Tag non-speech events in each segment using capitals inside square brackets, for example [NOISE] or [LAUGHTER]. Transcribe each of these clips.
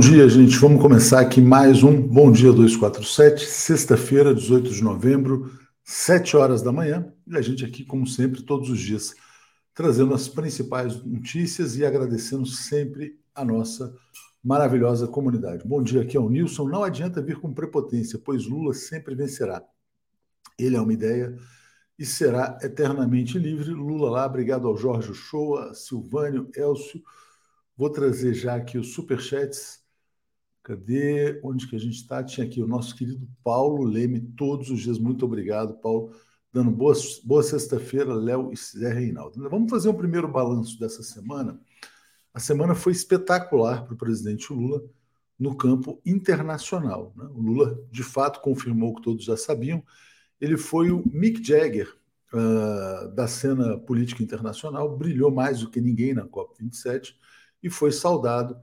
Dia, gente. Vamos começar aqui mais um Bom Dia 247, sexta-feira, 18 de novembro, 7 horas da manhã. E a gente aqui, como sempre, todos os dias, trazendo as principais notícias e agradecendo sempre a nossa maravilhosa comunidade. Bom dia, aqui é o Nilson. Não adianta vir com prepotência, pois Lula sempre vencerá. Ele é uma ideia e será eternamente livre. Lula lá, obrigado ao Jorge Shoa, Silvânio, Elcio. Vou trazer já aqui os superchats. Cadê? Onde que a gente está? Tinha aqui o nosso querido Paulo Leme, todos os dias. Muito obrigado, Paulo. Dando boa, boa sexta-feira, Léo e Zé Reinaldo. Vamos fazer um primeiro balanço dessa semana. A semana foi espetacular para o presidente Lula no campo internacional. Né? O Lula, de fato, confirmou o que todos já sabiam ele foi o Mick Jagger uh, da cena política internacional, brilhou mais do que ninguém na COP27 e foi saudado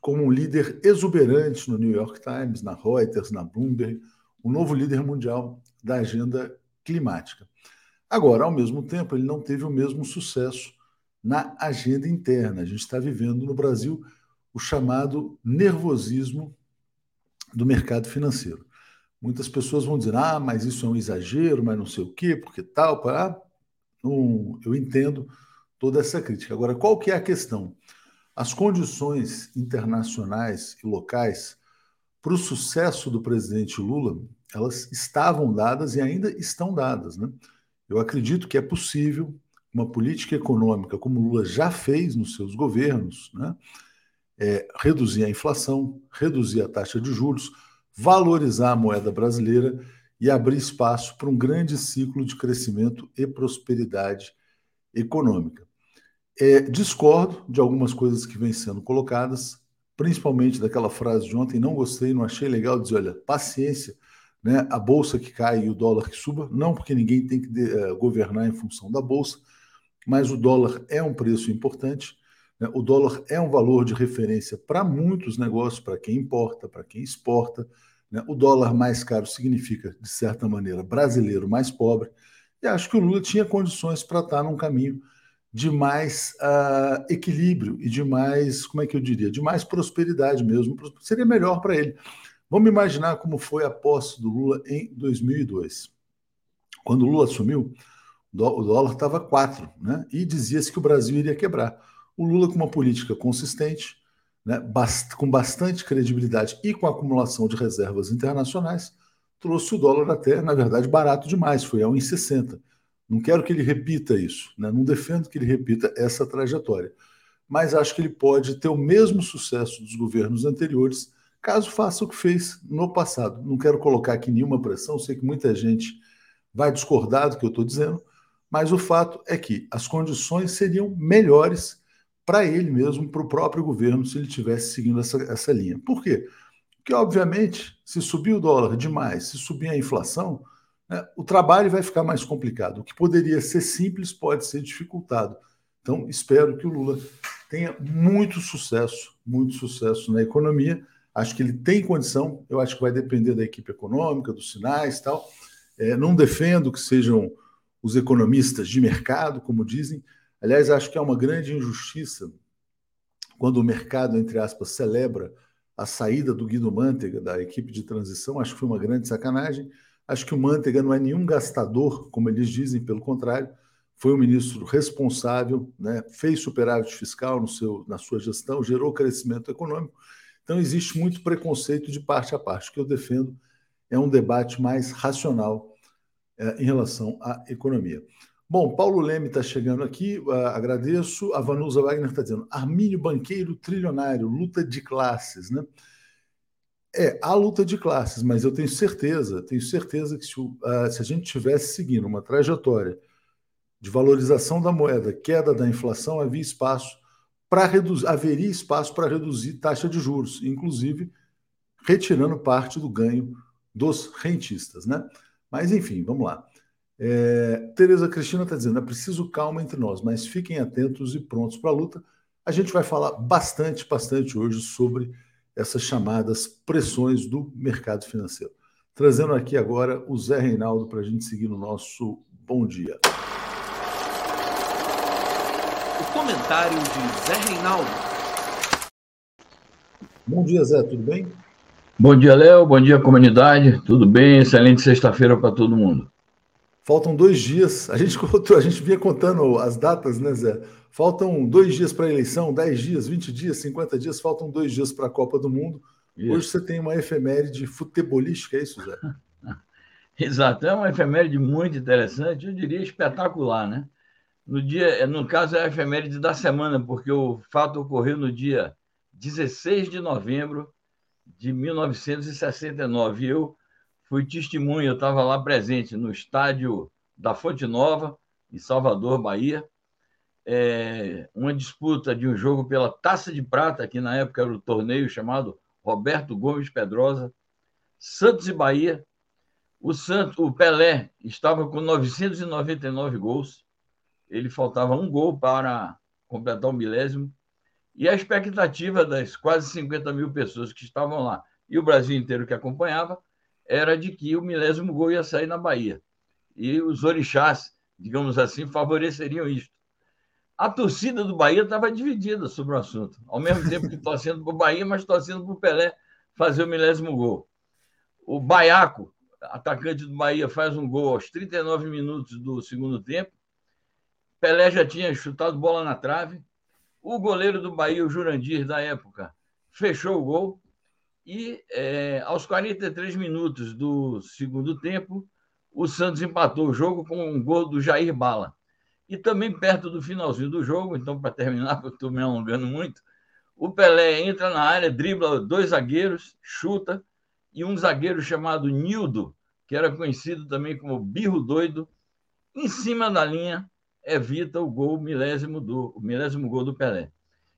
como um líder exuberante no New York Times, na Reuters, na Bloomberg, o um novo líder mundial da agenda climática. Agora, ao mesmo tempo, ele não teve o mesmo sucesso na agenda interna. A gente está vivendo no Brasil o chamado nervosismo do mercado financeiro. Muitas pessoas vão dizer, ah, mas isso é um exagero, mas não sei o quê, porque tal, para. Não, eu entendo toda essa crítica. Agora, qual que é a questão? As condições internacionais e locais para o sucesso do presidente Lula, elas estavam dadas e ainda estão dadas. Né? Eu acredito que é possível uma política econômica, como Lula já fez nos seus governos, né? É, reduzir a inflação, reduzir a taxa de juros, valorizar a moeda brasileira e abrir espaço para um grande ciclo de crescimento e prosperidade econômica. É, discordo de algumas coisas que vêm sendo colocadas, principalmente daquela frase de ontem, não gostei, não achei legal dizer, olha, paciência, né, a bolsa que cai e o dólar que suba, não porque ninguém tem que de, uh, governar em função da bolsa, mas o dólar é um preço importante, né, o dólar é um valor de referência para muitos negócios, para quem importa, para quem exporta, né? O dólar mais caro significa, de certa maneira, brasileiro mais pobre. E acho que o Lula tinha condições para estar num caminho de mais uh, equilíbrio e de mais, como é que eu diria, de mais prosperidade mesmo. Seria melhor para ele. Vamos imaginar como foi a posse do Lula em 2002. Quando o Lula assumiu, o dólar estava 4, né? E dizia-se que o Brasil iria quebrar. O Lula, com uma política consistente, né, bast com bastante credibilidade e com acumulação de reservas internacionais, trouxe o dólar até, na verdade, barato demais, foi a 1,60. Não quero que ele repita isso, né? não defendo que ele repita essa trajetória, mas acho que ele pode ter o mesmo sucesso dos governos anteriores, caso faça o que fez no passado. Não quero colocar aqui nenhuma pressão, sei que muita gente vai discordar do que eu estou dizendo, mas o fato é que as condições seriam melhores para ele mesmo, para o próprio governo, se ele tivesse seguindo essa, essa linha. Por quê? Porque, obviamente, se subir o dólar demais, se subir a inflação, o trabalho vai ficar mais complicado. O que poderia ser simples pode ser dificultado. Então, espero que o Lula tenha muito sucesso, muito sucesso na economia. Acho que ele tem condição, eu acho que vai depender da equipe econômica, dos sinais e tal. É, não defendo que sejam os economistas de mercado, como dizem, Aliás, acho que é uma grande injustiça quando o mercado, entre aspas, celebra a saída do Guido Mantega da equipe de transição. Acho que foi uma grande sacanagem. Acho que o Mantega não é nenhum gastador, como eles dizem, pelo contrário, foi um ministro responsável, né, fez superávit fiscal no seu, na sua gestão, gerou crescimento econômico. Então, existe muito preconceito de parte a parte. O que eu defendo é um debate mais racional é, em relação à economia. Bom, Paulo Leme está chegando aqui, uh, agradeço. A Vanusa Wagner está dizendo: Armínio Banqueiro Trilionário, luta de classes, né? É, há luta de classes, mas eu tenho certeza, tenho certeza que se, uh, se a gente tivesse seguindo uma trajetória de valorização da moeda, queda da inflação, havia espaço para reduzir, haveria espaço para reduzir taxa de juros, inclusive retirando parte do ganho dos rentistas, né? Mas enfim, vamos lá. É, Tereza Cristina está dizendo: é preciso calma entre nós, mas fiquem atentos e prontos para a luta. A gente vai falar bastante, bastante hoje sobre essas chamadas pressões do mercado financeiro. Trazendo aqui agora o Zé Reinaldo para a gente seguir no nosso bom dia. O comentário de Zé Reinaldo. Bom dia, Zé, tudo bem? Bom dia, Léo. Bom dia, comunidade. Tudo bem? Excelente sexta-feira para todo mundo. Faltam dois dias. A gente, [LAUGHS] a gente vinha contando as datas, né, Zé? Faltam dois dias para a eleição, dez dias, vinte dias, cinquenta dias, faltam dois dias para a Copa do Mundo. Isso. Hoje você tem uma efeméride futebolística, é isso, Zé? [LAUGHS] Exato, é uma efeméride muito interessante, eu diria espetacular, né? No dia, no caso, é a efeméride da semana, porque o fato ocorreu no dia 16 de novembro de 1969. Eu fui testemunha, eu estava lá presente no estádio da Fonte Nova, em Salvador, Bahia. É, uma disputa de um jogo pela Taça de Prata, que na época era o torneio chamado Roberto Gomes Pedrosa, Santos e Bahia. O Santos, o Pelé estava com 999 gols. Ele faltava um gol para completar o milésimo. E a expectativa das quase 50 mil pessoas que estavam lá e o Brasil inteiro que acompanhava era de que o milésimo gol ia sair na Bahia. E os orixás, digamos assim, favoreceriam isso. A torcida do Bahia estava dividida sobre o assunto, ao mesmo tempo que torcendo para o Bahia, mas torcendo para o Pelé fazer o milésimo gol. O Baiaco, atacante do Bahia, faz um gol aos 39 minutos do segundo tempo. Pelé já tinha chutado bola na trave. O goleiro do Bahia, o Jurandir, da época, fechou o gol. E é, aos 43 minutos do segundo tempo, o Santos empatou o jogo com um gol do Jair Bala. E também perto do finalzinho do jogo, então, para terminar, [LAUGHS] porque estou me alongando muito, o Pelé entra na área, dribla dois zagueiros, chuta, e um zagueiro chamado Nildo, que era conhecido também como Birro Doido, em cima da linha, evita o gol milésimo do o milésimo gol do Pelé.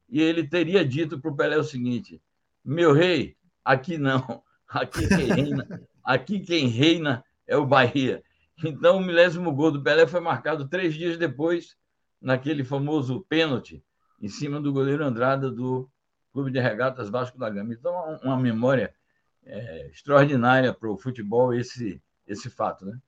E ele teria dito para o Pelé o seguinte: meu rei, aqui não, [LAUGHS] aqui quem reina, aqui quem reina é o Bahia. Então, o milésimo gol do Pelé foi marcado três dias depois, naquele famoso pênalti, em cima do goleiro Andrada do Clube de Regatas Vasco da Gama. Então, uma memória é, extraordinária para o futebol esse, esse fato, né?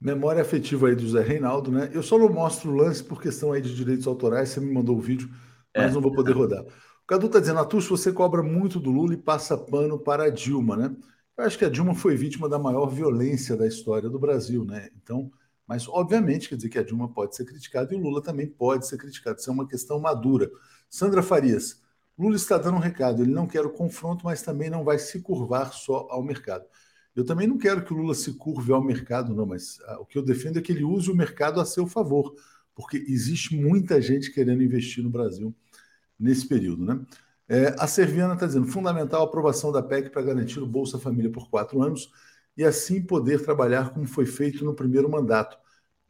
Memória afetiva aí do Zé Reinaldo, né? Eu só não mostro o lance por questão aí de direitos autorais, você me mandou o vídeo, mas é. não vou poder rodar. O Cadu está dizendo, Atush, você cobra muito do Lula e passa pano para a Dilma, né? Eu acho que a Dilma foi vítima da maior violência da história do Brasil, né? Então, mas obviamente quer dizer que a Dilma pode ser criticada e o Lula também pode ser criticado. Isso é uma questão madura. Sandra Farias, Lula está dando um recado, ele não quer o confronto, mas também não vai se curvar só ao mercado. Eu também não quero que o Lula se curve ao mercado, não, mas ah, o que eu defendo é que ele use o mercado a seu favor, porque existe muita gente querendo investir no Brasil nesse período, né? É, a Serviana está dizendo: fundamental a aprovação da PEC para garantir o Bolsa Família por quatro anos e assim poder trabalhar como foi feito no primeiro mandato,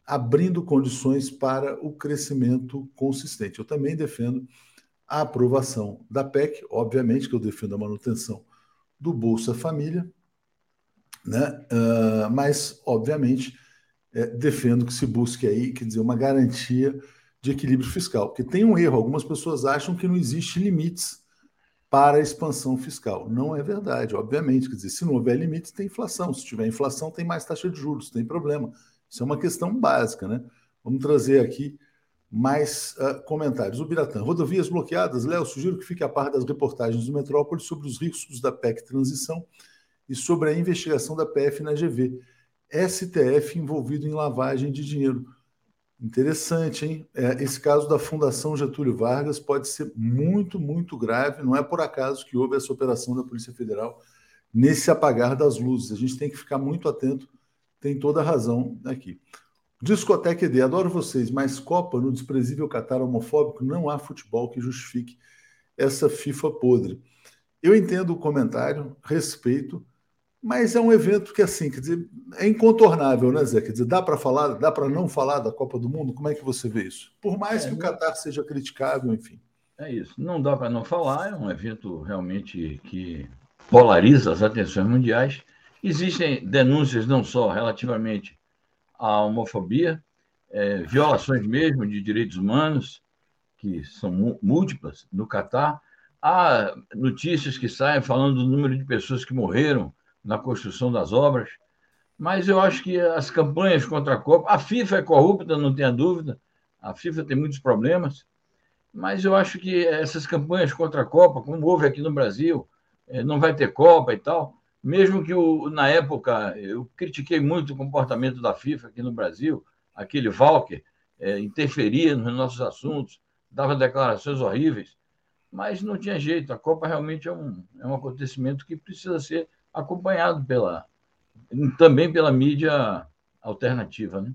abrindo condições para o crescimento consistente. Eu também defendo a aprovação da PEC, obviamente que eu defendo a manutenção do Bolsa Família, né? Uh, mas, obviamente, é, defendo que se busque aí, quer dizer, uma garantia de equilíbrio fiscal. Porque tem um erro, algumas pessoas acham que não existe limites para a expansão fiscal. Não é verdade, obviamente. Quer dizer, se não houver limites, tem inflação. Se tiver inflação, tem mais taxa de juros, tem problema. Isso é uma questão básica, né? Vamos trazer aqui mais uh, comentários. O Biratã, rodovias bloqueadas. Léo, sugiro que fique a par das reportagens do Metrópole sobre os riscos da PEC Transição e sobre a investigação da PF na GV. STF envolvido em lavagem de dinheiro. Interessante, hein? É, esse caso da Fundação Getúlio Vargas pode ser muito, muito grave. Não é por acaso que houve essa operação da Polícia Federal nesse apagar das luzes. A gente tem que ficar muito atento, tem toda a razão aqui. Discoteca ED, adoro vocês, mas Copa no desprezível Catar homofóbico não há futebol que justifique essa FIFA podre. Eu entendo o comentário, respeito, mas é um evento que, assim, quer dizer, é incontornável, né, Zé? Quer dizer, dá para falar, dá para não falar da Copa do Mundo? Como é que você vê isso? Por mais é, que o Qatar seja criticável, enfim. É isso. Não dá para não falar, é um evento realmente que polariza as atenções mundiais. Existem denúncias não só relativamente à homofobia, é, violações mesmo de direitos humanos, que são múltiplas no Catar. Há notícias que saem falando do número de pessoas que morreram na construção das obras, mas eu acho que as campanhas contra a Copa, a FIFA é corrupta, não tenha dúvida, a FIFA tem muitos problemas, mas eu acho que essas campanhas contra a Copa, como houve aqui no Brasil, é, não vai ter Copa e tal. Mesmo que o, na época eu critiquei muito o comportamento da FIFA aqui no Brasil, aquele Walker é, interferia nos nossos assuntos, dava declarações horríveis, mas não tinha jeito. A Copa realmente é um, é um acontecimento que precisa ser acompanhado pela, também pela mídia alternativa, né?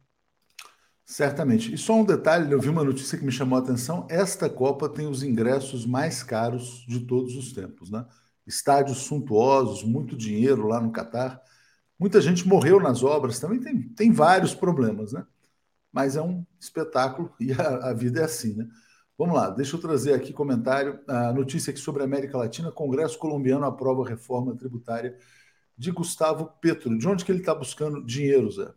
Certamente. E só um detalhe, eu vi uma notícia que me chamou a atenção. Esta Copa tem os ingressos mais caros de todos os tempos, né? Estádios suntuosos, muito dinheiro lá no Catar. Muita gente morreu nas obras, também tem, tem vários problemas, né? Mas é um espetáculo e a, a vida é assim, né? Vamos lá, deixa eu trazer aqui comentário. A notícia aqui sobre a América Latina: Congresso colombiano aprova reforma tributária de Gustavo Petro. De onde que ele está buscando dinheiro, Zé?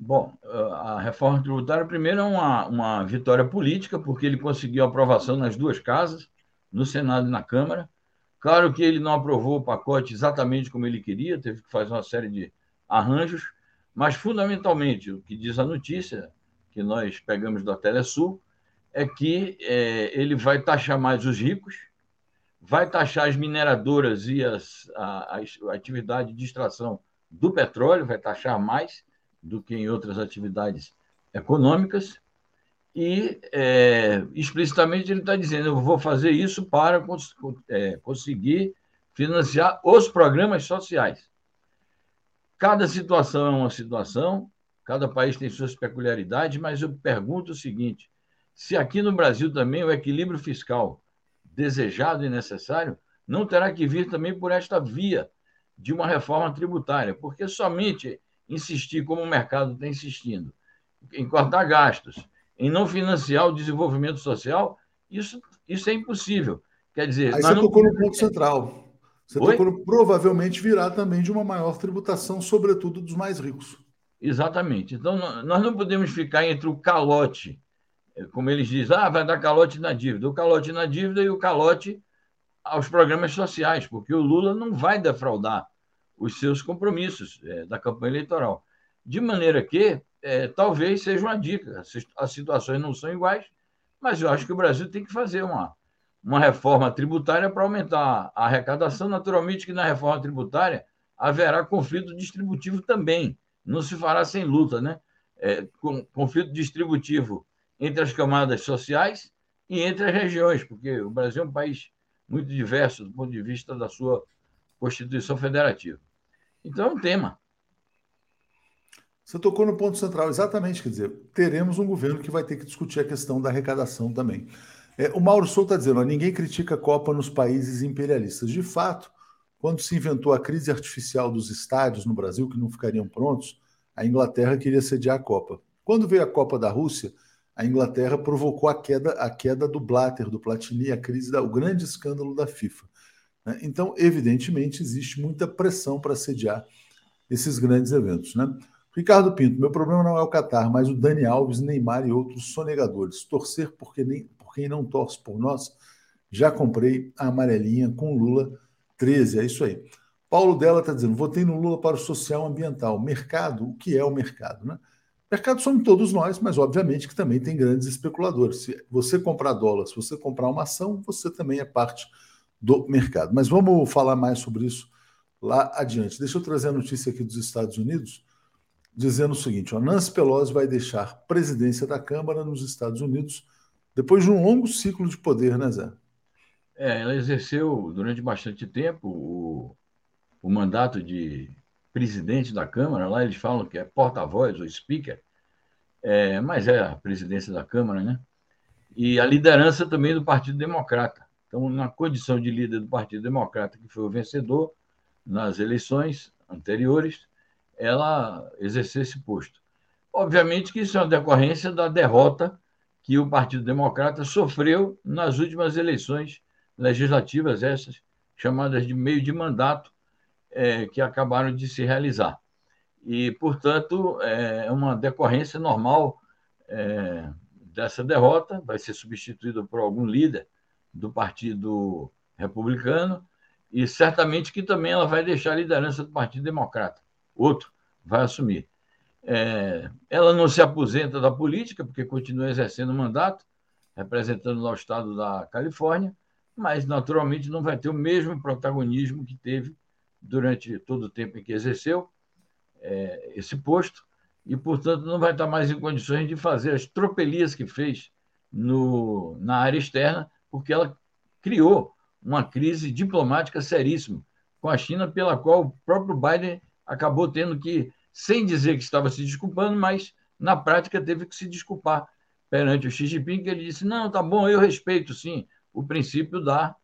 Bom, a reforma tributária, primeiro, é uma, uma vitória política, porque ele conseguiu aprovação nas duas casas, no Senado e na Câmara. Claro que ele não aprovou o pacote exatamente como ele queria, teve que fazer uma série de arranjos, mas, fundamentalmente, o que diz a notícia, que nós pegamos da Telesul, é que é, ele vai taxar mais os ricos, vai taxar as mineradoras e as, a, a atividade de extração do petróleo, vai taxar mais do que em outras atividades econômicas, e é, explicitamente ele está dizendo: eu vou fazer isso para cons é, conseguir financiar os programas sociais. Cada situação é uma situação, cada país tem suas peculiaridades, mas eu pergunto o seguinte: se aqui no Brasil também o equilíbrio fiscal desejado e necessário não terá que vir também por esta via de uma reforma tributária, porque somente insistir, como o mercado está insistindo, em cortar gastos, em não financiar o desenvolvimento social, isso, isso é impossível. Quer dizer, Aí você não... tocou no ponto central. Você Oi? tocou no, provavelmente virá também de uma maior tributação, sobretudo dos mais ricos. Exatamente. Então, nós não podemos ficar entre o calote, como eles dizem, ah, vai dar calote na dívida. O calote na dívida e o calote aos programas sociais, porque o Lula não vai defraudar os seus compromissos é, da campanha eleitoral. De maneira que, é, talvez seja uma dica, as situações não são iguais, mas eu acho que o Brasil tem que fazer uma, uma reforma tributária para aumentar a arrecadação. Naturalmente que na reforma tributária haverá conflito distributivo também, não se fará sem luta, né? É, conflito distributivo entre as camadas sociais e entre as regiões, porque o Brasil é um país muito diverso do ponto de vista da sua Constituição Federativa. Então é um tema. Você tocou no ponto central, exatamente, quer dizer, teremos um governo que vai ter que discutir a questão da arrecadação também. É, o Mauro Souto está dizendo, ó, ninguém critica a Copa nos países imperialistas. De fato, quando se inventou a crise artificial dos estádios no Brasil, que não ficariam prontos, a Inglaterra queria sediar a Copa. Quando veio a Copa da Rússia, a Inglaterra provocou a queda, a queda do Blatter, do Platini, a crise, da, o grande escândalo da FIFA. Né? Então, evidentemente, existe muita pressão para sediar esses grandes eventos. Né? Ricardo Pinto, meu problema não é o Catar, mas o Dani Alves, Neymar e outros sonegadores. Torcer porque nem, por quem não torce por nós. Já comprei a amarelinha com Lula 13, é isso aí. Paulo Della está dizendo: votei no Lula para o social ambiental. Mercado, o que é o mercado? Né? Mercado somos todos nós, mas obviamente que também tem grandes especuladores. Se você comprar dólar, se você comprar uma ação, você também é parte do mercado. Mas vamos falar mais sobre isso lá adiante. Deixa eu trazer a notícia aqui dos Estados Unidos, dizendo o seguinte: ó, Nancy Pelosi vai deixar presidência da Câmara nos Estados Unidos depois de um longo ciclo de poder, né, Zé? É, ela exerceu durante bastante tempo o, o mandato de presidente da Câmara. Lá eles falam que é porta-voz ou speaker, é, mas é a presidência da Câmara, né? E a liderança também do Partido Democrata. Então, na condição de líder do Partido Democrata, que foi o vencedor nas eleições anteriores, ela exerceu esse posto. Obviamente que isso é uma decorrência da derrota que o Partido Democrata sofreu nas últimas eleições legislativas, essas chamadas de meio de mandato, é, que acabaram de se realizar. E, portanto, é uma decorrência normal é, dessa derrota, vai ser substituída por algum líder do Partido Republicano, e certamente que também ela vai deixar a liderança do Partido Democrata. Outro vai assumir. É, ela não se aposenta da política, porque continua exercendo o mandato, representando lá o estado da Califórnia, mas naturalmente não vai ter o mesmo protagonismo que teve durante todo o tempo em que exerceu é, esse posto, e, portanto, não vai estar mais em condições de fazer as tropelias que fez no, na área externa, porque ela criou uma crise diplomática seríssima com a China, pela qual o próprio Biden acabou tendo que, sem dizer que estava se desculpando, mas na prática teve que se desculpar perante o Xi Jinping, que ele disse: não, tá bom, eu respeito sim o princípio da,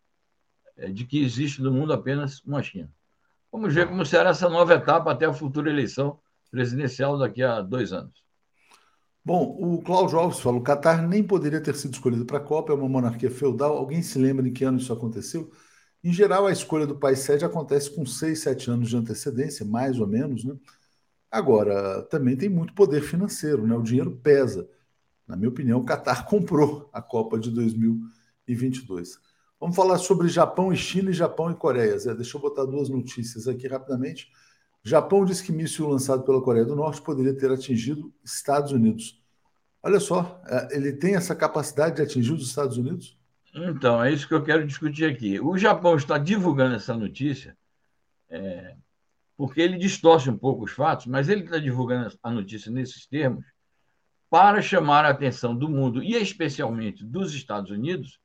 é, de que existe no mundo apenas uma China. Vamos ver como será essa nova etapa até a futura eleição presidencial daqui a dois anos. Bom, o Cláudio Alves fala: o Catar nem poderia ter sido escolhido para a Copa, é uma monarquia feudal. Alguém se lembra em que ano isso aconteceu? Em geral, a escolha do país sede acontece com seis, sete anos de antecedência, mais ou menos, né? Agora, também tem muito poder financeiro, né? O dinheiro pesa. Na minha opinião, o Catar [LAUGHS] comprou a Copa de 2022. Vamos falar sobre Japão e China e Japão e Coreia. Zé, deixa eu botar duas notícias aqui rapidamente. Japão diz que míssil lançado pela Coreia do Norte poderia ter atingido Estados Unidos. Olha só, é, ele tem essa capacidade de atingir os Estados Unidos? Então, é isso que eu quero discutir aqui. O Japão está divulgando essa notícia é, porque ele distorce um pouco os fatos, mas ele está divulgando a notícia nesses termos para chamar a atenção do mundo, e especialmente dos Estados Unidos,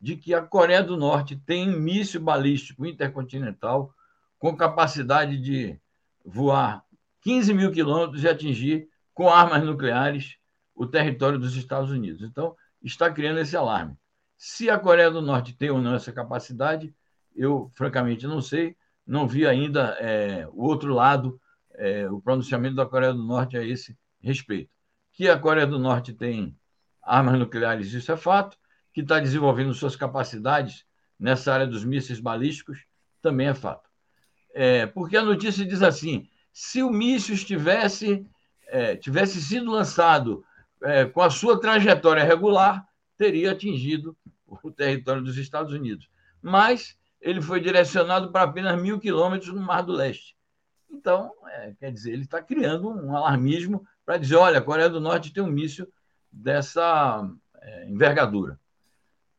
de que a Coreia do Norte tem um míssil balístico intercontinental com capacidade de voar 15 mil quilômetros e atingir com armas nucleares o território dos Estados Unidos. Então, está criando esse alarme. Se a Coreia do Norte tem ou não essa capacidade, eu francamente não sei. Não vi ainda é, o outro lado, é, o pronunciamento da Coreia do Norte a esse respeito. Que a Coreia do Norte tem armas nucleares, isso é fato. Que está desenvolvendo suas capacidades nessa área dos mísseis balísticos, também é fato. É, porque a notícia diz assim: se o míssil estivesse, é, tivesse sido lançado é, com a sua trajetória regular, teria atingido o território dos Estados Unidos. Mas ele foi direcionado para apenas mil quilômetros no Mar do Leste. Então, é, quer dizer, ele está criando um alarmismo para dizer: olha, a Coreia do Norte tem um míssil dessa é, envergadura.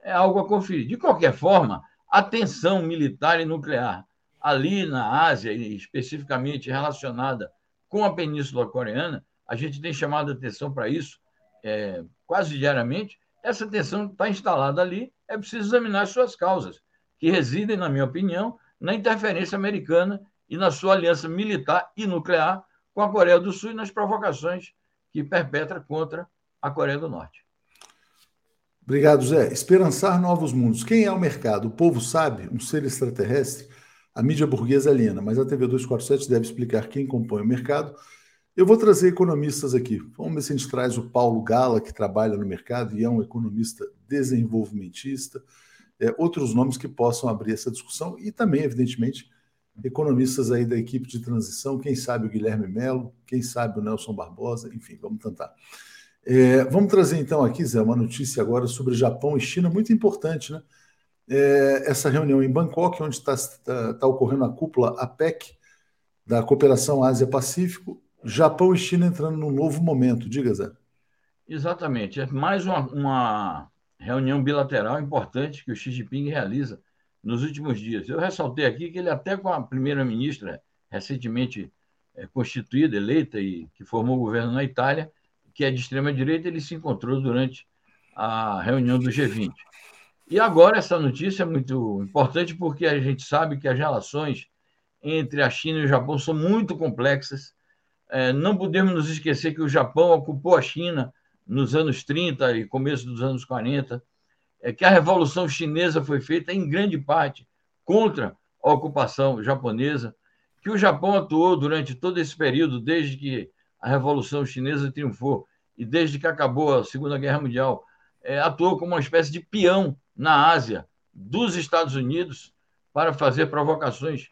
É algo a conferir. De qualquer forma, a tensão militar e nuclear ali na Ásia, e especificamente relacionada com a Península Coreana, a gente tem chamado atenção para isso é, quase diariamente. Essa tensão está instalada ali, é preciso examinar as suas causas, que residem, na minha opinião, na interferência americana e na sua aliança militar e nuclear com a Coreia do Sul e nas provocações que perpetra contra a Coreia do Norte. Obrigado, Zé. Esperançar novos mundos. Quem é o mercado? O povo sabe? Um ser extraterrestre? A mídia burguesa aliena, mas a TV 247 deve explicar quem compõe o mercado. Eu vou trazer economistas aqui. Vamos ver se a gente traz o Paulo Gala, que trabalha no mercado e é um economista desenvolvimentista, é, outros nomes que possam abrir essa discussão e também, evidentemente, economistas aí da equipe de transição, quem sabe o Guilherme Melo, quem sabe o Nelson Barbosa, enfim, vamos tentar. É, vamos trazer então aqui, Zé, uma notícia agora sobre Japão e China, muito importante, né? é, essa reunião em Bangkok, onde está tá, tá ocorrendo a cúpula APEC, da Cooperação Ásia-Pacífico, Japão e China entrando num novo momento. Diga, Zé. Exatamente. É mais uma, uma reunião bilateral importante que o Xi Jinping realiza nos últimos dias. Eu ressaltei aqui que ele, até com a primeira-ministra recentemente é, constituída, eleita e que formou o governo na Itália, que é de extrema-direita, ele se encontrou durante a reunião do G20. E agora essa notícia é muito importante porque a gente sabe que as relações entre a China e o Japão são muito complexas. É, não podemos nos esquecer que o Japão ocupou a China nos anos 30 e começo dos anos 40, é, que a Revolução Chinesa foi feita em grande parte contra a ocupação japonesa, que o Japão atuou durante todo esse período, desde que a Revolução Chinesa triunfou e desde que acabou a Segunda Guerra Mundial, é, atuou como uma espécie de peão na Ásia dos Estados Unidos para fazer provocações.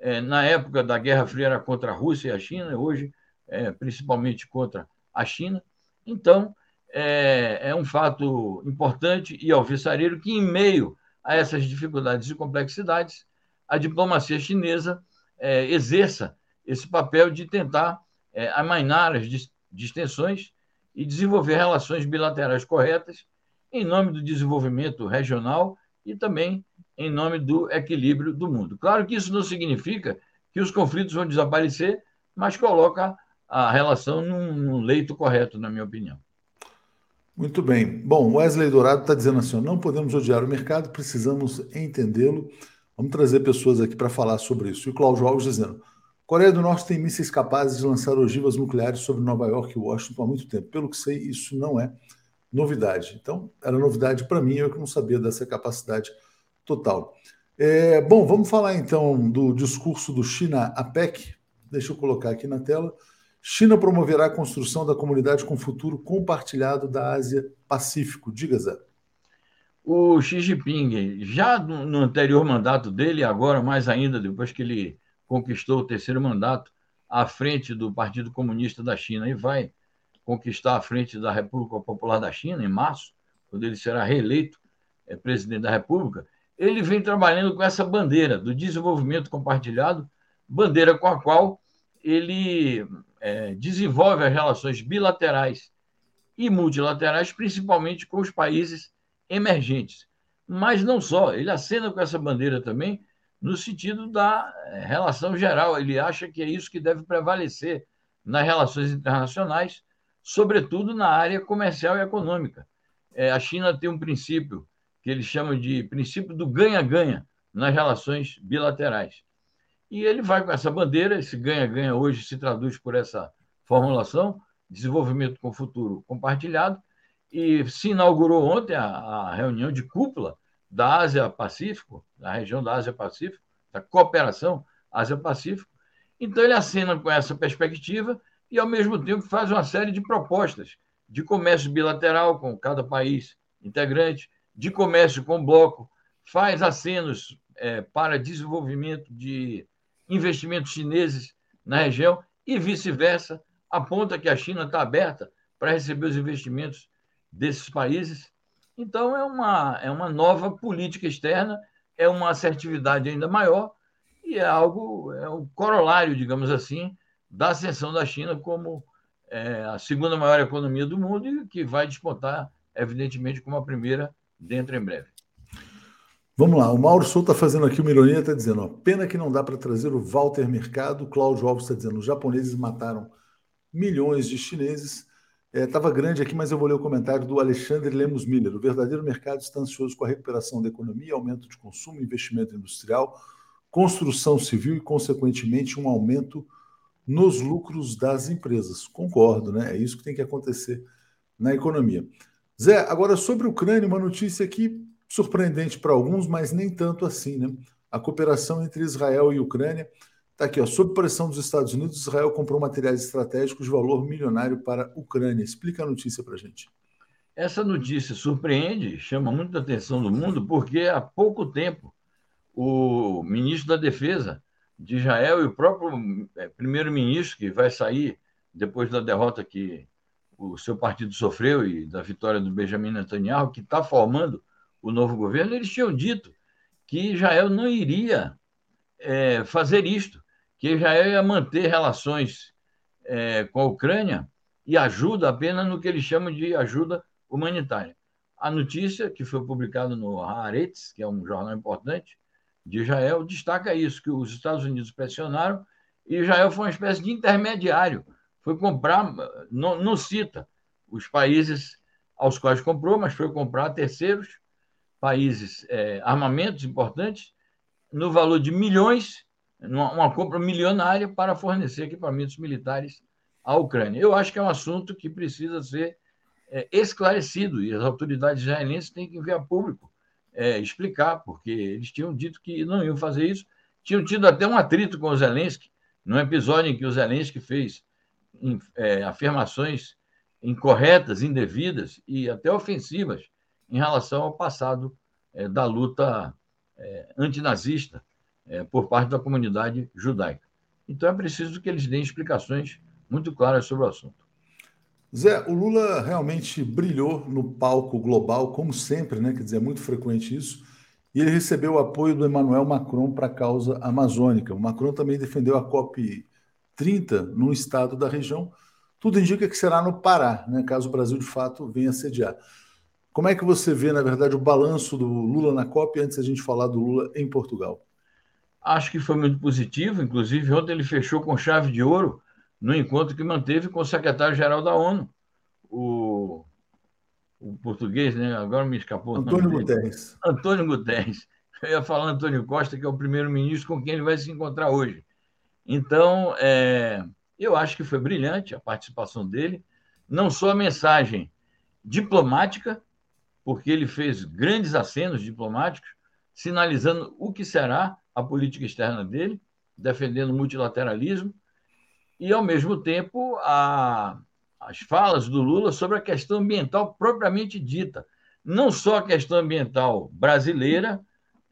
É, na época da Guerra Fria era contra a Rússia e a China, hoje é, principalmente contra a China. Então, é, é um fato importante e alvissareiro que, em meio a essas dificuldades e complexidades, a diplomacia chinesa é, exerça esse papel de tentar é, amainar as distensões e desenvolver relações bilaterais corretas em nome do desenvolvimento regional e também em nome do equilíbrio do mundo. Claro que isso não significa que os conflitos vão desaparecer, mas coloca a relação num, leito correto, na minha opinião. Muito bem. Bom, Wesley Dourado está dizendo assim: não podemos odiar o mercado, precisamos entendê-lo. Vamos trazer pessoas aqui para falar sobre isso. E o Cláudio Alves dizendo: Coreia do Norte tem mísseis capazes de lançar ogivas nucleares sobre Nova York e Washington há muito tempo. Pelo que sei, isso não é novidade. Então, era novidade para mim, eu que não sabia dessa capacidade total. É, bom, vamos falar então do discurso do China APEC. Deixa eu colocar aqui na tela. China promoverá a construção da comunidade com futuro compartilhado da Ásia-Pacífico. Diga, Zé. O Xi Jinping, já no anterior mandato dele, agora mais ainda, depois que ele conquistou o terceiro mandato à frente do Partido Comunista da China e vai conquistar a frente da República Popular da China em março, quando ele será reeleito é, presidente da República, ele vem trabalhando com essa bandeira do desenvolvimento compartilhado, bandeira com a qual ele é, desenvolve as relações bilaterais e multilaterais, principalmente com os países emergentes. Mas não só, ele acena com essa bandeira também no sentido da é, relação geral. Ele acha que é isso que deve prevalecer nas relações internacionais, sobretudo na área comercial e econômica. É, a China tem um princípio que ele chama de princípio do ganha-ganha nas relações bilaterais. E ele vai com essa bandeira, esse ganha-ganha hoje se traduz por essa formulação, desenvolvimento com futuro compartilhado, e se inaugurou ontem a, a reunião de cúpula da Ásia-Pacífico, da região da Ásia-Pacífico, da cooperação Ásia-Pacífico. Então, ele acena com essa perspectiva e, ao mesmo tempo, faz uma série de propostas de comércio bilateral com cada país integrante, de comércio com bloco, faz acenos é, para desenvolvimento de investimentos chineses na região e vice-versa, aponta que a China está aberta para receber os investimentos desses países. Então, é uma, é uma nova política externa, é uma assertividade ainda maior e é algo, é o um corolário, digamos assim, da ascensão da China como é, a segunda maior economia do mundo e que vai despontar, evidentemente, como a primeira dentro em breve. Vamos lá, o Mauro Souto está fazendo aqui uma ironia, está dizendo, ó, pena que não dá para trazer o Walter Mercado, o Cláudio Alves está dizendo, os japoneses mataram milhões de chineses. Estava é, grande aqui, mas eu vou ler o comentário do Alexandre Lemos Miller. O verdadeiro mercado está ansioso com a recuperação da economia, aumento de consumo, investimento industrial, construção civil e, consequentemente, um aumento nos lucros das empresas. Concordo, né? É isso que tem que acontecer na economia. Zé, agora sobre a Ucrânia, uma notícia aqui surpreendente para alguns, mas nem tanto assim, né? A cooperação entre Israel e Ucrânia está aqui, ó, sob pressão dos Estados Unidos, Israel comprou materiais estratégicos de valor milionário para a Ucrânia. Explica a notícia para a gente. Essa notícia surpreende, chama muita atenção do mundo, porque há pouco tempo o ministro da Defesa de Israel e o próprio é, primeiro-ministro, que vai sair depois da derrota que o seu partido sofreu e da vitória do Benjamin Netanyahu, que está formando o novo governo, eles tinham dito que Israel não iria é, fazer isto, que Israel ia manter relações é, com a Ucrânia e ajuda apenas no que eles chamam de ajuda humanitária. A notícia, que foi publicada no Haaretz, que é um jornal importante de Israel, destaca isso, que os Estados Unidos pressionaram e Israel foi uma espécie de intermediário foi comprar, não, não cita os países aos quais comprou, mas foi comprar terceiros países é, armamentos importantes no valor de milhões, uma, uma compra milionária para fornecer equipamentos militares à Ucrânia. Eu acho que é um assunto que precisa ser é, esclarecido e as autoridades israelenses têm que a público é, explicar, porque eles tinham dito que não iam fazer isso, tinham tido até um atrito com o Zelensky, num episódio em que o Zelensky fez é, afirmações incorretas, indevidas e até ofensivas em relação ao passado é, da luta é, antinazista é, por parte da comunidade judaica. Então é preciso que eles deem explicações muito claras sobre o assunto. Zé, o Lula realmente brilhou no palco global, como sempre, né? Quer dizer, é muito frequente isso. E ele recebeu o apoio do Emmanuel Macron para a causa amazônica. O Macron também defendeu a COP 30 num estado da região. Tudo indica que será no Pará, né, caso o Brasil de fato venha sediar. Como é que você vê, na verdade, o balanço do Lula na COP antes da gente falar do Lula em Portugal? Acho que foi muito positivo. Inclusive, ontem ele fechou com chave de ouro no encontro que manteve com o secretário-geral da ONU, o, o português, né? agora me escapou. Antônio Guterres. Antônio Guterres. Eu ia falar Antônio Costa, que é o primeiro-ministro com quem ele vai se encontrar hoje. Então, é, eu acho que foi brilhante a participação dele, não só a mensagem diplomática, porque ele fez grandes acenos diplomáticos, sinalizando o que será a política externa dele, defendendo o multilateralismo, e, ao mesmo tempo, a, as falas do Lula sobre a questão ambiental propriamente dita. Não só a questão ambiental brasileira,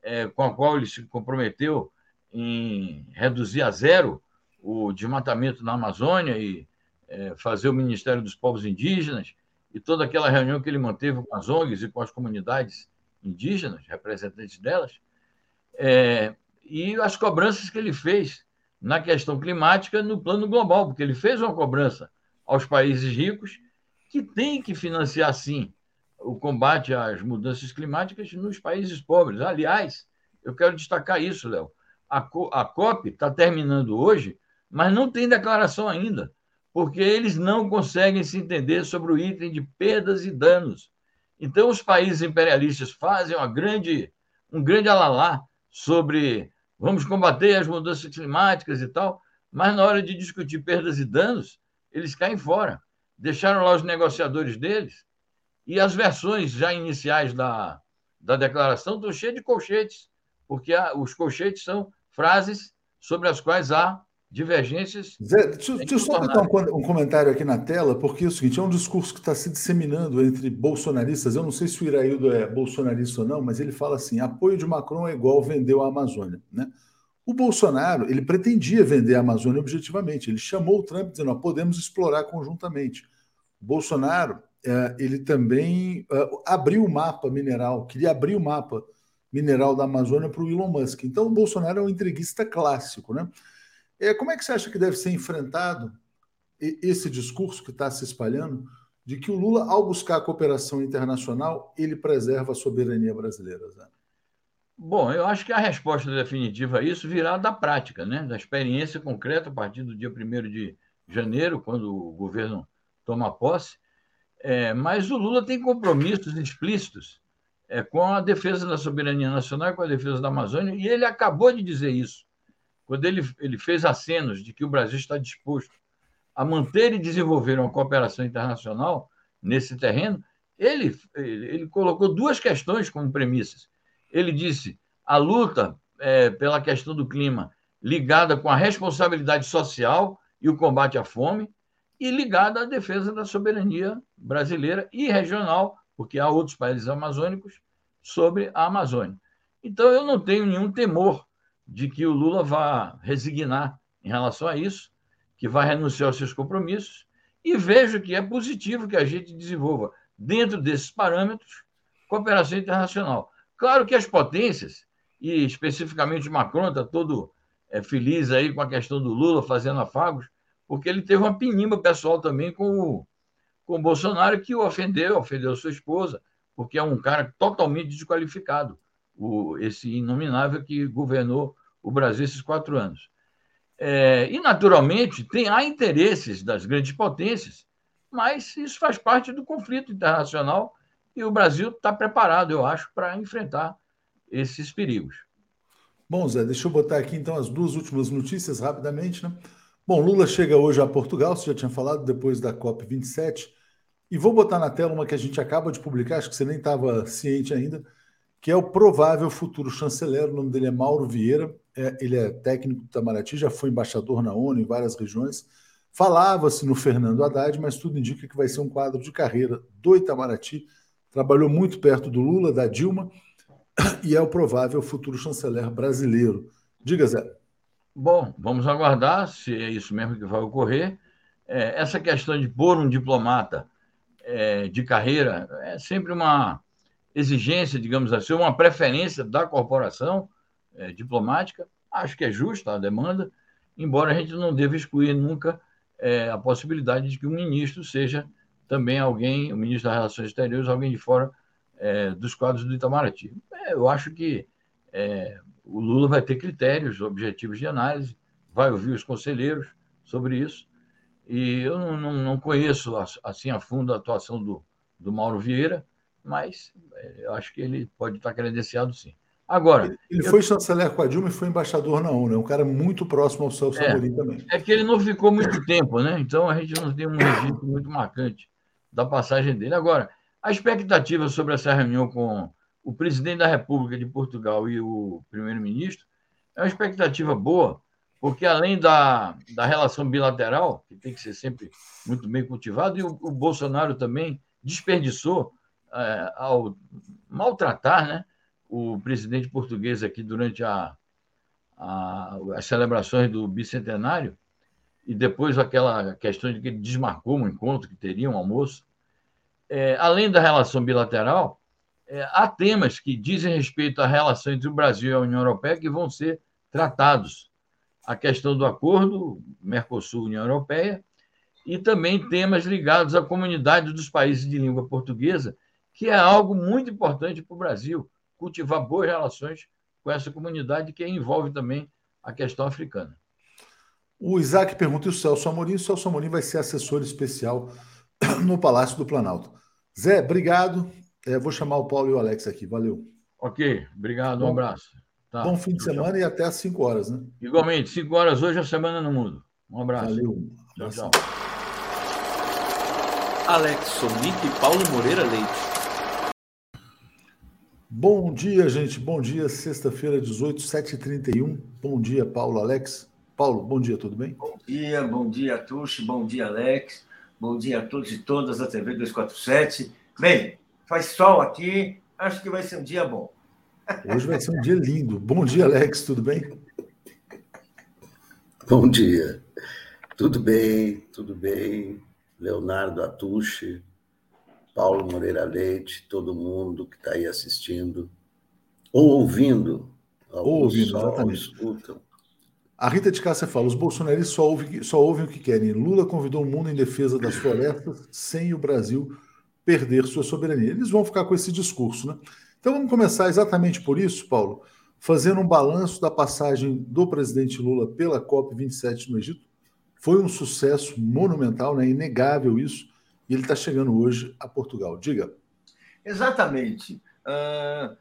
é, com a qual ele se comprometeu em reduzir a zero o desmatamento na Amazônia e é, fazer o Ministério dos Povos Indígenas, e toda aquela reunião que ele manteve com as ONGs e com as comunidades indígenas, representantes delas, é, e as cobranças que ele fez na questão climática no plano global, porque ele fez uma cobrança aos países ricos que têm que financiar, sim, o combate às mudanças climáticas nos países pobres. Aliás, eu quero destacar isso, Léo. A, a COP está terminando hoje, mas não tem declaração ainda, porque eles não conseguem se entender sobre o item de perdas e danos. Então, os países imperialistas fazem grande, um grande alalá sobre vamos combater as mudanças climáticas e tal, mas na hora de discutir perdas e danos, eles caem fora. Deixaram lá os negociadores deles e as versões já iniciais da, da declaração estão cheias de colchetes, porque os colchetes são frases sobre as quais há divergências. Zé, deixa, deixa eu só botar um, um, comentário aqui na tela, porque é o seguinte: é um discurso que está se disseminando entre bolsonaristas. Eu não sei se o Iraildo é bolsonarista ou não, mas ele fala assim: apoio de Macron é igual vendeu a Amazônia. Né? O Bolsonaro ele pretendia vender a Amazônia objetivamente. Ele chamou o Trump dizendo: podemos explorar conjuntamente. O Bolsonaro é, ele também é, abriu o mapa mineral, queria abrir o mapa mineral da Amazônia para o Elon Musk. Então, o Bolsonaro é um entreguista clássico. Né? É, como é que você acha que deve ser enfrentado esse discurso que está se espalhando de que o Lula, ao buscar a cooperação internacional, ele preserva a soberania brasileira? Zé? Bom, eu acho que a resposta definitiva a isso virá da prática, né? da experiência concreta a partir do dia 1 de janeiro, quando o governo toma posse, é, mas o Lula tem compromissos explícitos é, com a defesa da soberania nacional, com a defesa da Amazônia, e ele acabou de dizer isso. Quando ele, ele fez acenos de que o Brasil está disposto a manter e desenvolver uma cooperação internacional nesse terreno, ele, ele, ele colocou duas questões como premissas. Ele disse a luta é, pela questão do clima ligada com a responsabilidade social e o combate à fome, e ligada à defesa da soberania brasileira e regional, porque há outros países amazônicos sobre a Amazônia. Então, eu não tenho nenhum temor de que o Lula vá resignar em relação a isso, que vai renunciar aos seus compromissos, e vejo que é positivo que a gente desenvolva, dentro desses parâmetros, cooperação internacional. Claro que as potências, e especificamente Macron está todo é, feliz aí com a questão do Lula fazendo afagos, porque ele teve uma pinimba pessoal também com o, com o Bolsonaro, que o ofendeu, ofendeu sua esposa, porque é um cara totalmente desqualificado, o, esse inominável que governou o Brasil esses quatro anos. É, e, naturalmente, tem, há interesses das grandes potências, mas isso faz parte do conflito internacional e o Brasil está preparado, eu acho, para enfrentar esses perigos. Bom, Zé, deixa eu botar aqui então as duas últimas notícias rapidamente. Né? Bom, Lula chega hoje a Portugal, você já tinha falado, depois da COP27. E vou botar na tela uma que a gente acaba de publicar, acho que você nem estava ciente ainda, que é o provável futuro chanceler. O nome dele é Mauro Vieira, é, ele é técnico do Itamaraty, já foi embaixador na ONU em várias regiões. Falava-se no Fernando Haddad, mas tudo indica que vai ser um quadro de carreira do Itamaraty. Trabalhou muito perto do Lula, da Dilma, e é o provável futuro chanceler brasileiro. Diga, Zé. Bom, vamos aguardar se é isso mesmo que vai ocorrer. É, essa questão de pôr um diplomata é, de carreira é sempre uma exigência, digamos assim, uma preferência da corporação é, diplomática. Acho que é justa a demanda, embora a gente não deva excluir nunca é, a possibilidade de que o ministro seja também alguém, o ministro das Relações Exteriores, alguém de fora é, dos quadros do Itamaraty. É, eu acho que é, o Lula vai ter critérios, objetivos de análise, vai ouvir os conselheiros sobre isso, e eu não, não, não conheço assim a fundo a atuação do, do Mauro Vieira, mas é, eu acho que ele pode estar credenciado sim. Agora. Ele, eu... foi chanceler com a Dilma e foi embaixador na ONU, é um cara muito próximo ao Celso é, Amorim também. É que ele não ficou muito tempo, né? Então a gente não tem um registro muito marcante da passagem dele. Agora, a expectativa sobre essa reunião com o presidente da República de Portugal e o primeiro-ministro é uma expectativa boa, porque além da, da relação bilateral, que tem que ser sempre muito bem cultivada, e o, o Bolsonaro também desperdiçou é, ao maltratar né, o presidente português aqui durante a, a, as celebrações do bicentenário, e depois aquela questão de que ele desmarcou um encontro que teria, um almoço. É, além da relação bilateral, é, há temas que dizem respeito à relação entre o Brasil e a União Europeia que vão ser tratados. A questão do acordo Mercosul-União Europeia e também temas ligados à comunidade dos países de língua portuguesa, que é algo muito importante para o Brasil, cultivar boas relações com essa comunidade que envolve também a questão africana. O Isaac pergunta e o Celso Amorim. O Celso Amorim vai ser assessor especial [CLEARS THROAT] no Palácio do Planalto. Zé, obrigado. É, vou chamar o Paulo e o Alex aqui. Valeu. Ok, obrigado, um abraço. Tá. Bom fim de semana e até às 5 horas, né? Igualmente, 5 horas hoje, a semana no mundo. Um abraço. Valeu. Tchau, tchau. Alex Sonic e Paulo Moreira Leite. Bom dia, gente. Bom dia, sexta-feira, 18, 7h31. Bom dia, Paulo, Alex. Paulo, bom dia, tudo bem? Bom dia, bom dia, Tuxi, bom dia, Alex. Bom dia a todos e todas da TV 247. Bem, faz sol aqui, acho que vai ser um dia bom. Hoje vai ser um dia lindo. Bom dia, Alex, tudo bem? Bom dia. Tudo bem, tudo bem. Leonardo Atushi, Paulo Moreira Leite, todo mundo que está aí assistindo, ou ouvindo. Ou ouvindo, só exatamente. Escutam. A Rita de Cássia fala: os bolsonaristas só ouvem, só ouvem o que querem. Lula convidou o mundo em defesa das florestas sem o Brasil perder sua soberania. Eles vão ficar com esse discurso, né? Então vamos começar exatamente por isso, Paulo, fazendo um balanço da passagem do presidente Lula pela COP27 no Egito. Foi um sucesso monumental, né? inegável isso e ele está chegando hoje a Portugal. Diga. Exatamente. Uh,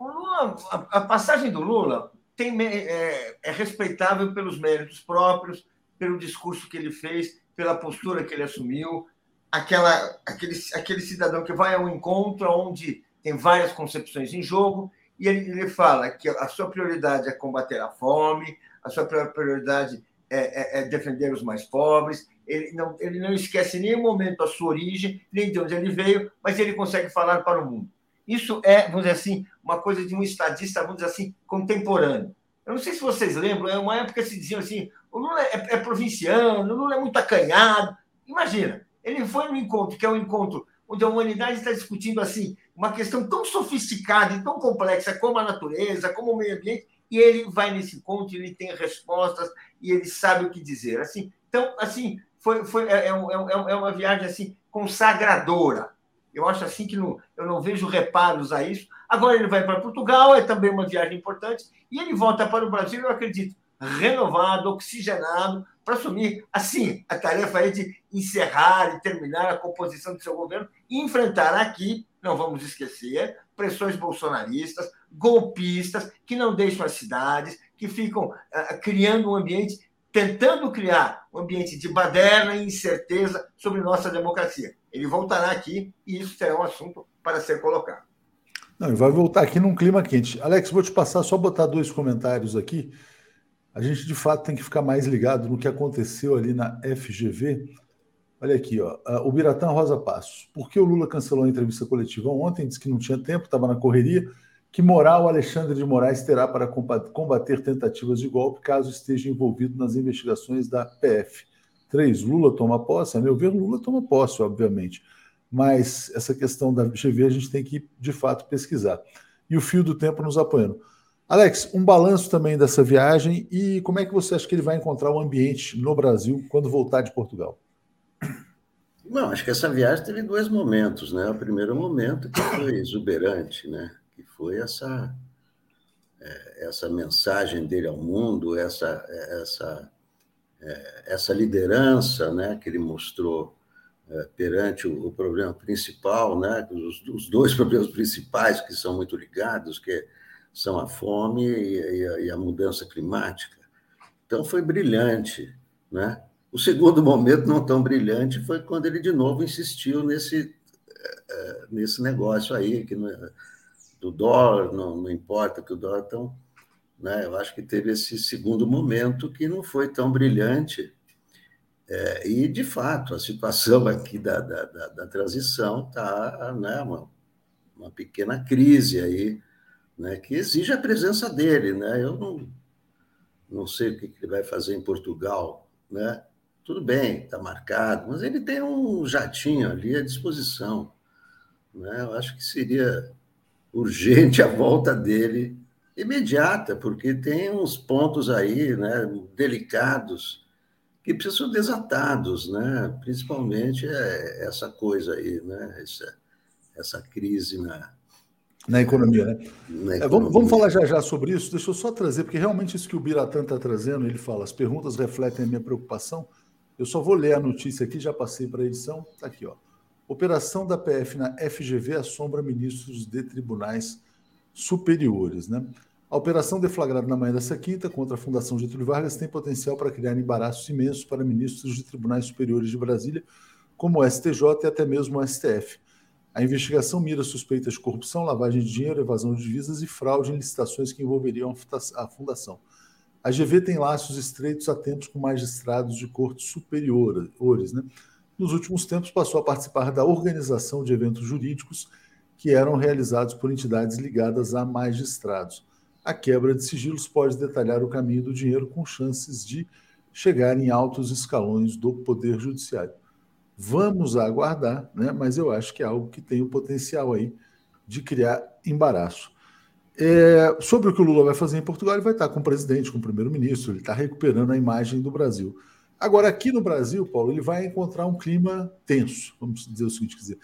Lula, a, a, passagem do Lula tem, é, é, respeitável pelos méritos próprios, pelo discurso que ele fez, pela postura que ele assumiu, aquela, aquele, aquele cidadão que vai ao encontro onde tem várias concepções em jogo, e ele, ele fala que a sua prioridade é combater a fome, a sua prioridade é, é, é defender os mais pobres, ele não, ele não esquece em nenhum momento a sua origem, nem de onde ele veio, mas ele consegue falar para o mundo. Isso é, vamos dizer assim, uma coisa de um estadista, vamos dizer assim, contemporâneo. Eu não sei se vocês lembram, é uma época que se diziam assim: o Lula é, é provinciano, o Lula é muito acanhado. Imagina, ele foi no encontro, que é um encontro onde a humanidade está discutindo assim uma questão tão sofisticada e tão complexa como a natureza, como o meio ambiente, e ele vai nesse encontro, ele tem respostas e ele sabe o que dizer. Assim, então, assim, foi, foi, é, é, é, é uma viagem assim consagradora. Eu acho assim que não, eu não vejo reparos a isso. Agora ele vai para Portugal, é também uma viagem importante, e ele volta para o Brasil, eu acredito, renovado, oxigenado, para assumir, assim, a tarefa aí de encerrar e terminar a composição do seu governo e enfrentar aqui, não vamos esquecer, pressões bolsonaristas, golpistas, que não deixam as cidades, que ficam uh, criando um ambiente tentando criar um ambiente de baderna e incerteza sobre nossa democracia. Ele voltará aqui e isso será um assunto para ser colocado. Não, vai voltar aqui num clima quente. Alex, vou te passar só botar dois comentários aqui. A gente de fato tem que ficar mais ligado no que aconteceu ali na FGV. Olha aqui, ó, o Biratã Rosa Passos. Por que o Lula cancelou a entrevista coletiva ontem? Disse que não tinha tempo, estava na correria. Que moral Alexandre de Moraes terá para combater tentativas de golpe caso esteja envolvido nas investigações da PF? Três, Lula toma posse? A meu ver, Lula toma posse, obviamente. Mas essa questão da GV a gente tem que, de fato, pesquisar. E o fio do tempo nos apoiando. Alex, um balanço também dessa viagem e como é que você acha que ele vai encontrar o ambiente no Brasil quando voltar de Portugal? Não, acho que essa viagem teve dois momentos, né? O primeiro momento que foi exuberante, né? Foi essa é, essa mensagem dele ao mundo, essa essa é, essa liderança, né? Que ele mostrou é, perante o, problema principal, né? Os, dois [LAUGHS] problemas principais que são muito ligados, que são a fome e, a, mudança climática. Então foi brilhante, né? O segundo [LAUGHS] momento, não tão brilhante, foi quando ele de novo insistiu nesse, nesse negócio aí, que é, do dólar, não, não importa que o dólar. Então, né, eu acho que teve esse segundo momento que não foi tão brilhante. É, e, de fato, a situação [LAUGHS] aqui da, da, da, da transição está né, uma, uma pequena crise aí, né, que exige a presença dele. Né? Eu não, não sei o que ele vai fazer em Portugal, né? tudo bem, está marcado, mas ele tem um jatinho ali à disposição. Né? Eu acho que seria urgente a volta dele imediata, porque tem uns pontos aí né, delicados que precisam ser desatados, né? principalmente é essa coisa aí, né? essa, essa crise na, na economia, né? Na economia. É, vamos, vamos, falar já já sobre isso. Deixa eu só trazer, porque realmente isso que o Biratã está trazendo, ele fala, as perguntas refletem a minha preocupação eu só vou ler a notícia aqui, já passei para a edição. Está aqui, ó. Operação da PF na FGV assombra ministros de tribunais superiores. Né? A operação deflagrada na manhã dessa quinta contra a Fundação Getúlio Vargas tem potencial para criar embaraços imensos para ministros de tribunais superiores de Brasília, como o STJ e até mesmo o STF. A investigação mira suspeitas de corrupção, lavagem de dinheiro, evasão de divisas e fraude em licitações que envolveriam a fundação. A GV tem laços estreitos a tempos com magistrados de cortes superiores. Né? Nos últimos tempos, passou a participar da organização de eventos jurídicos que eram realizados por entidades ligadas a magistrados. A quebra de sigilos pode detalhar o caminho do dinheiro com chances de chegar em altos escalões do Poder Judiciário. Vamos aguardar, né? mas eu acho que é algo que tem o potencial aí de criar embaraço. É, sobre o que o Lula vai fazer em Portugal, ele vai estar com o presidente, com o primeiro-ministro, ele está recuperando a imagem do Brasil. Agora, aqui no Brasil, Paulo, ele vai encontrar um clima tenso, vamos dizer o seguinte, dizer,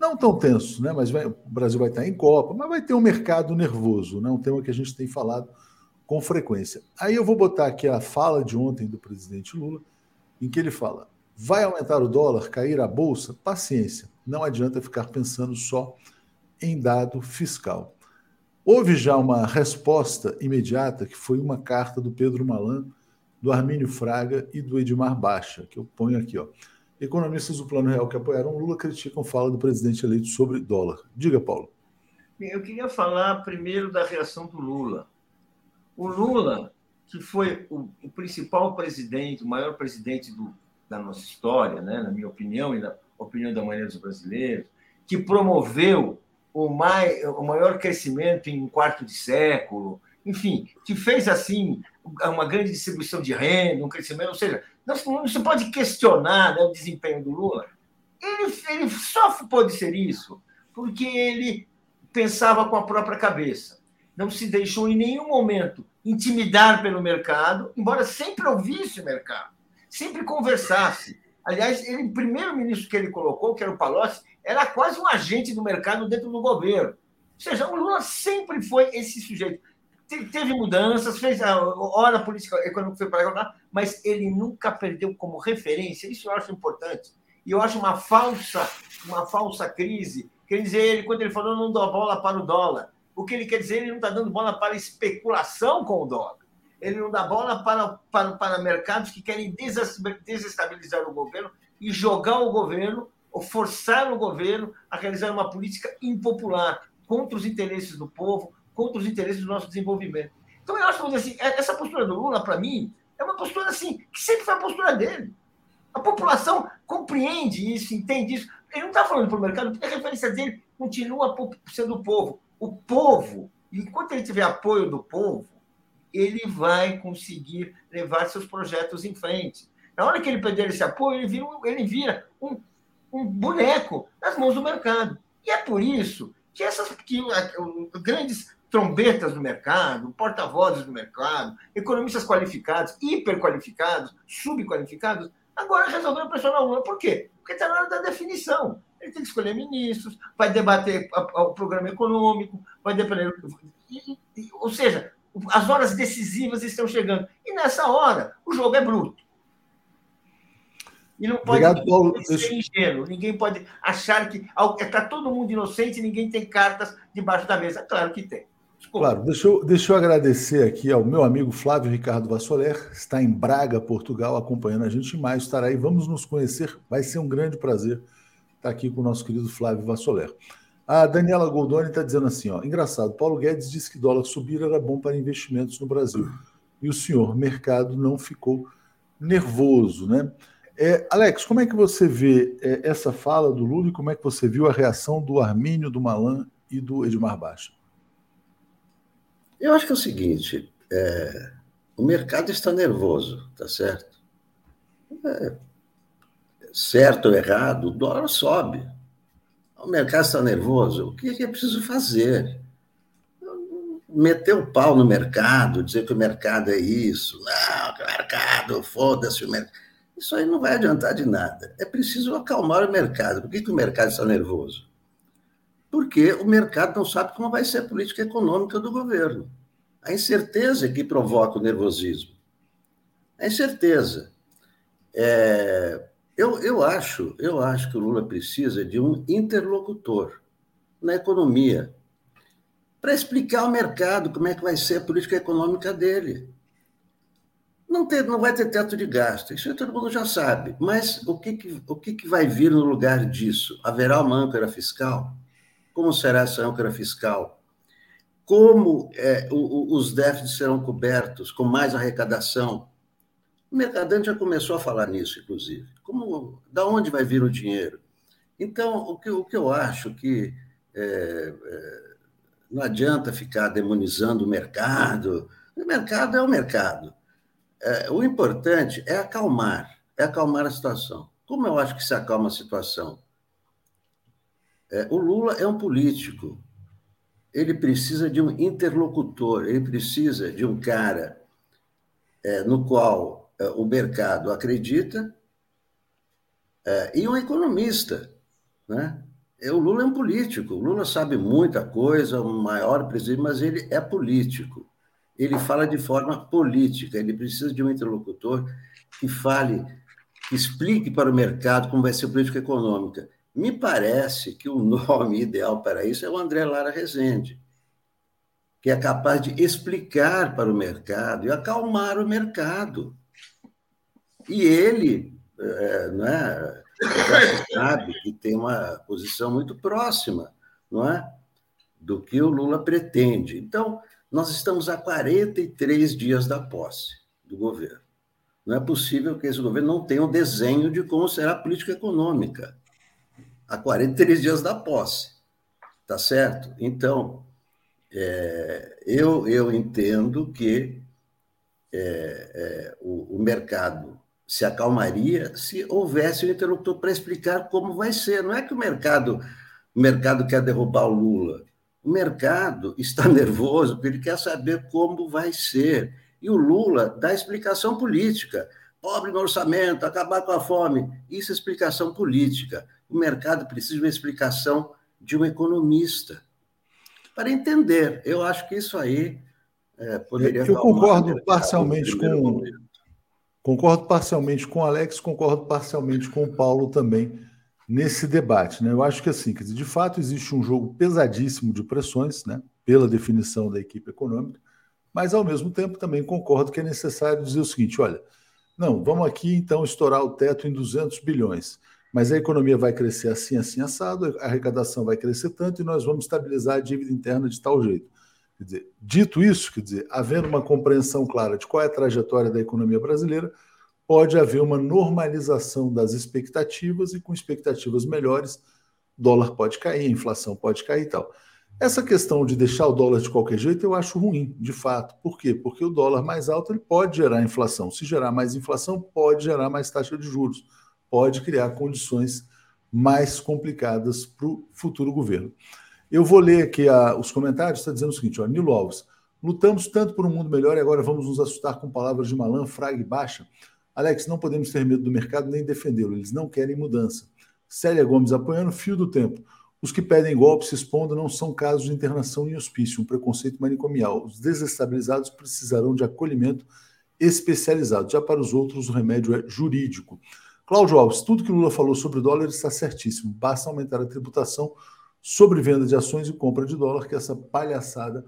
não tão tenso, né? Mas vai, o Brasil vai estar em Copa, mas vai ter um mercado nervoso, né? Um tema que a gente tem falado com frequência. Aí eu vou botar aqui a fala de ontem do presidente Lula, em que ele fala: vai aumentar o dólar, cair a bolsa? Paciência, não adianta ficar pensando só em dado fiscal. Houve já uma resposta imediata, que foi uma carta do Pedro Malan, do Armínio Fraga e do Edmar Baixa, que eu ponho aqui. Ó. Economistas do Plano Real que apoiaram Lula criticam fala do presidente eleito sobre dólar. Diga, Paulo. Eu queria falar primeiro da reação do Lula. O Lula, que foi o, principal presidente, o maior presidente do, da nossa história, né, na minha opinião e na opinião da maioria dos brasileiros, que promoveu o, mais, o maior crescimento em um quarto de século, enfim, que fez assim uma grande distribuição de renda, um crescimento, ou seja, não, se pode questionar né, o desempenho do Lula. Ele, ele só pode ser isso porque ele pensava com a própria cabeça. Não se deixou em nenhum momento intimidar pelo mercado, embora sempre ouvisse o mercado, sempre conversasse. Aliás, ele, o primeiro ministro que ele colocou, que era o Palocci, era quase um agente do mercado dentro do governo. Ou seja, o Lula sempre foi esse sujeito. Teve mudanças, fez a hora política econômica foi para lá, mas ele nunca perdeu como referência. Isso eu acho importante. E eu acho uma falsa, uma falsa crise. Quer dizer, ele, quando ele falou não dá bola para o dólar, o que ele quer dizer, ele não está dando bola para especulação com o dólar. Ele não dá bola para, para, para mercados que querem desestabilizar o governo e jogar o governo ou forçar o governo a realizar uma política impopular contra os interesses do povo, contra os interesses do nosso desenvolvimento. Então, eu acho que assim, é, essa postura do Lula, para mim, é uma postura assim, que sempre foi a postura dele. A população compreende isso, entende isso. Ele não está falando para o mercado, porque a referência dele continua sendo o povo. O povo, enquanto ele tiver apoio do povo, ele vai conseguir levar seus projetos em frente. Na hora que ele perder esse apoio, ele vira, ele vira um um boneco nas mãos do mercado. E é por isso que essas que, grandes trombetas do mercado, porta-vozes do mercado, economistas qualificados, hiperqualificados, subqualificados, Agora resolveram pressionar o Lula. Por quê? Porque está na hora da definição. Ele tem que escolher ministros, vai debater o programa econômico, vai debater. Ou seja, as horas decisivas estão chegando. E nessa hora, o jogo é bruto. E não pode Obrigado, Paulo. ser ingênuo. Ninguém pode achar que está todo mundo inocente e ninguém tem cartas debaixo da mesa. Claro que tem. Claro, deixa eu, deixa eu agradecer aqui ao meu amigo Flávio Ricardo Vassoler, está em Braga, Portugal, acompanhando a gente em maio, estará aí. Vamos nos conhecer, vai ser um grande prazer estar aqui com o nosso querido Flávio Vassoler. A Daniela Goldoni está dizendo assim: ó, engraçado, Paulo Guedes disse que dólar subir era bom para investimentos no Brasil. E o senhor mercado não ficou nervoso, né? É, Alex, como é que você vê é, essa fala do Lula e como é que você viu a reação do Armínio, do Malan e do Edmar Baixa? Eu acho que é o seguinte: é, o mercado está nervoso, tá certo? É, certo ou errado, o dólar sobe. O mercado está nervoso. O que é, que preciso fazer? Meter o pau no mercado, dizer que o mercado é isso. Não, que o mercado, foda-se o mercado. Isso aí não vai adiantar de nada. É preciso acalmar o mercado. Por que, que o mercado está nervoso? Porque o mercado não sabe como vai ser a política econômica do governo. A incerteza que provoca o nervosismo. A incerteza. É, eu, eu, acho, eu acho que o Lula precisa de um interlocutor na economia para explicar ao mercado como é que vai ser a política econômica dele. Não, ter, não vai ter teto de gasto, isso todo mundo já sabe. Mas o que, que, o que, que vai vir no lugar disso? Haverá uma âncora fiscal? Como será essa âncora fiscal? Como é, o, os déficits serão cobertos com mais arrecadação? O Mercadante já começou a falar nisso, inclusive. Como, da onde vai vir o dinheiro? Então, o que, o que eu acho que é, é, não adianta ficar demonizando o mercado. O mercado é o mercado. É, o importante é acalmar, é acalmar a situação. Como eu acho que se acalma a situação? É, o Lula é um político. Ele precisa de um interlocutor, ele precisa de um cara é, no qual é, o mercado acredita é, e um economista. Né? É, o Lula é um político. O Lula sabe muita coisa, o maior presidente, mas ele é político. Ele fala de forma política. Ele precisa de um interlocutor que fale, que explique para o mercado como vai ser política econômica. Me parece que o [LAUGHS] nome ideal para isso é o André Lara Rezende, que é capaz de explicar para o mercado e acalmar o mercado. E ele, é, é, já sabe que tem uma posição muito próxima, não é, do que o Lula pretende. Então, nós estamos a 43 dias da posse do governo. Não é possível que esse governo não tenha um desenho de como será a política econômica a 43 dias da posse. Tá certo? Então, é, eu, eu entendo que é, é, o, o, mercado se acalmaria se houvesse um interlocutor para explicar como vai ser. Não é que o mercado, o mercado quer derrubar o Lula. O mercado está [LAUGHS] nervoso porque ele quer saber como vai ser. E o Lula dá explicação política. Pobre no orçamento, acabar com a fome. Isso é explicação política o mercado precisa de uma explicação de um economista para entender. Eu acho que isso aí é, poderia. Eu concordo parcialmente com. Concordo parcialmente com o Alex, concordo parcialmente com o Paulo também nesse debate. Né? Eu acho que assim, dizer, de fato existe um jogo pesadíssimo de pressões, né? pela definição da equipe econômica, mas ao mesmo tempo também concordo que é necessário dizer o seguinte: olha, não, vamos aqui então estourar o teto em 200 bilhões mas a economia vai crescer assim, assim, assado, a arrecadação vai crescer tanto e nós vamos estabilizar a dívida interna de tal jeito. Quer dizer, dito isso, quer dizer, havendo uma compreensão clara de qual é a trajetória da economia brasileira, pode haver uma normalização das expectativas e com expectativas melhores, dólar pode cair, inflação pode cair e tal. Essa questão de deixar o dólar de qualquer jeito eu acho ruim, de fato. Por quê? Porque o dólar mais alto ele pode gerar inflação. Se gerar mais inflação, pode gerar mais taxa de juros pode criar condições mais complicadas para o futuro governo. Eu vou ler aqui a, os comentários, está dizendo o seguinte, ó, Nilo Alves, lutamos tanto por um mundo melhor e agora vamos nos assustar com palavras de Malan, Fraga e Baixa. Alex, não podemos ter medo do mercado nem defendê-lo. Eles não querem mudança. Célia Gomes apoiando fio do tempo. Os que pedem golpe se expondo não são casos de internação em hospício, um preconceito manicomial. Os desestabilizados precisarão de acolhimento especializado. Já para os outros, o remédio é jurídico. Cláudio Alves, tudo que Lula falou sobre o dólar está certíssimo. Basta aumentar a tributação sobre venda de ações e compra de dólar, que essa palhaçada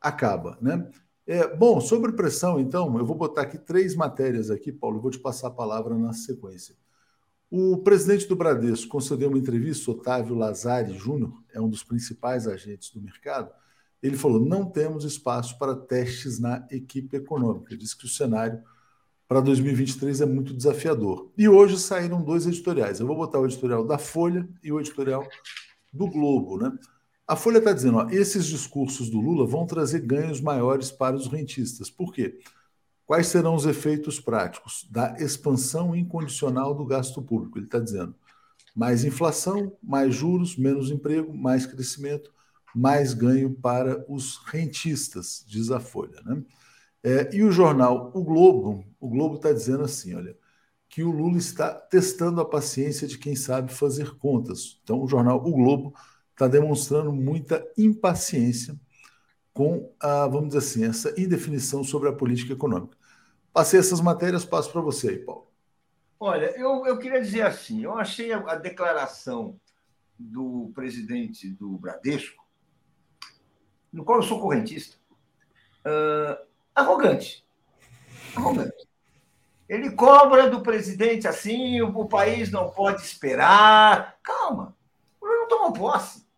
acaba. Né? É, bom, sobre pressão, então, eu vou botar aqui três matérias aqui, Paulo, vou te passar a palavra na sequência. O presidente do Bradesco concedeu uma entrevista, Otávio Lazari Júnior, é um dos principais agentes do mercado. Ele falou: não temos espaço para testes na equipe econômica. Disse que o cenário para 2023 é muito desafiador. E hoje saíram dois editoriais. Eu vou botar o editorial da Folha e o editorial do Globo, né? A Folha está dizendo: ó, esses discursos do Lula vão trazer ganhos maiores para os rentistas. Por quê? Quais serão os efeitos práticos da expansão incondicional do gasto público? Ele está dizendo: mais inflação, mais juros, menos emprego, mais crescimento, mais ganho para os rentistas, diz a Folha. Né? É, e o jornal O Globo, o Globo está dizendo assim: olha, que o Lula está testando a paciência de quem sabe fazer contas. Então, o jornal O Globo está demonstrando muita impaciência com a, vamos dizer assim, essa indefinição sobre a política econômica. Passei essas matérias, passo para você aí, Paulo. Olha, eu, eu queria dizer assim, eu achei a, a declaração do presidente do Bradesco, no qual eu sou correntista, uh, arrogante. Arrogante. Ele cobra do presidente assim, o, o país não pode esperar. Calma, o Lula não tomou posse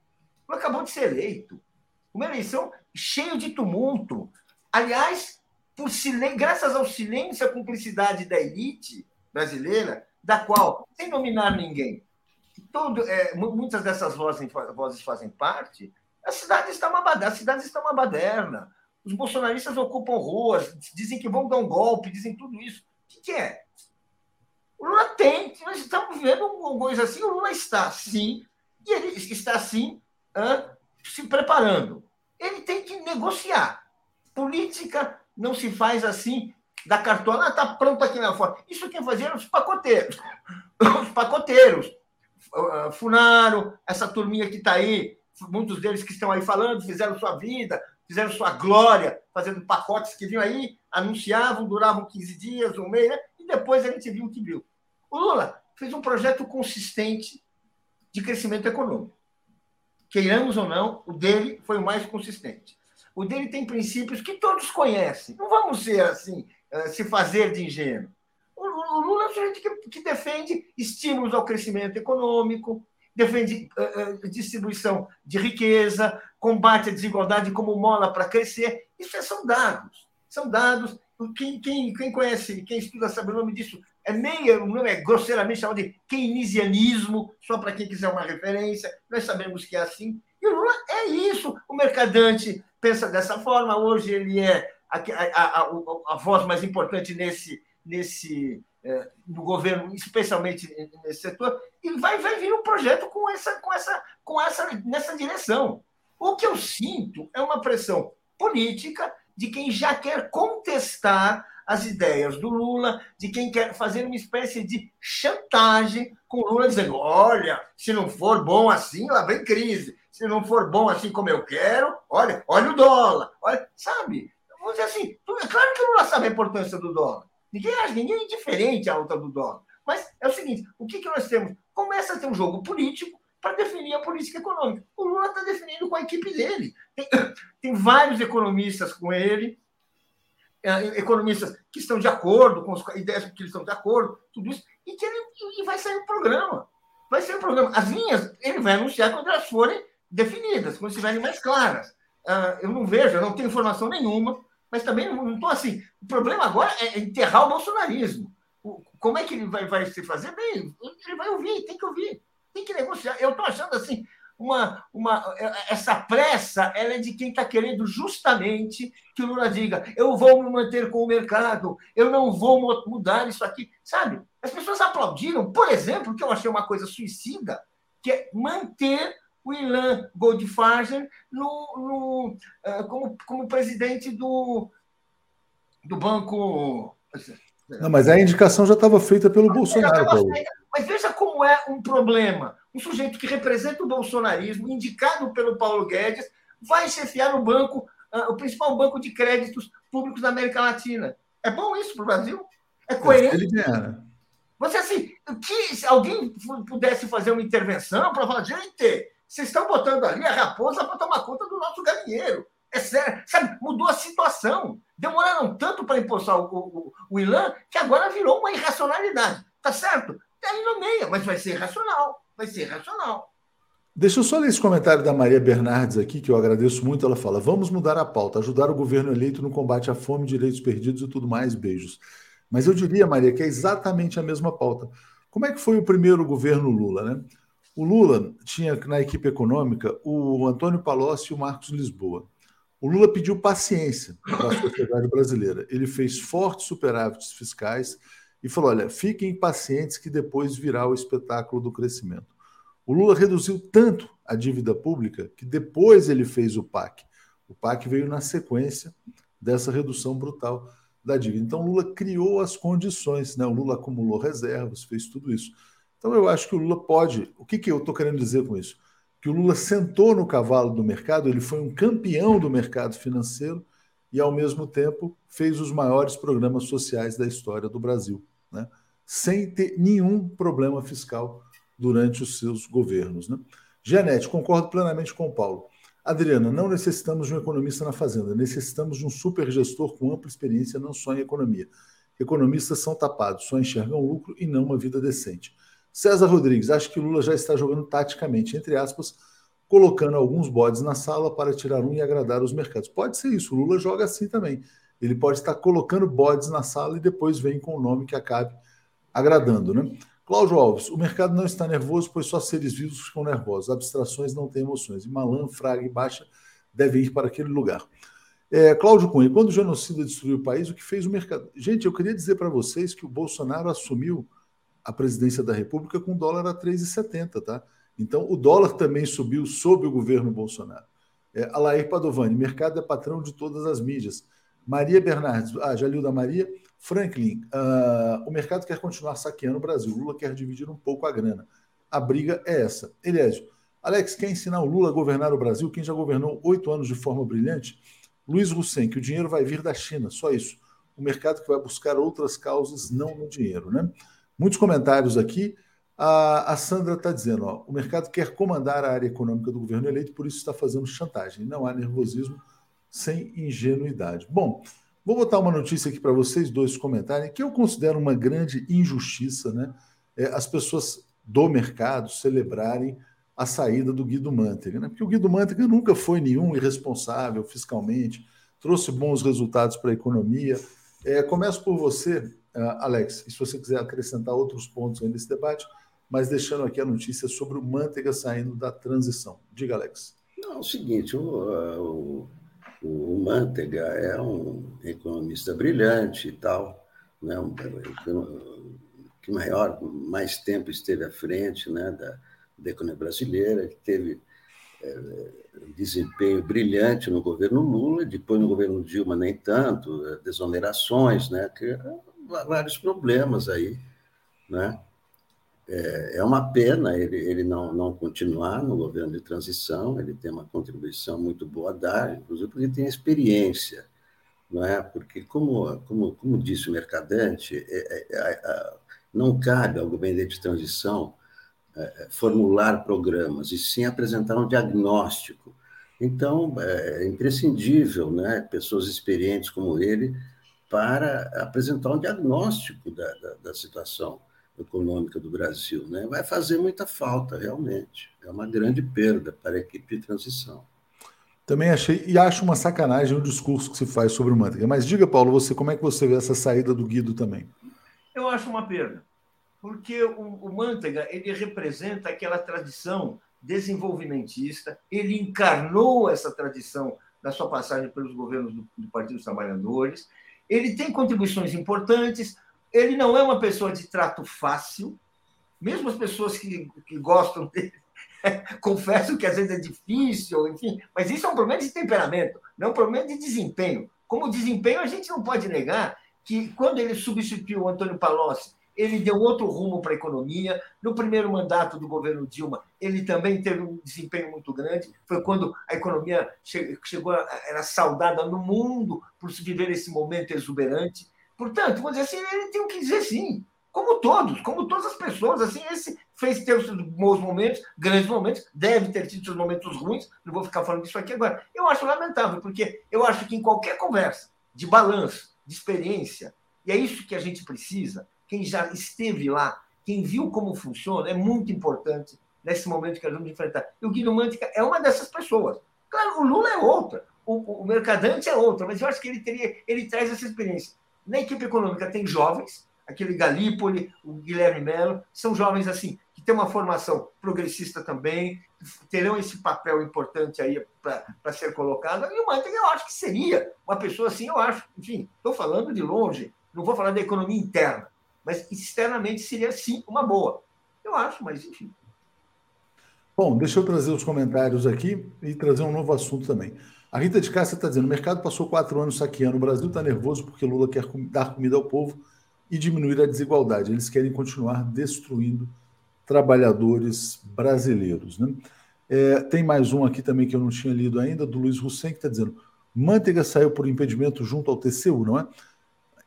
acabou de ser eleito. Uma eleição cheia de tumulto. Aliás, por graças ao silêncio e à cumplicidade da elite brasileira, da qual, sem nominar ninguém, todo, é, muitas dessas vozes, vozes fazem parte, a cidade está uma. A cidade está uma baderna. Os bolsonaristas ocupam ruas, dizem que vão dar um golpe, dizem tudo isso. O que, é? O Lula tem, nós estamos vendo coisa assim, o Lula está sim, e ele está sim se preparando. Ele tem que negociar. Política não se faz assim, da cartola, está ah, pronto aqui na foto. Isso quem fazia os pacoteiros. Os pacoteiros. Ah, Funaro, essa turminha que está aí, muitos deles que estão aí falando, fizeram sua vida, fizeram sua glória, fazendo pacotes que vinham aí, anunciavam, duravam 15 dias, um mês, né? e depois a gente viu o que viu. O Lula fez um projeto consistente de crescimento econômico queiramos ou não, o dele foi o mais consistente. O dele tem princípios que todos conhecem. Não vamos ser assim, eh, se fazer de ingênuo. O Lula é um sujeito que, que defende estímulos ao crescimento econômico, defende uh, distribuição de riqueza, combate a desigualdade como mola para crescer. Isso é, são dados. São dados. Quem, quem, quem conhece, quem estuda sabe o nome disso, é meio, é grosseiramente chamado de keynesianismo, só para quem quiser uma referência, nós sabemos que é assim. E o Lula é isso. O mercadante pensa dessa forma, hoje ele é a, a, a, a voz mais importante nesse, nesse é, no governo, especialmente nesse setor, e vai, vai vir um projeto com essa, com essa, com essa, nessa direção. O que eu sinto é uma pressão política de quem já quer contestar as ideias do Lula, de quem quer fazer uma espécie de chantagem com o Lula, dizendo: olha, se não for bom assim, lá vem crise. Se não for bom assim como eu quero, olha, olha o dólar. Olha, sabe? Vamos dizer assim, é claro que o Lula sabe a importância do dólar. Ninguém acha, ninguém é indiferente à alta do dólar. Mas é o seguinte: o que, que nós temos? Começa a ter um jogo político para definir a política econômica. O Lula está definindo com a equipe dele. Tem, [COUGHS] tem vários economistas com ele, é, economistas que estão de acordo com as ideias que eles estão de acordo, tudo isso, e, que ele, e vai sair um programa. Vai sair um programa. As linhas ele vai anunciar quando elas forem definidas, quando estiverem mais claras. Uh, eu não vejo, eu não tenho informação nenhuma, mas também não estou assim. O problema agora é enterrar o bolsonarismo. O, como é que ele vai, vai se fazer? Bem, ele vai ouvir, tem que ouvir, tem que negociar. Eu estou achando assim, uma, uma, essa pressa ela é de quem está querendo justamente que o Lula diga: eu vou me manter com o mercado, eu não vou mudar isso aqui. Sabe? As pessoas aplaudiram, por exemplo, que eu achei uma coisa suicida, que é manter o Ilan Goldfager no, no, uh, como, como presidente do, do Banco Não, mas a indicação já estava feita pelo Bolsonaro, Paulo. Mas veja como é um problema. Um sujeito que representa o bolsonarismo, indicado pelo Paulo Guedes, vai chefiar no banco, uh, o principal banco de créditos públicos da América Latina. É bom isso para o Brasil? É coerente? Ele ganha. Você, assim, que, se alguém pudesse fazer uma intervenção para falar, gente, vocês estão botando ali a raposa para tomar conta do nosso galinheiro. É sério, sabe? Mudou a situação. Demoraram tanto para impulsar o, o, o Ilan que agora virou uma irracionalidade. Tá certo? Ele nomeia, mas vai ser racional. Vai ser racional. Deixa eu só ler esse comentário da Maria Bernardes aqui, que eu agradeço muito. Ela fala: vamos mudar a pauta, ajudar o governo eleito no combate à fome, direitos perdidos e tudo mais. Beijos. Mas eu diria, Maria, que é exatamente a mesma pauta. Como é que foi o primeiro governo Lula, né? O Lula tinha na equipe econômica o Antônio Palocci e o Marcos Lisboa. O Lula pediu paciência para a sociedade brasileira. Ele fez fortes superávites fiscais e falou: olha, fiquem pacientes que depois virá o espetáculo do crescimento. O Lula reduziu tanto a dívida pública que depois ele fez o PAC. O PAC veio na sequência dessa redução brutal da dívida. Então, o Lula criou as condições, né? o Lula acumulou reservas, fez tudo isso. Então, eu acho que o Lula pode. O que, que eu estou querendo dizer com isso? Que o Lula sentou no cavalo do mercado, ele foi um campeão do mercado financeiro e, ao mesmo tempo, fez os maiores programas sociais da história do Brasil, né? sem ter nenhum problema fiscal durante os seus governos. Né? Janete, concordo plenamente com o Paulo. Adriana, não necessitamos de um economista na Fazenda, necessitamos de um super gestor com ampla experiência, não só em economia. Economistas são tapados, só enxergam lucro e não uma vida decente. César Rodrigues, acho que Lula já está jogando taticamente, entre aspas, colocando alguns bodes na sala para tirar um e agradar os mercados. Pode ser isso, Lula joga assim também. Ele pode estar colocando bodes na sala e depois vem com o nome que acabe agradando, né? Cláudio Alves, o mercado não está nervoso, pois só seres vivos ficam nervosos. Abstrações não têm emoções. E Malan, Fraga e Baixa devem ir para aquele lugar. É, Cláudio Cunha, quando o genocida destruiu o país, o que fez o mercado? Gente, eu queria dizer para vocês que o Bolsonaro assumiu a presidência da República com dólar a 3,70, tá? Então, o dólar também subiu sob o governo Bolsonaro. É, Alair Padovani, mercado é patrão de todas as mídias. Maria Bernardes, ah, já da Maria. Franklin, uh, o mercado quer continuar saqueando o Brasil. Lula quer dividir um pouco a grana. A briga é essa. Eliésio, Alex, quer ensinar o Lula a governar o Brasil? Quem já governou oito anos de forma brilhante? Luiz Hussein, que o dinheiro vai vir da China, só isso. O mercado que vai buscar outras causas, não no dinheiro. Né? Muitos comentários aqui. A, a Sandra está dizendo: ó, o mercado quer comandar a área econômica do governo eleito, por isso está fazendo chantagem. Não há nervosismo sem ingenuidade. Bom, Vou botar uma notícia aqui para vocês dois comentarem, que eu considero uma grande injustiça, né? É, as pessoas do mercado celebrarem a saída do Guido Mantega, né? Porque o Guido Mantega nunca foi nenhum irresponsável fiscalmente, trouxe bons resultados para a economia. É, começo por você, Alex, e se você quiser acrescentar outros pontos aí nesse debate, mas deixando aqui a notícia sobre o Mantega saindo da transição. Diga, Alex. Não, é o seguinte, o, o o Mantega é um economista brilhante e tal, né? Um, que maior, mais tempo esteve à frente né, da, da economia brasileira, que teve é, desempenho brilhante no governo Lula, depois no governo Dilma nem tanto, é, desonerações, né, que, vários problemas aí, né? É, é uma pena ele, ele não, não continuar no governo de transição, ele tem uma contribuição muito boa a dar, inclusive porque tem experiência, não é? Porque, como, como, como disse o Mercadante, é, é, é não cabe ao governo de transição é, é, formular programas, e sim apresentar um diagnóstico. Então, é imprescindível né, pessoas experientes como ele para apresentar um diagnóstico da, da, da situação econômica do Brasil. Né? Vai fazer muita falta, realmente. É uma grande perda para a equipe de transição. Também achei, e acho uma sacanagem o discurso que se faz sobre o Manteiga. Mas diga, Paulo, você como é que você vê essa saída do Guido também? Eu acho uma perda, porque o, o Manteiga ele representa aquela tradição desenvolvimentista, ele encarnou essa tradição na sua passagem pelos governos do, do Partido dos Trabalhadores, ele tem contribuições importantes, ele não é uma pessoa de trato fácil, mesmo as pessoas que, que gostam dele [LAUGHS] confessam que às vezes é difícil, enfim, mas isso é um problema de temperamento, não é um problema de desempenho. Como desempenho, a gente não pode negar que, quando ele substituiu o Antônio Palocci, ele deu outro rumo para a economia. No primeiro mandato do governo Dilma, ele também teve um desempenho muito grande. Foi quando a economia chegou, era saudada no mundo por se viver esse momento exuberante. Portanto, vamos dizer assim, ele tem o que dizer sim. Como todos, como todas as pessoas, assim, esse fez ter os seus bons momentos, grandes momentos, deve ter tido seus momentos ruins, não vou ficar falando disso aqui agora. Eu acho lamentável, porque eu acho que em qualquer conversa de balanço, de experiência, e é isso que a gente precisa, quem já esteve lá, quem viu como funciona, é muito importante nesse momento que nós vamos enfrentar. E o Guido Mântica é uma dessas pessoas. Claro, o Lula é outra, o, o Mercadante é outra, mas eu acho que ele teria, ele traz essa experiência. Na equipe econômica tem jovens, aquele Galípoli, o Guilherme Melo, são jovens assim, que têm uma formação progressista também, terão esse papel importante aí para ser colocado. E o Mantega, eu acho que seria uma pessoa assim, eu acho, enfim, estou falando de longe, não vou falar da economia interna, mas externamente seria sim uma boa. Eu acho, mas enfim. Bom, deixa eu trazer os comentários aqui e trazer um novo assunto também. A Rita de Cássia está dizendo: o mercado passou quatro anos saqueando, o Brasil está nervoso porque Lula quer dar comida ao povo e diminuir a desigualdade. Eles querem continuar destruindo trabalhadores brasileiros. Né? É, tem mais um aqui também que eu não tinha lido ainda, do Luiz Hussein, que está dizendo: Manteiga saiu por impedimento junto ao TCU, não é?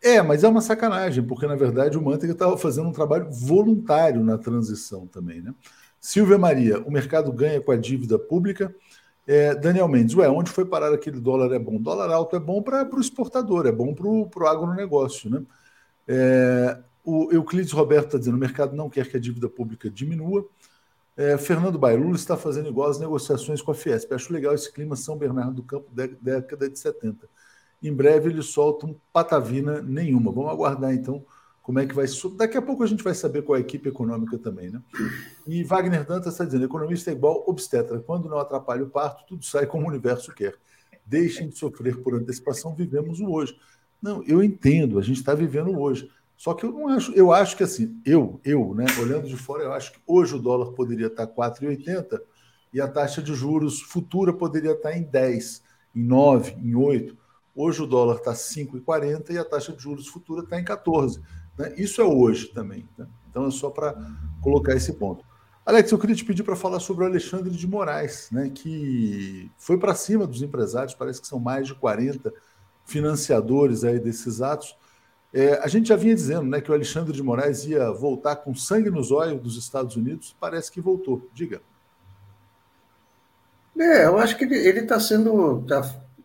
É, mas é uma sacanagem, porque na verdade o Manteiga estava fazendo um trabalho voluntário na transição também. Né? Silvia Maria, o mercado ganha com a dívida pública. É, Daniel Mendes, ué, onde foi parar aquele dólar é bom? Dólar alto é bom para o exportador, é bom para o agronegócio. Né? É, o Euclides Roberto está dizendo: o mercado não quer que a dívida pública diminua. É, Fernando Bailula está fazendo igual as negociações com a Fiesp. Acho legal esse clima São Bernardo do Campo, década de 70. Em breve eles soltam patavina nenhuma. Vamos aguardar então como é que vai. Daqui a pouco a gente vai saber qual é a equipe econômica também, né? E Wagner Dantas está dizendo: economista é igual obstetra. Quando não atrapalha o parto, tudo sai como o universo quer. Deixem de sofrer por antecipação, vivemos o hoje. Não, eu entendo, a gente está vivendo hoje. Só que eu não acho, eu acho que assim, eu, eu, né, olhando de fora, eu acho que hoje o dólar poderia estar 4,80 e a taxa de juros futura poderia estar em 10, em 9, em 8. Hoje o dólar está 5,40 e a taxa de juros futura está em 14. Né? Isso é hoje também. Né? Então é só para colocar esse ponto. Alex, eu queria te pedir para falar sobre o Alexandre de Moraes, né, que foi para cima dos empresários, parece que são mais de 40 financiadores aí desses atos. É, a gente já vinha dizendo né, que o Alexandre de Moraes ia voltar com sangue nos olhos dos Estados Unidos, parece que voltou. Diga. É, eu acho que ele está sendo. Tá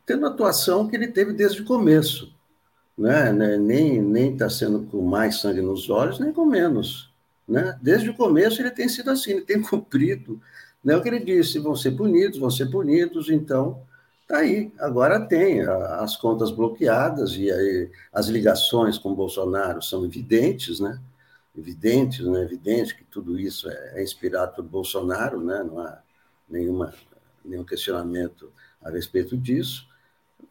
tendo a atuação que ele teve desde o começo. Né? né nem está sendo com mais sangue nos olhos, nem com menos. Né? Desde o começo ele tem sido assim, ele tem [LAUGHS] cumprido né, o que ele disse: vão ser punidos, vão ser punidos, então Está aí, agora tem as contas bloqueadas e aí as ligações com Bolsonaro são evidentes, né? Evidentes, né? Evidente que tudo isso é, é inspirado por Bolsonaro, né? Não há nenhuma, nenhum questionamento a respeito disso.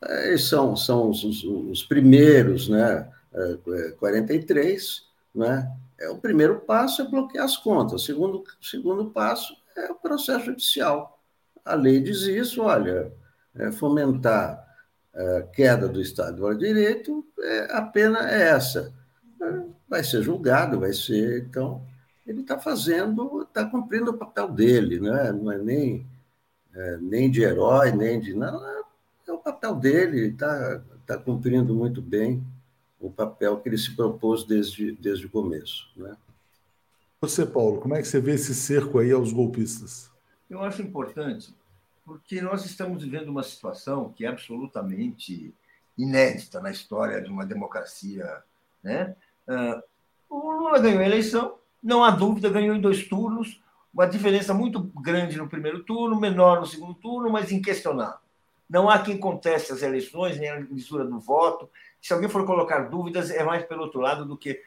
É, são são os, os, os primeiros, né? 43, é, né? É, o primeiro passo é bloquear as contas. O segundo, segundo passo é o processo judicial. A lei diz isso, olha, é, fomentar a é, queda do Estado de Direito, é, a pena é essa. É, vai ser julgado, vai ser. Então, ele está fazendo, está cumprindo o papel dele, né? não é nem, é, nem de herói, nem de. Não, é o papel dele, está tá cumprindo muito bem o papel que ele se propôs desde, desde o começo. Né? Você, Paulo, como é que você vê esse cerco aí aos golpistas? Eu acho importante porque nós estamos vivendo uma situação que é absolutamente inédita na história de uma democracia. Né? Ah, o Lula ganhou a eleição, não há dúvida, ganhou em dois turnos, uma diferença muito grande no primeiro turno, menor no segundo turno, mas inquestionável. Não há quem conteste as eleições, nem a lisura do voto. Se alguém for colocar dúvidas, é mais pelo outro lado do que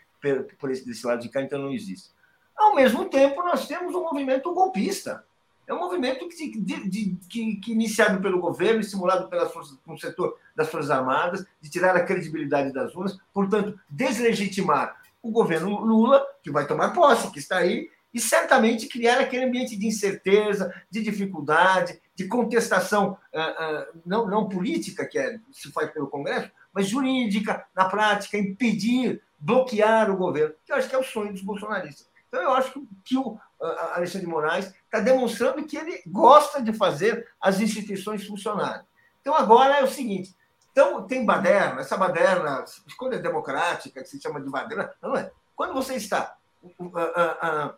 por esse desse lado de cá, então não existe. Ao mesmo tempo, nós temos um movimento golpista é um movimento que, de, de, que, que iniciado pelo governo, estimulado forças, pelo setor das Forças Armadas, de tirar a credibilidade das urnas, portanto, deslegitimar o governo Lula, que vai tomar posse, que está aí, e certamente criar aquele ambiente de incerteza, de dificuldade, de contestação uh, uh, não, não política, que é, se faz pelo Congresso, mas jurídica, na prática, impedir, bloquear o governo, que eu acho que é o sonho dos bolsonaristas. Então, eu acho que o Alexandre de Moraes está demonstrando que ele gosta de fazer as instituições funcionarem. Então, agora é o seguinte: então, tem baderna, essa baderna, quando é democrática, que se chama de baderna, não é. Quando você está uh, uh,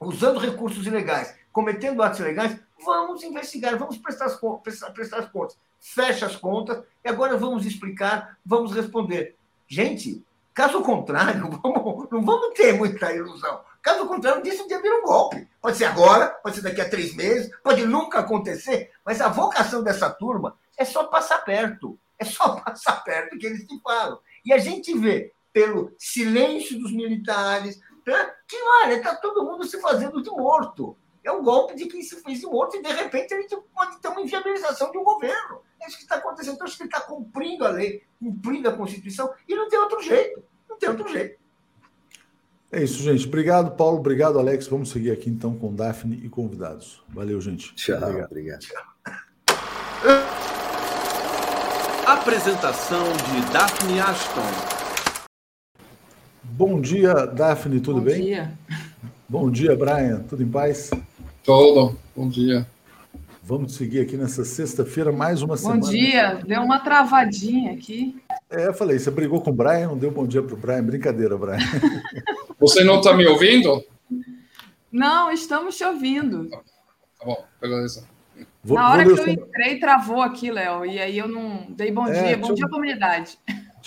usando recursos ilegais, cometendo atos ilegais, vamos investigar, vamos prestar as, prestar, prestar as contas. Fecha as contas e agora vamos explicar, vamos responder. Gente, caso contrário, [LAUGHS] vamos, não vamos ter muita ilusão. Caso contrário, disso dia vira um golpe. Pode ser agora, pode ser daqui a três meses, pode nunca acontecer, mas a vocação dessa turma é só passar perto. É só [LAUGHS] passar perto que eles te falam. E a gente vê, pelo silêncio dos militares, né, que, olha, está todo mundo se fazendo de morto. É um golpe de quem se fez de morto e, de repente, a gente pode ter uma inviabilização de um governo. É isso que está acontecendo. Então, acho que ele está cumprindo a lei, cumprindo a Constituição, e não tem outro jeito. Não tem outro jeito. É isso, gente. Obrigado, Paulo. Obrigado, Alex. Vamos seguir aqui então com Daphne e convidados. Valeu, gente. Tchau. Obrigado. obrigado. Tchau. Apresentação de Daphne Ashton. Bom dia, Daphne, tudo Bom bem? Bom dia. Bom dia, Brian. Tudo em paz? Tudo. Bom dia. Vamos seguir aqui nessa sexta-feira, mais uma bom semana. Bom dia. Deu uma travadinha aqui. É, eu falei, você brigou com o Brian, não deu bom dia para o Brian. Brincadeira, Brian. [LAUGHS] Você não está me ouvindo? Não, estamos te ouvindo. Tá bom, beleza. Vou, Na hora que eu entrei, travou aqui, Léo, e aí eu não dei bom é, dia. Bom dia, comunidade.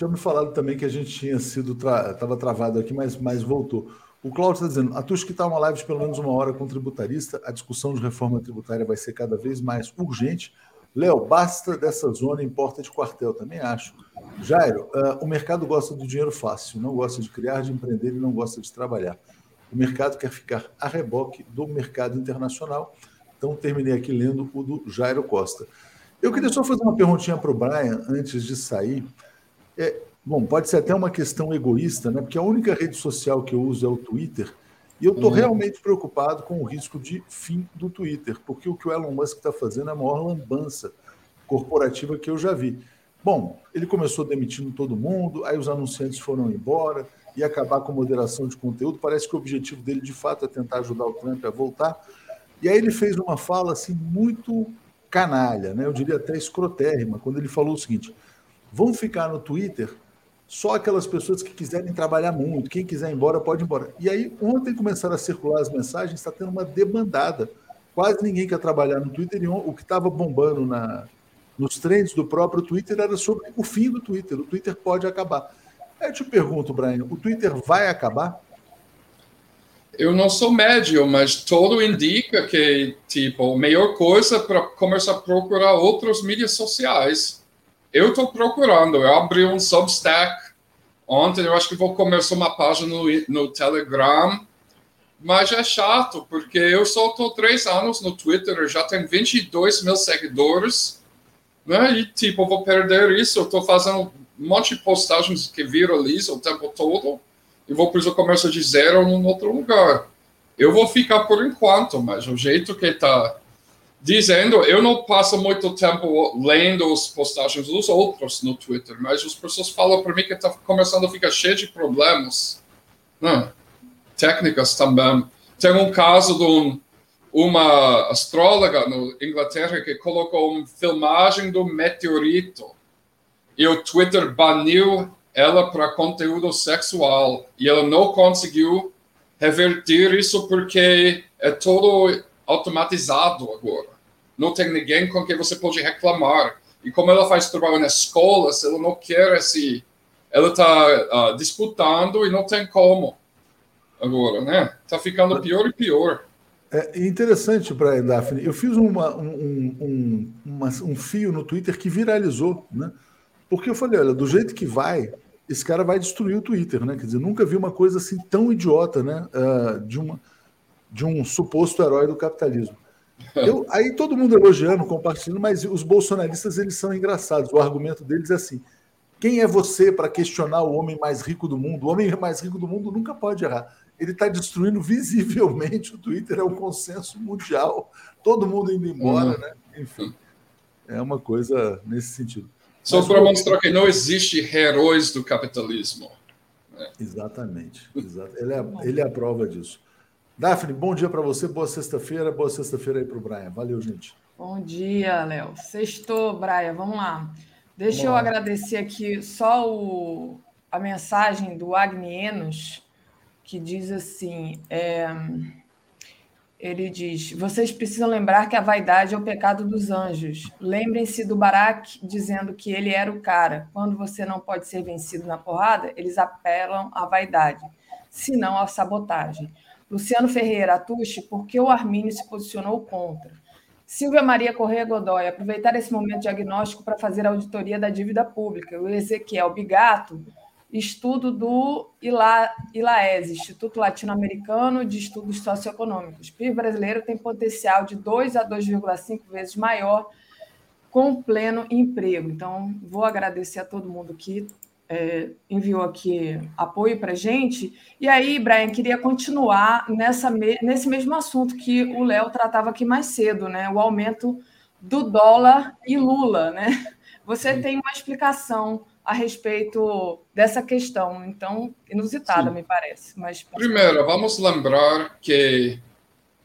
Tinha me falado também que a gente tinha sido, estava tra... travado aqui, mas, mas voltou. O Cláudio está dizendo, a TUSC está uma live de pelo menos uma hora com o tributarista, a discussão de reforma tributária vai ser cada vez mais urgente. Léo, basta dessa zona em porta de quartel, também acho. Jairo, uh, o mercado gosta do dinheiro fácil, não gosta de criar, de empreender e não gosta de trabalhar. O mercado quer ficar a reboque do mercado internacional. Então, terminei aqui lendo o do Jairo Costa. Eu queria só fazer uma perguntinha para o Brian antes de sair. É, bom, pode ser até uma questão egoísta, né? Porque a única rede social que eu uso é o Twitter. E eu estou uhum. realmente preocupado com o risco de fim do Twitter, porque o que o Elon Musk está fazendo é a maior lambança corporativa que eu já vi. Bom, ele começou demitindo todo mundo, aí os anunciantes foram embora e acabar com moderação de conteúdo. Parece que o objetivo dele, de fato, é tentar ajudar o Trump a voltar. E aí ele fez uma fala assim muito canalha, né? eu diria até escrotérrima, quando ele falou o seguinte: vão ficar no Twitter só aquelas pessoas que quiserem trabalhar muito, quem quiser ir embora pode ir embora. E aí, ontem começaram a circular as mensagens, está tendo uma debandada. Quase ninguém quer trabalhar no Twitter, e o que estava bombando na, nos trends do próprio Twitter era sobre o fim do Twitter. O Twitter pode acabar. Aí eu te pergunto, Brian, o Twitter vai acabar? Eu não sou médio, mas tudo indica que, tipo, a melhor coisa para começar a procurar outras mídias sociais. Eu estou procurando, eu abri um Substack ontem, eu acho que vou começar uma página no, no Telegram, mas é chato, porque eu só estou três anos no Twitter, eu já tenho 22 mil seguidores, né? E tipo, vou perder isso. Eu estou fazendo um monte de postagens que viralizam o tempo todo e vou precisar começar de zero em outro lugar. Eu vou ficar por enquanto, mas o jeito que está dizendo, eu não passo muito tempo lendo as postagens dos outros no Twitter, mas as pessoas falam para mim que está começando a ficar cheio de problemas, né? técnicas também. Tem um caso de um uma astróloga na Inglaterra que colocou uma filmagem do meteorito e o Twitter baniu ela para conteúdo sexual e ela não conseguiu reverter isso porque é todo automatizado agora. Não tem ninguém com quem você pode reclamar. E como ela faz trabalho na escola, se ela não quer esse, ela está uh, ah, disputando e não tem como agora, né? Está ficando pior e pior. É interessante, Brian Daphne. Eu fiz uma, um, um, uma, um fio no Twitter que viralizou, né? Porque eu falei, olha, do jeito que vai, esse cara vai destruir o Twitter, né? Quer dizer, nunca vi uma coisa assim tão idiota, né? Uh, de, uma, de um suposto herói do capitalismo. [LAUGHS] Eu, aí todo mundo elogiando, compartilhando, mas os bolsonaristas eles são engraçados. O argumento deles é assim: quem é você para questionar o homem mais rico do mundo? O homem mais rico do mundo nunca pode errar ele está destruindo visivelmente o Twitter, é um consenso mundial, todo mundo indo embora, uhum. né? Enfim, é uma coisa nesse sentido. Só para mostrar que não existe heróis do capitalismo. Né? Exatamente. [LAUGHS] Ele, é, ele é a prova disso. Daphne, bom dia para você, boa sexta-feira, boa sexta-feira aí para o Brian. Valeu, gente. Bom dia, Léo. Sextou, Brian, vamos lá. Deixa vamos eu lá. agradecer aqui só o, a mensagem do Agnienos, que diz assim: é, ele diz: vocês precisam lembrar que a vaidade é o pecado dos anjos. Lembrem-se do Barak dizendo que ele era o cara. Quando você não pode ser vencido na porrada, eles apelam à vaidade, se não à sabotagem. Luciano Ferreira, Atushi, por que o Armínio se posicionou contra? Silvia Maria Correia Godoy, aproveitar esse momento diagnóstico para fazer a auditoria da dívida pública. O Ezequiel Bigato, estudo do ILA, ILAES, Instituto Latino-Americano de Estudos Socioeconômicos. O PIB brasileiro tem potencial de 2 a 2,5 vezes maior com pleno emprego. Então, vou agradecer a todo mundo que é, enviou aqui apoio para a gente. E aí, Brian, queria continuar nessa, nesse mesmo assunto que o Léo tratava aqui mais cedo, né? O aumento do dólar e Lula, né? Você tem uma explicação a respeito dessa questão, então inusitada, Sim. me parece. Mas primeiro, vamos lembrar que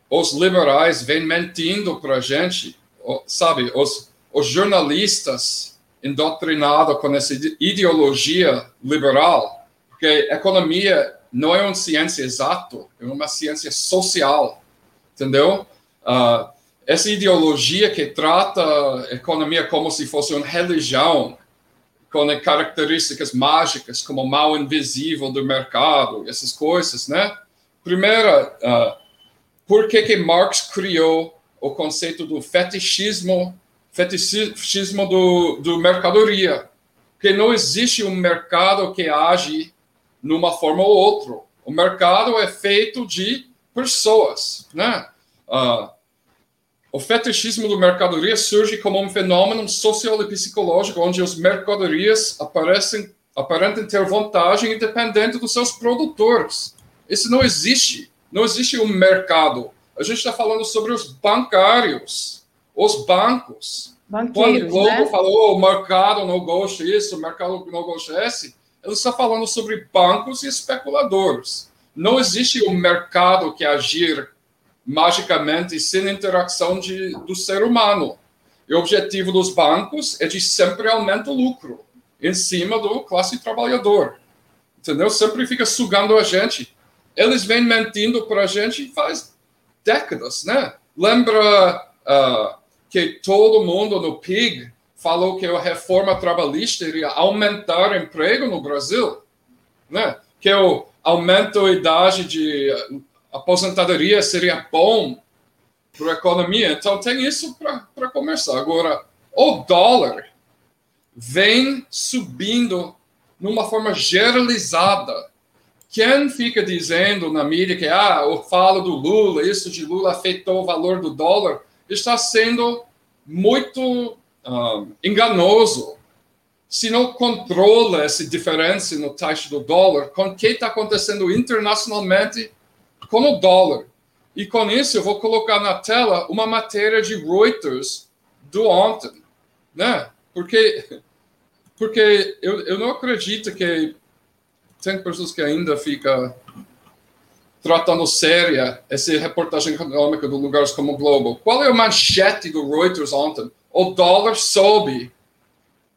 os liberais vêm mentindo para a gente, sabe? Os, os jornalistas indoctrinado com essa ideologia liberal, porque economia não é uma ciência exata, é uma ciência social, entendeu? Uh, essa ideologia que trata a economia como se fosse uma religião, com características mágicas, como mal invisível do mercado, essas coisas, né? Primeira, uh, por que que Marx criou o conceito do fetichismo fetichismo do, do mercadoria, porque não existe um mercado que age numa forma ou outra. O mercado é feito de pessoas, né? Uh, o fetichismo do mercadoria surge como um fenômeno social e psicológico, onde as mercadorias aparecem, aparentam ter vantagem independente dos seus produtores. Isso não existe. Não existe um mercado. A gente está falando sobre os bancários os bancos. Banqueiros, Quando o Globo né? falou o mercado não gosta disso, o mercado não gosta desse, ele está falando sobre bancos e especuladores. Não existe um mercado que agir magicamente sem interação de, do ser humano. E o objetivo dos bancos é de sempre aumentar o lucro em cima do classe trabalhador. Entendeu? Sempre fica sugando a gente. Eles vêm mentindo para a gente faz décadas, né? Lembra uh, que todo mundo no PIG falou que a reforma trabalhista iria aumentar o emprego no Brasil, né? que o aumento da idade de aposentadoria seria bom para a economia. Então, tem isso para começar. Agora, o dólar vem subindo numa forma generalizada. Quem fica dizendo na mídia que ah, eu falo do Lula, isso de Lula afetou o valor do dólar, está sendo muito uh, enganoso se não controla essa diferença no taxa do dólar com o que está acontecendo internacionalmente com o dólar. E com isso eu vou colocar na tela uma matéria de Reuters do ontem, né? Porque porque eu, eu não acredito que tem pessoas que ainda ficam tratando séria essa reportagem econômica de lugares como o Globo. Qual é a manchete do Reuters ontem? O dólar sobe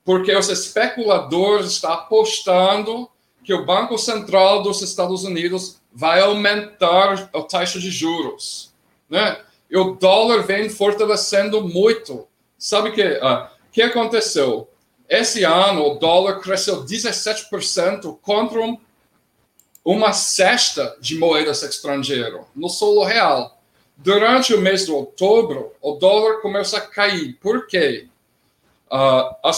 porque os especuladores estão apostando que o Banco Central dos Estados Unidos vai aumentar a taxa de juros, né? E o dólar vem fortalecendo muito. Sabe que, uh, que aconteceu? Esse ano o dólar cresceu 17% contra um uma cesta de moedas estrangeiras no solo real. Durante o mês de outubro, o dólar começa a cair. Por quê? Uh, a,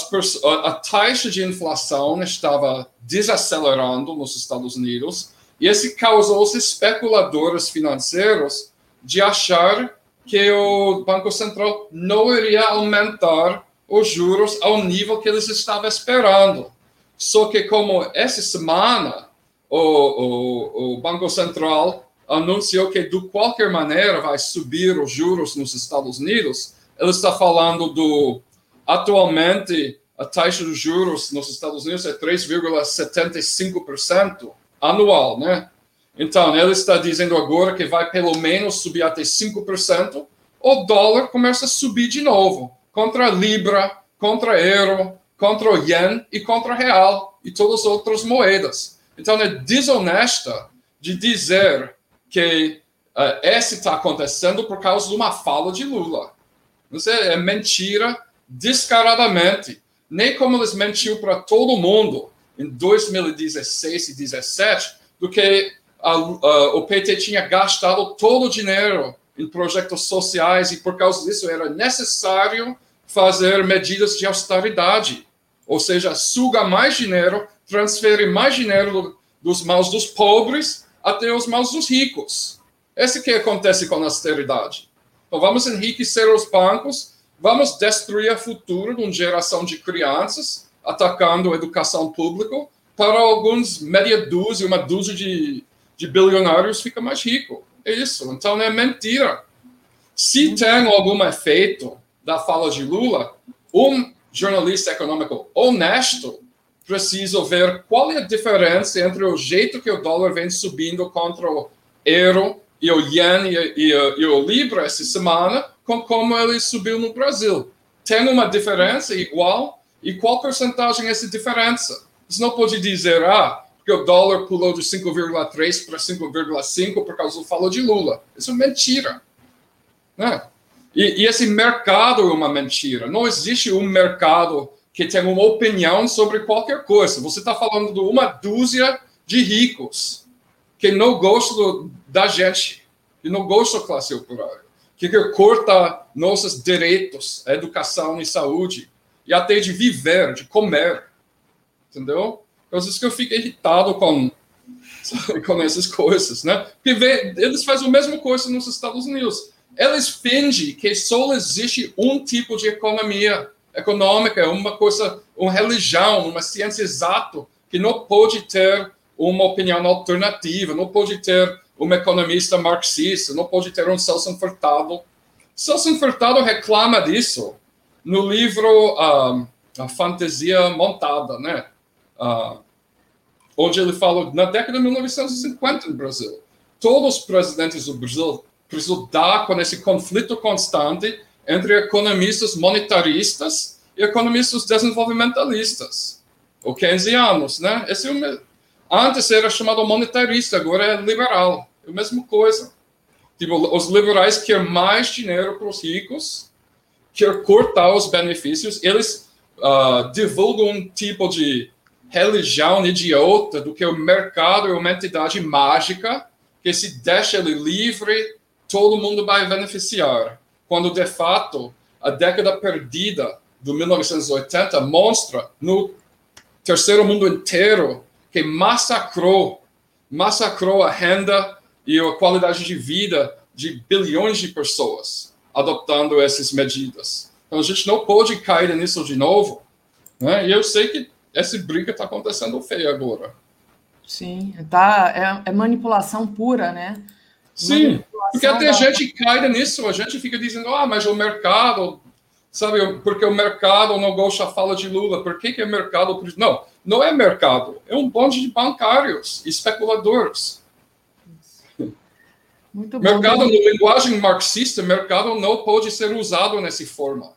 a taxa de inflação estava desacelerando nos Estados Unidos e isso causou os especuladores financeiros de achar que o Banco Central não iria aumentar os juros ao nível que eles estavam esperando. Só que como essa semana o, o, o Banco Central anunciou que de qualquer maneira vai subir os juros nos Estados Unidos. Ele está falando do atualmente a taxa de juros nos Estados Unidos é 3,75% anual, né? Então, ele está dizendo agora que vai pelo menos subir até 5%, o dólar começa a subir de novo, contra a libra, contra euro, contra o yen e contra o real e todas as outras moedas. Então, é desonesta de dizer que uh, esse está acontecendo por causa de uma fala de Lula. Isso é, é mentira descaradamente. Nem como eles mentiu para todo mundo em 2016 e 2017, do que a, a, o PT tinha gastado todo o dinheiro em projetos sociais e por causa disso era necessário fazer medidas de austeridade, ou seja, suga mais dinheiro, transfere mais dinheiro do, dos mãos dos pobres até os mãos dos ricos. Esse que acontece com a austeridade. Então vamos enriquecer os bancos, vamos destruir o futuro de uma geração de crianças, atacando a educação pública, para alguns meia dúzia, uma dúzia de, de bilionários fica mais rico. É isso. Então é mentira. Se tem algum efeito da fala de Lula, um jornalista econômico honesto precisa ver qual é a diferença entre o jeito que o dólar vem subindo contra o euro e o yen e, e, e o libra essa semana, com como ele subiu no Brasil. Tem uma diferença igual? E qual porcentagem é essa diferença? Você não pode dizer, ah, porque o dólar pulou de 5,3 para 5,5 por causa do falo de Lula. Isso é mentira. Né? E, e, esse mercado é uma mentira. Não existe um mercado que tenha uma opinião sobre qualquer coisa. Você está falando de uma dúzia de ricos que não gostam da gente, que não gostam da classe operária, que quer nossos direitos, educação e saúde, e até de viver, de comer. Entendeu? Então, às vezes que eu fico irritado com, com essas coisas, né? Porque vê, eles fazem a mesma coisa nos Estados Unidos eles fingem que só existe um tipo de economia econômica, uma coisa, uma religião, uma ciência exata, que não pode ter uma opinião alternativa, não pode ter um economista marxista, não pode ter um Celso Furtado. Celso Furtado reclama disso no livro uh, A Fantasia Montada, né? Uh, onde ele fala, na década de 1950 no Brasil, todos os presidentes do Brasil resultar com esse conflito constante entre economistas monetaristas e economistas desenvolvimentalistas. O keynesianos, né? Esse é antes era chamado monetarista, agora é liberal. É a mesma coisa. Tipo, os liberais querem mais dinheiro para os ricos, querem cortar os benefícios, eles uh, divulgam um tipo de religião idiota do que o mercado é uma entidade mágica que se deixa ele livre todo mundo vai beneficiar. Quando, de fato, a década perdida do 1980 mostra no terceiro mundo inteiro que massacrou, massacrou a renda e a qualidade de vida de bilhões de pessoas adotando essas medidas. Então a gente não pode cair nisso de novo. Né? E eu sei que essa briga está acontecendo feia agora. Sim, tá, é, é manipulação pura, né? Sim, porque até a gente cai nisso, a gente fica dizendo, ah, mas o mercado, sabe, porque o mercado não gosta fala de Lula, por que, que é mercado? Não, não é mercado, é um bonde de bancários, especuladores. Muito bom. Mercado, na linguagem marxista, mercado não pode ser usado nessa forma.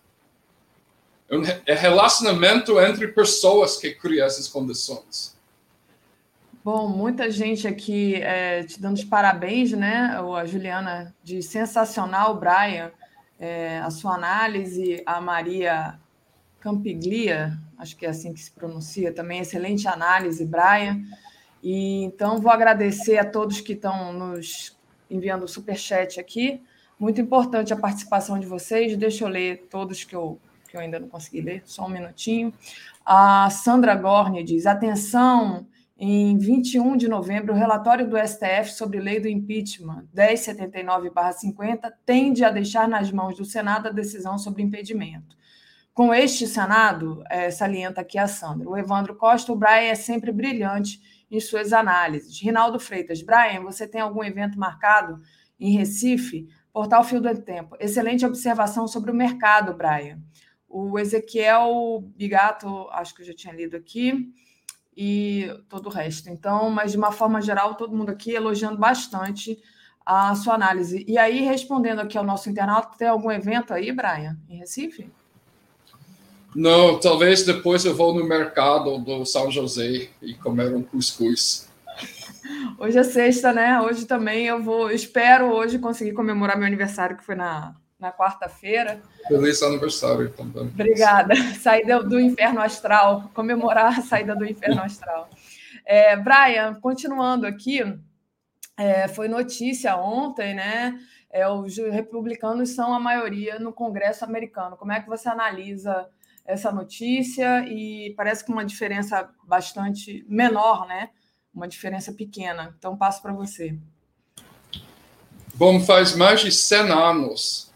É, é relacionamento entre pessoas que cria essas condições. Bom, muita gente aqui é, te dando os parabéns, né? A Juliana de sensacional, Brian, é, a sua análise, a Maria Campiglia, acho que é assim que se pronuncia também, excelente análise, Brian. E então vou agradecer a todos que estão nos enviando o superchat aqui. Muito importante a participação de vocês. Deixa eu ler todos que eu, que eu ainda não consegui ler, só um minutinho. A Sandra Gorni diz: atenção em 21 de novembro, o relatório do STF sobre lei do impeachment 1079-50 tende a deixar nas mãos do Senado a decisão sobre impedimento. Com este Senado, é, salienta aqui a Sandra, o Evandro Costa, o Brian é sempre brilhante em suas análises. Rinaldo Freitas, Brian, você tem algum evento marcado em Recife? Portal Fio do Tempo. Excelente observação sobre o mercado, Brian. o Ezequiel Bigato, acho que eu já tinha lido aqui, e todo o resto. Então, mas de uma forma geral, todo mundo aqui elogiando bastante a sua análise. E aí, respondendo aqui ao nosso internauta, tem algum evento aí, Brian, em Recife? Não, talvez depois eu vou no mercado do São José e comer um cuscuz. Hoje é sexta, né? Hoje também eu vou, espero hoje conseguir comemorar meu aniversário, que foi na, na quarta-feira. Feliz aniversário também. Obrigada. Saída do inferno astral, comemorar a saída do inferno astral. É, Brian, continuando aqui, é, foi notícia ontem, né? É, os republicanos são a maioria no Congresso americano. Como é que você analisa essa notícia? E parece que uma diferença bastante menor, né? Uma diferença pequena. Então, passo para você. Bom, faz mais de 100 anos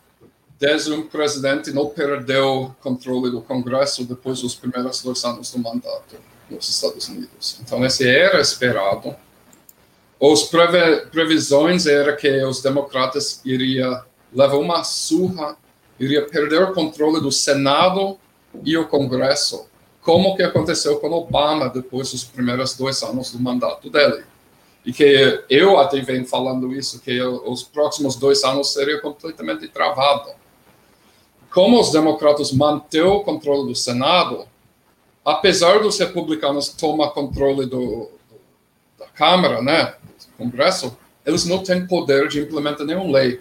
desde um presidente não perdeu controle do Congresso depois dos primeiros dois anos do mandato nos Estados Unidos. Então, esse era esperado. As previsões era que os democratas iriam levar uma surra, iria perder o controle do Senado e o Congresso, como que aconteceu com Obama depois dos primeiros dois anos do mandato dele. E que eu até venho falando isso, que os próximos dois anos seriam completamente travado como os democratas mantêm o controle do Senado, apesar dos republicanos tomar controle do, da Câmara, né, do Congresso, eles não têm poder de implementar nenhuma lei.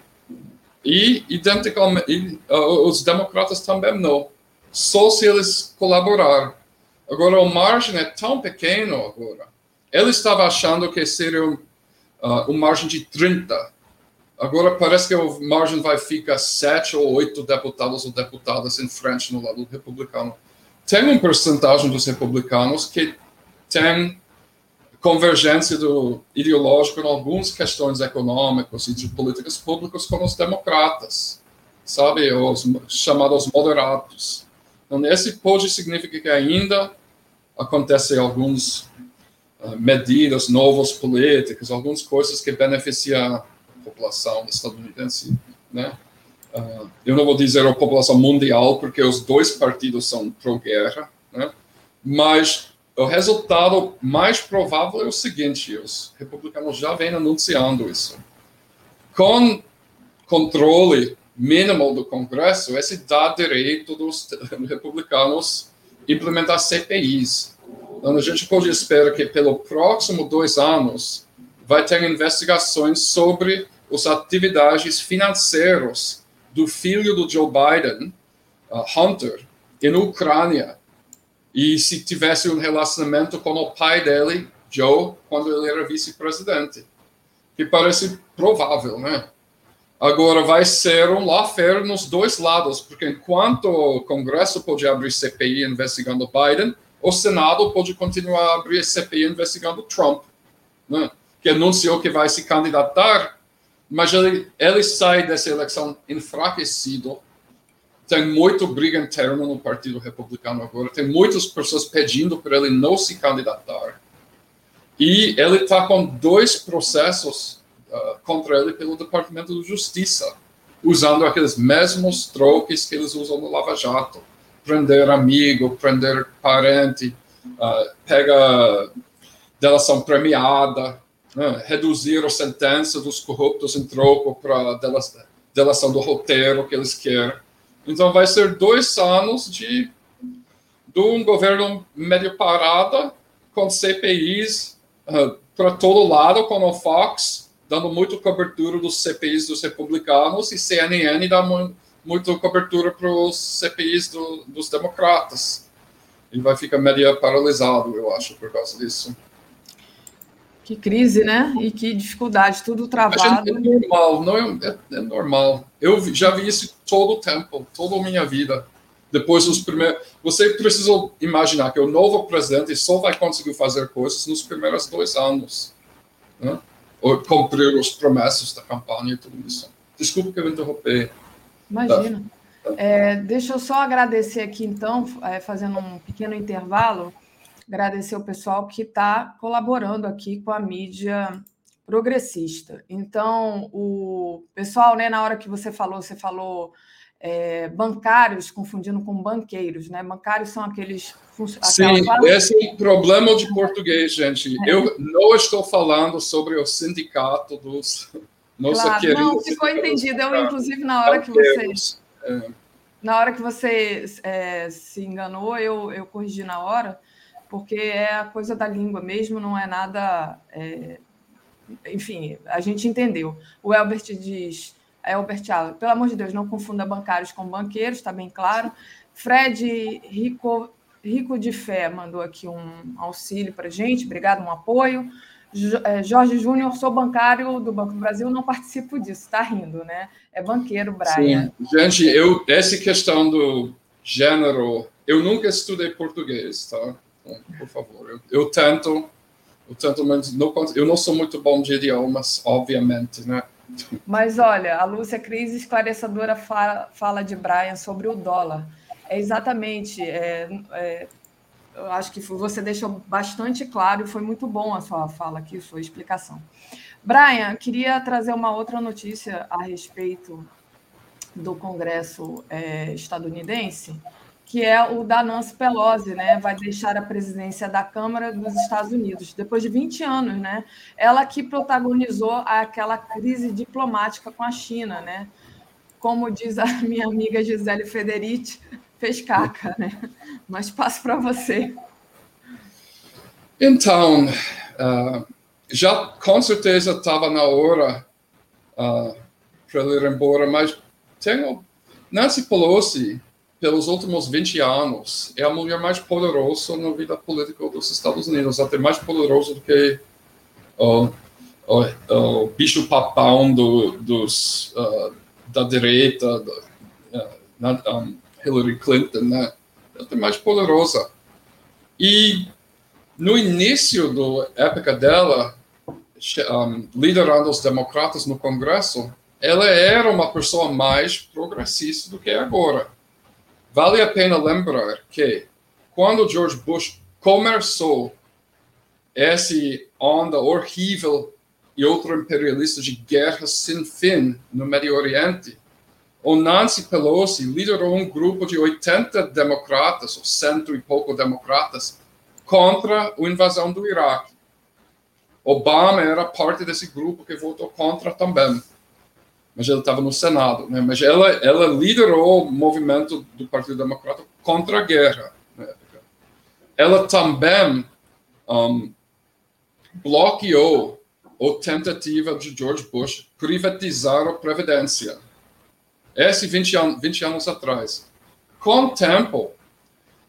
E, identicamente, uh, os democratas também não. Só se eles colaborar. Agora, o margem é tão pequeno agora. Ele estava achando que seria um, uh, um margem de 30 Agora parece que a margem vai ficar sete ou oito deputados ou deputadas em frente no lado republicano. Tem uma porcentagem dos republicanos que tem convergência do ideológico em algumas questões econômicas e de políticas públicas com os democratas, sabe, os chamados moderados. Então, esse pode significar que ainda acontecem algumas uh, medidas novas políticas, algumas coisas que beneficiam população estadunidense, né? Uh, eu não vou dizer a população mundial, porque os dois partidos são pró-guerra, né? mas o resultado mais provável é o seguinte: os republicanos já vêm anunciando isso. Com controle mínimo do Congresso, esse dá direito dos republicanos implementar CPIs. Então, a gente pode esperar que, pelo próximo dois anos, vai ter investigações sobre as atividades financeiras do filho do Joe Biden, uh, Hunter, em Ucrânia, e se tivesse um relacionamento com o pai dele, Joe, quando ele era vice-presidente, que parece provável, né? Agora vai ser um lawfare nos dois lados, porque enquanto o Congresso pode abrir CPI investigando Biden, o Senado pode continuar a abrir CPI investigando Trump, né? que anunciou que vai se candidatar mas ele, ele sai dessa eleição enfraquecido. Tem muito briga interna no Partido Republicano agora. Tem muitas pessoas pedindo para ele não se candidatar. E ele está com dois processos uh, contra ele pelo Departamento de Justiça, usando aqueles mesmos troques que eles usam no Lava Jato. Prender amigo, prender parente, uh, pega delação premiada, né, reduzir a sentença dos corruptos em troco para delação do roteiro que eles querem. Então, vai ser dois anos de, de um governo meio parado, com CPIs uh, ah, para todo lado, com o Fox dando muita cobertura dos CPIs dos republicanos e CNN dando muita cobertura para os CPIs do, dos democratas. E vai ficar meio paralisado, eu acho, por causa disso. Que crise, né? E que dificuldade, tudo travado. É normal, não é, é, é, normal. Eu já vi isso todo o tempo, toda a minha vida. Depois dos primeiros. Você precisa imaginar que o novo presidente só vai conseguir fazer coisas nos primeiros dois anos. Né? Ou cumprir os promessas da campanha e tudo isso. Desculpa que eu interrompi. Imagina. Tá. É, deixa eu só agradecer aqui, então, é, fazendo um pequeno intervalo agradecer o pessoal que está colaborando aqui com a mídia progressista. Então, o pessoal, né, na hora que você falou, você falou é, bancários confundindo com banqueiros, né? Bancários são aqueles. Sim, esse é um problema de português, gente. É. Eu não estou falando sobre o sindicato dos. Nossa claro, querida não, ficou entendido. Eu, inclusive, na hora que você. É. Na hora que você é, se enganou, eu, eu corrigi na hora, porque é a coisa da língua mesmo, não é nada. É, enfim, a gente entendeu. O Elbert diz Albert Allen. Pelo amor de Deus, não confunda bancários com banqueiros, está bem claro. Fred Rico, Rico de Fé mandou aqui um auxílio para gente, obrigado, um apoio. É, Jorge Júnior, sou bancário do Banco do Brasil, não participo disso, está rindo, né? É banqueiro, Brian. Sim. Gente, eu, essa questão do gênero, eu nunca estudei português, tá? Por favor, eu, eu tento, eu tento, mas não, eu não sou muito bom de idiomas, obviamente, né? Mas olha, a Lúcia Cris, esclarecedora, fala, fala de Brian sobre o dólar. É exatamente. É, é, eu acho que você deixou bastante claro e foi muito bom a sua fala aqui, sua explicação. Brian, queria trazer uma outra notícia a respeito do Congresso é, estadunidense que é o da Nancy Pelosi, né? Vai deixar a presidência da Câmara dos Estados Unidos depois de 20 anos, né? Ela que protagonizou aquela crise diplomática com a China, né? Como diz a [LAUGHS] minha amiga Gisele Federici, fez caca, né? Mas passo para você. Então, uh, já com certeza estava na hora uh, para ele ir embora, mas tenho Nancy Pelosi pelos últimos 20 anos, é a mulher mais poderosa na vida política dos Estados Unidos, até mais poderosa do que o, o, o bicho papão do, dos, uh, da direita, do, uh, um, Hillary Clinton, né? Ela é mais poderosa. E no início da época dela, um, liderando os democratas no Congresso, ela era uma pessoa mais progressista do que agora. Vale a pena lembrar que quando George Bush começou essa onda horrível e outro imperialista de guerra sem fim no Médio Oriente, o Nancy Pelosi liderou um grupo de 80 democratas, ou cento e pouco democratas, contra a invasão do Iraque. Obama era parte desse grupo que votou contra também mas ela estava no Senado, né? Mas ela, ela liderou o movimento do Partido Democrata contra a guerra. Ela também um, bloqueou a tentativa de George Bush privatizar a Previdência. Esse 20, an 20 anos atrás. Com o tempo,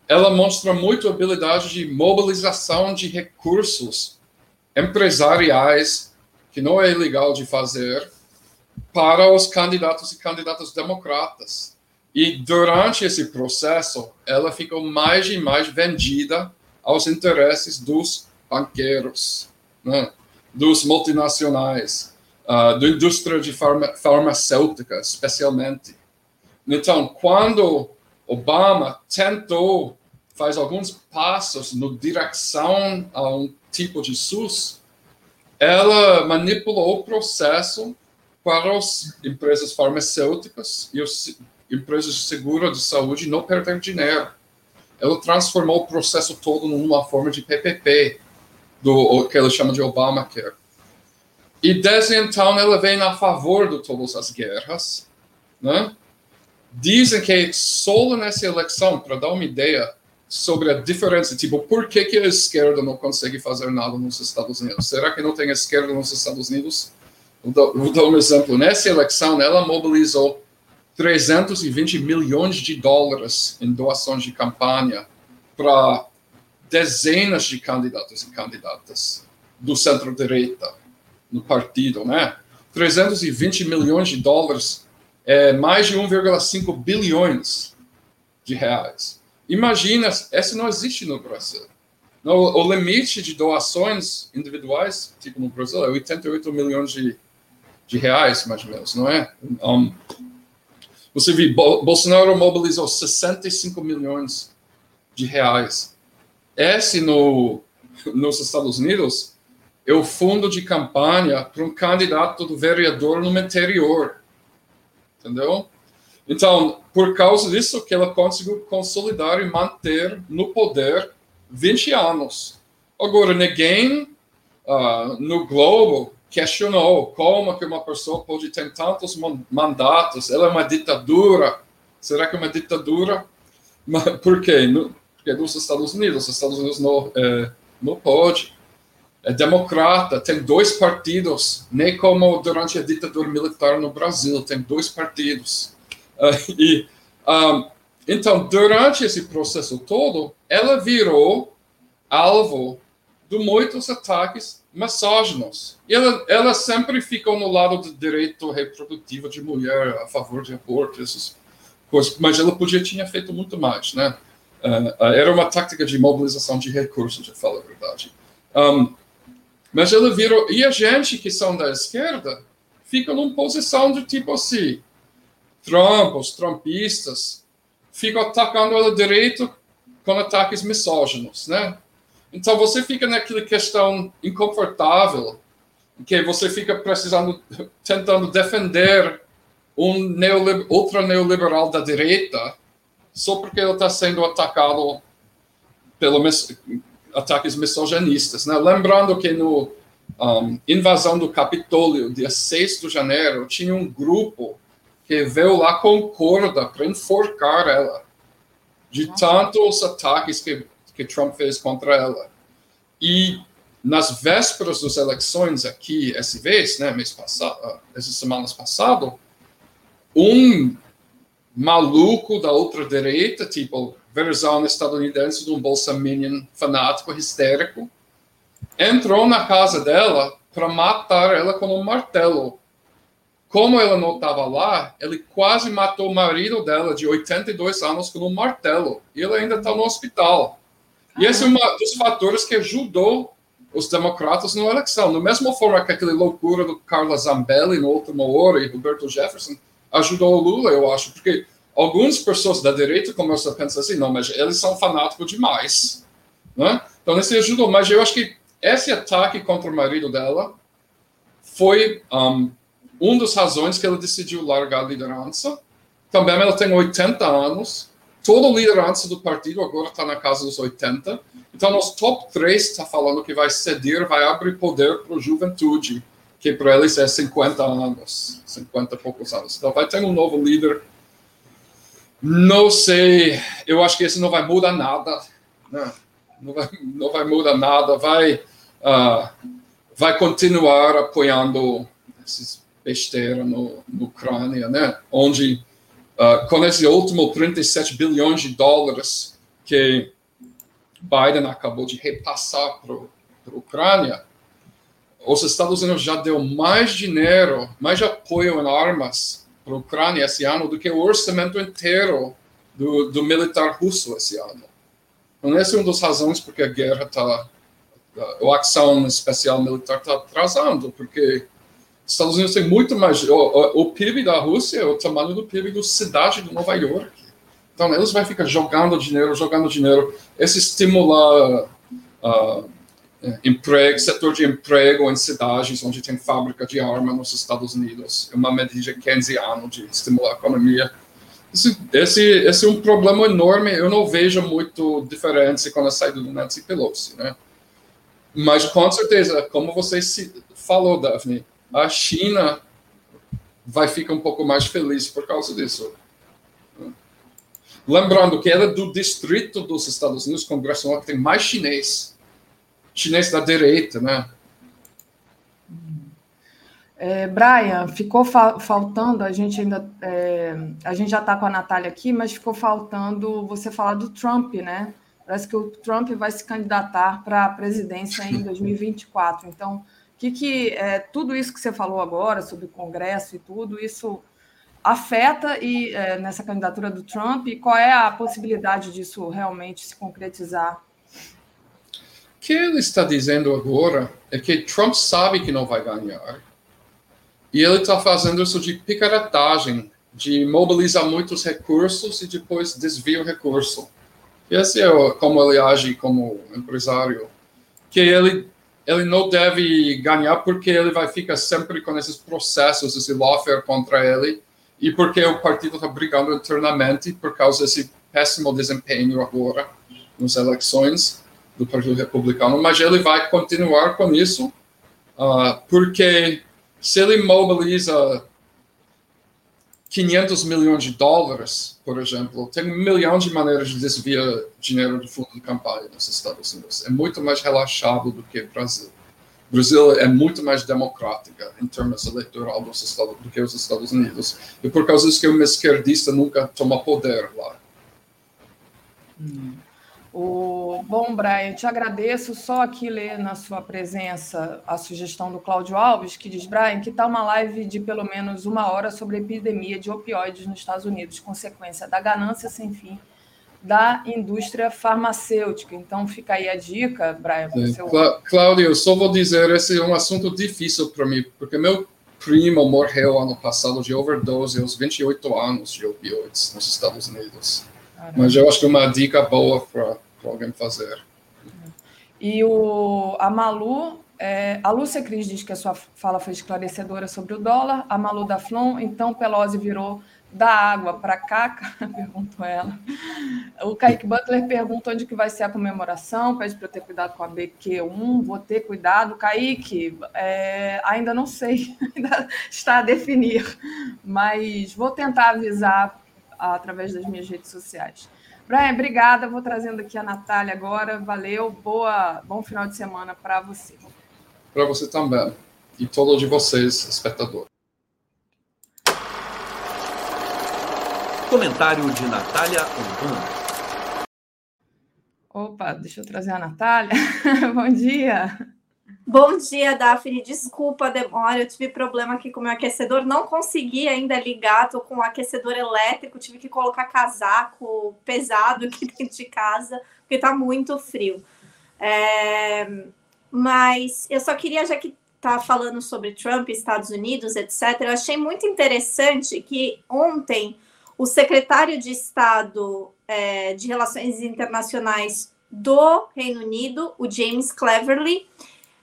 ela mostra muito habilidade de mobilização de recursos empresariais, que não é legal de fazer, para os candidatos e candidatas democratas. E durante esse processo, ela ficou mais e mais vendida aos interesses dos banqueiros, né? dos multinacionais, uh, da indústria de farma farmacêutica, especialmente. Então, quando Obama tentou faz alguns passos na direção a um tipo de SUS, ela manipulou o processo para as empresas farmacêuticas e as empresas de seguro de saúde não perder dinheiro. Ela transformou o processo todo numa forma de PPP, do que ela chama de Obamacare. E desde então ela vem a favor de todas as guerras. Né? Dizem que só nessa eleição, para dar uma ideia sobre a diferença, tipo, por que, que a esquerda não consegue fazer nada nos Estados Unidos? Será que não tem esquerda nos Estados Unidos? Vou dar um exemplo. Nessa eleição, ela mobilizou 320 milhões de dólares em doações de campanha para dezenas de candidatos e candidatas do centro-direita no partido, né? 320 milhões de dólares é mais de 1,5 bilhões de reais. Imagina, essa não existe no Brasil. No, o limite de doações individuais, tipo no Brasil, é 88 milhões de de reais, mais ou menos, não é? Um, você viu, Bolsonaro mobilizou 65 milhões de reais. Esse no, nos Estados Unidos é o fundo de campanha para um candidato do vereador no interior. Entendeu? Então, por causa disso que ela conseguiu consolidar e manter no poder 20 anos. Agora, ninguém uh, no globo questionou como que uma pessoa pode ter tantos mandatos. Ela é uma ditadura. Será que é uma ditadura? [LAUGHS] Por quê? Porque dos Estados Unidos. Os Estados Unidos não, é, não pode. É democrata, tem dois partidos, nem como durante a ditadura militar no Brasil, tem dois partidos. Uh, [LAUGHS] e, um, então, durante esse processo todo, ela virou alvo de muitos ataques misóginos. E ela, ela sempre ficou no lado do direito reprodutivo de mulher, a favor de aborto, essas coisas. Mas ela podia tinha feito muito mais, né? Uh, era uma tática de mobilização de recursos, de falar a verdade. Um, mas ela virou. E a gente que são da esquerda fica numa posição de tipo assim: Trump, os trumpistas, ficam atacando ela direito com ataques misóginos, né? Então você fica naquela questão inconfortável, que você fica precisando, tentando defender um neoliber, ultra neoliberal da direita, só porque ele está sendo atacado pelos ataques misoginistas. Né? Lembrando que no um, invasão do Capitólio, dia 6 de janeiro, tinha um grupo que veio lá com corda para enforcar ela, de tantos ataques que que Trump fez contra ela. E nas vésperas das eleições aqui, essa vez, né, mês passado, essas semanas passado, um maluco da outra direita, tipo versão estadunidense de um bolsominion fanático, histérico, entrou na casa dela para matar ela com um martelo. Como ela não estava lá, ele quase matou o marido dela, de 82 anos, com um martelo. E ele ainda está no hospital. E esse é um dos fatores que ajudou os democratas na eleição. Da mesma forma que aquela loucura do Carla Zambelli no último hora e Roberto Jefferson ajudou o Lula, eu acho, porque algumas pessoas da direita começam a pensar assim, não, mas eles são fanáticos demais. Né? Então, isso ajudou. Mas eu acho que esse ataque contra o marido dela foi um, uma das razões que ela decidiu largar a liderança. Também ela tem 80 anos, toda a liderança do partido agora está na casa dos 80. Então, os top 3 está falando que vai ceder, vai abrir poder para a juventude, que para eles é 50 anos, 50 e poucos anos. Então, vai ter um novo líder. Não sei, eu acho que isso não vai mudar nada. Né? Não, vai, não vai mudar nada. Vai, uh, vai continuar apoiando esses besteiras no, no Ucrânia, né? onde Uh, com esse último 37 bilhões de dólares que Biden acabou de repassar para a Ucrânia, os Estados Unidos já deu mais dinheiro, mais apoio em armas para a Ucrânia esse ano do que o orçamento inteiro do, do militar russo esse ano. Então, essa é uma das razões porque a guerra está, a ação especial militar está atrasando, porque Estados Unidos tem muito mais. O, o, PIB da Rússia é o tamanho do PIB da cidade de Nova York. Então, eles vão ficar jogando dinheiro, jogando dinheiro. Esse estimula uh, emprego, setor de emprego em cidades onde tem fábrica de arma nos Estados Unidos. É uma medida keynesiana de estimular a economia. Esse, esse, esse é um problema enorme. Eu não vejo muito diferença com a saída do Nancy Pelosi, né? Mas, com certeza, como você falou, Daphne, a China vai ficar um pouco mais feliz por causa disso. Lembrando que ela é do distrito dos Estados Unidos congressional que tem mais chinês, chinês da direita, né? É, Brian, ficou fa faltando, a gente ainda. É, a gente já está com a Natália aqui, mas ficou faltando você falar do Trump, né? Parece que o Trump vai se candidatar para a presidência em [LAUGHS] 2024. Então, que, que é, tudo isso que você falou agora sobre o Congresso e tudo isso afeta e é, nessa candidatura do Trump e qual é a possibilidade disso realmente se concretizar? O que ele está dizendo agora é que Trump sabe que não vai ganhar e ele está fazendo isso de picaretagem, de mobilizar muitos recursos e depois desvia o recurso. Esse é como ele age como empresário, que ele ele não deve ganhar porque ele vai ficar sempre com esses processos, esse lawfare contra ele. e porque o partido está brigando internamente por causa desse péssimo desempenho agora nas eleições do Partido Republicano, mas ele vai continuar com isso, uh, porque se ele mobiliza 500 milhões de dólares, por exemplo, tem um milhão de maneiras de desviar dinheiro do fundo de campanha nos Estados Unidos. É muito mais relaxado do que o Brasil. O Brasil é muito mais democrática em termos eleitoral dos Estados, do que os Estados Unidos. E por causa disso que uma esquerdista nunca toma poder lá. Hum. O, bom, Brian, te agradeço. Só aqui ler na sua presença a sugestão do Cláudio Alves, que diz: Brian, que tal uma live de pelo menos uma hora sobre a epidemia de opioides nos Estados Unidos, consequência da ganância sem fim da indústria farmacêutica. Então, fica aí a dica, Brian. Seu... Cláudio, eu só vou dizer: esse é um assunto difícil para mim, porque meu primo morreu ano passado de overdose aos 28 anos de opioides nos Estados Unidos. Mas eu acho que é uma dica boa para alguém fazer. E o, a Malu, é, a Lúcia Cris diz que a sua fala foi esclarecedora sobre o dólar. A Malu da Flon, então Pelosi virou da água para caca? [LAUGHS] Perguntou ela. O Kaique Butler pergunta onde que vai ser a comemoração, pede para eu ter cuidado com a BQ1, vou ter cuidado. Kaique, é, ainda não sei, [LAUGHS] ainda está a definir, mas vou tentar avisar através das minhas redes sociais. Brian, obrigada. Vou trazendo aqui a Natália agora. Valeu. Boa, bom final de semana para você. Para você também. E todos de vocês, espectador. Comentário de Natália Urbano. Opa, deixa eu trazer a Natália. [LAUGHS] bom dia. Bom dia, Daphne. Desculpa a demora, eu tive problema aqui com o meu aquecedor, não consegui ainda ligar, tô com o aquecedor elétrico, tive que colocar casaco pesado aqui [LAUGHS] dentro de casa, porque tá muito frio. É... Mas eu só queria, já que tá falando sobre Trump, Estados Unidos, etc., eu achei muito interessante que ontem o secretário de Estado é, de Relações Internacionais do Reino Unido, o James Cleverly,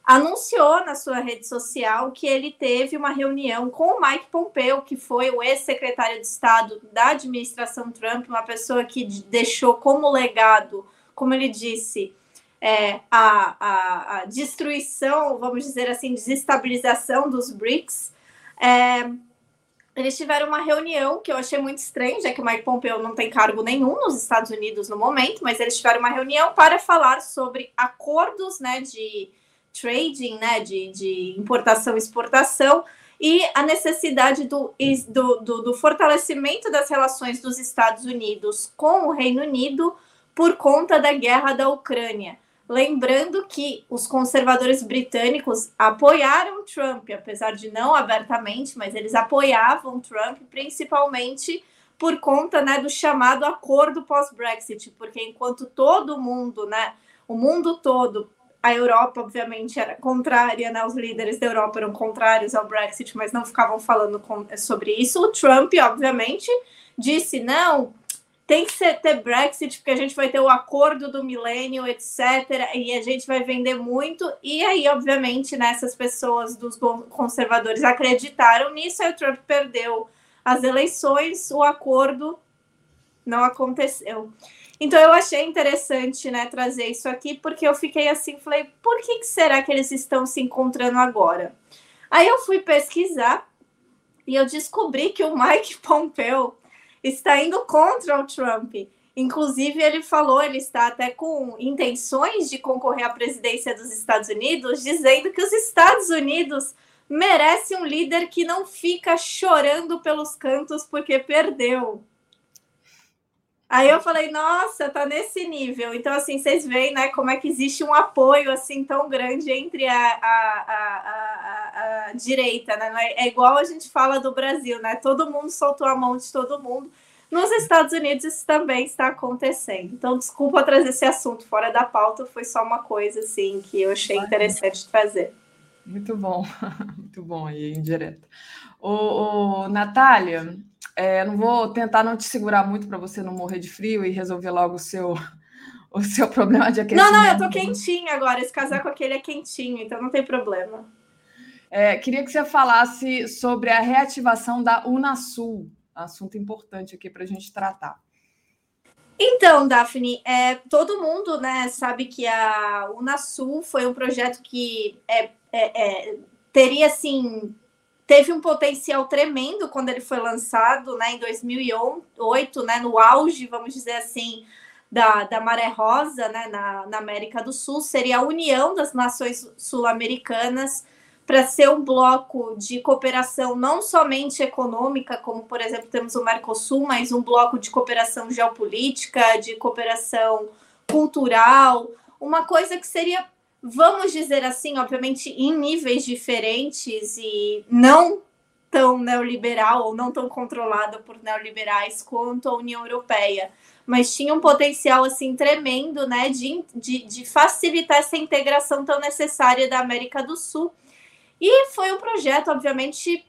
anunciou na sua rede social que ele teve uma reunião com o Mike Pompeo, que foi o ex-secretário de Estado da administração Trump, uma pessoa que deixou como legado, como ele disse, é, a, a, a, destruição, vamos dizer assim, desestabilização dos BRICS. É, eles tiveram uma reunião que eu achei muito estranha, já que o Mike Pompeo não tem cargo nenhum nos Estados Unidos no momento, mas eles tiveram uma reunião para falar sobre acordos né, de trading, né, de, de importação e exportação, e a necessidade do, do, do, do fortalecimento das relações dos Estados Unidos com o Reino Unido por conta da guerra da Ucrânia. Lembrando que os conservadores britânicos apoiaram Trump, apesar de não abertamente, mas eles apoiavam Trump, principalmente por conta né, do chamado acordo pós-Brexit, porque enquanto todo mundo, né, o mundo todo a Europa, obviamente, era contrária, né? Os líderes da Europa eram contrários ao Brexit, mas não ficavam falando com, sobre isso. O Trump, obviamente, disse: não, tem que ser, ter Brexit, porque a gente vai ter o acordo do milênio, etc., e a gente vai vender muito. E aí, obviamente, nessas né, pessoas dos conservadores acreditaram nisso, aí o Trump perdeu as eleições, o acordo não aconteceu. Então eu achei interessante, né, trazer isso aqui, porque eu fiquei assim, falei, por que, que será que eles estão se encontrando agora? Aí eu fui pesquisar e eu descobri que o Mike [LAUGHS] Pompeo está indo contra o Trump. Inclusive, ele falou, ele está até com intenções de concorrer à presidência dos Estados Unidos, dizendo que os Estados Unidos merecem um líder que não fica chorando pelos cantos porque perdeu. Aí eu falei, nossa, tá nesse nível. Então, assim, vocês veem, né, como é que existe um apoio, assim, tão grande entre a, a, a, a, direita, né? É, é igual a gente fala do Brasil, né? Todo mundo soltou a mão de todo mundo. Nos Estados Unidos isso também está acontecendo. Então, desculpa trazer esse assunto fora da pauta, foi só uma coisa, assim, que eu achei interessante trazer. Muito bom, [LAUGHS] muito bom aí, indireto. O, o Natália, é, não vou tentar não te segurar muito para você não morrer de frio e resolver logo o seu, [LAUGHS] o seu problema de aquecimento. Não, não, eu tô quentinha agora. Esse casaco aqui é quentinho, então não tem problema. É, queria que você falasse sobre a reativação da Unasul. assunto importante aqui para a gente tratar. Então, Daphne, é, todo mundo né, sabe que a Unasul foi um projeto que é, é, é, teria assim teve um potencial tremendo quando ele foi lançado né, em 2008, né, no auge, vamos dizer assim, da, da Maré Rosa né, na, na América do Sul, seria a união das nações sul-americanas para ser um bloco de cooperação não somente econômica, como por exemplo temos o Mercosul, mas um bloco de cooperação geopolítica, de cooperação cultural, uma coisa que seria, vamos dizer assim, obviamente em níveis diferentes e não tão neoliberal ou não tão controlada por neoliberais quanto a União Europeia, mas tinha um potencial assim tremendo, né, de, de, de facilitar essa integração tão necessária da América do Sul. E foi um projeto, obviamente,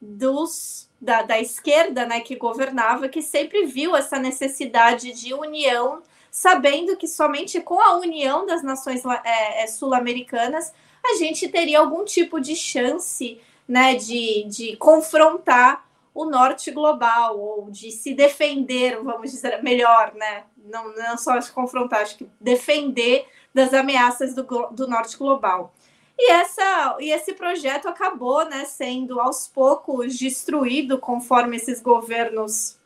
dos da, da esquerda, né, que governava, que sempre viu essa necessidade de união, sabendo que somente com a união das nações é, é, sul-americanas a gente teria algum tipo de chance, né, de, de confrontar o norte global ou de se defender, vamos dizer melhor, né? Não, não só se confrontar, acho que defender das ameaças do, do norte global. E, essa, e esse projeto acabou né, sendo aos poucos destruído conforme esses governos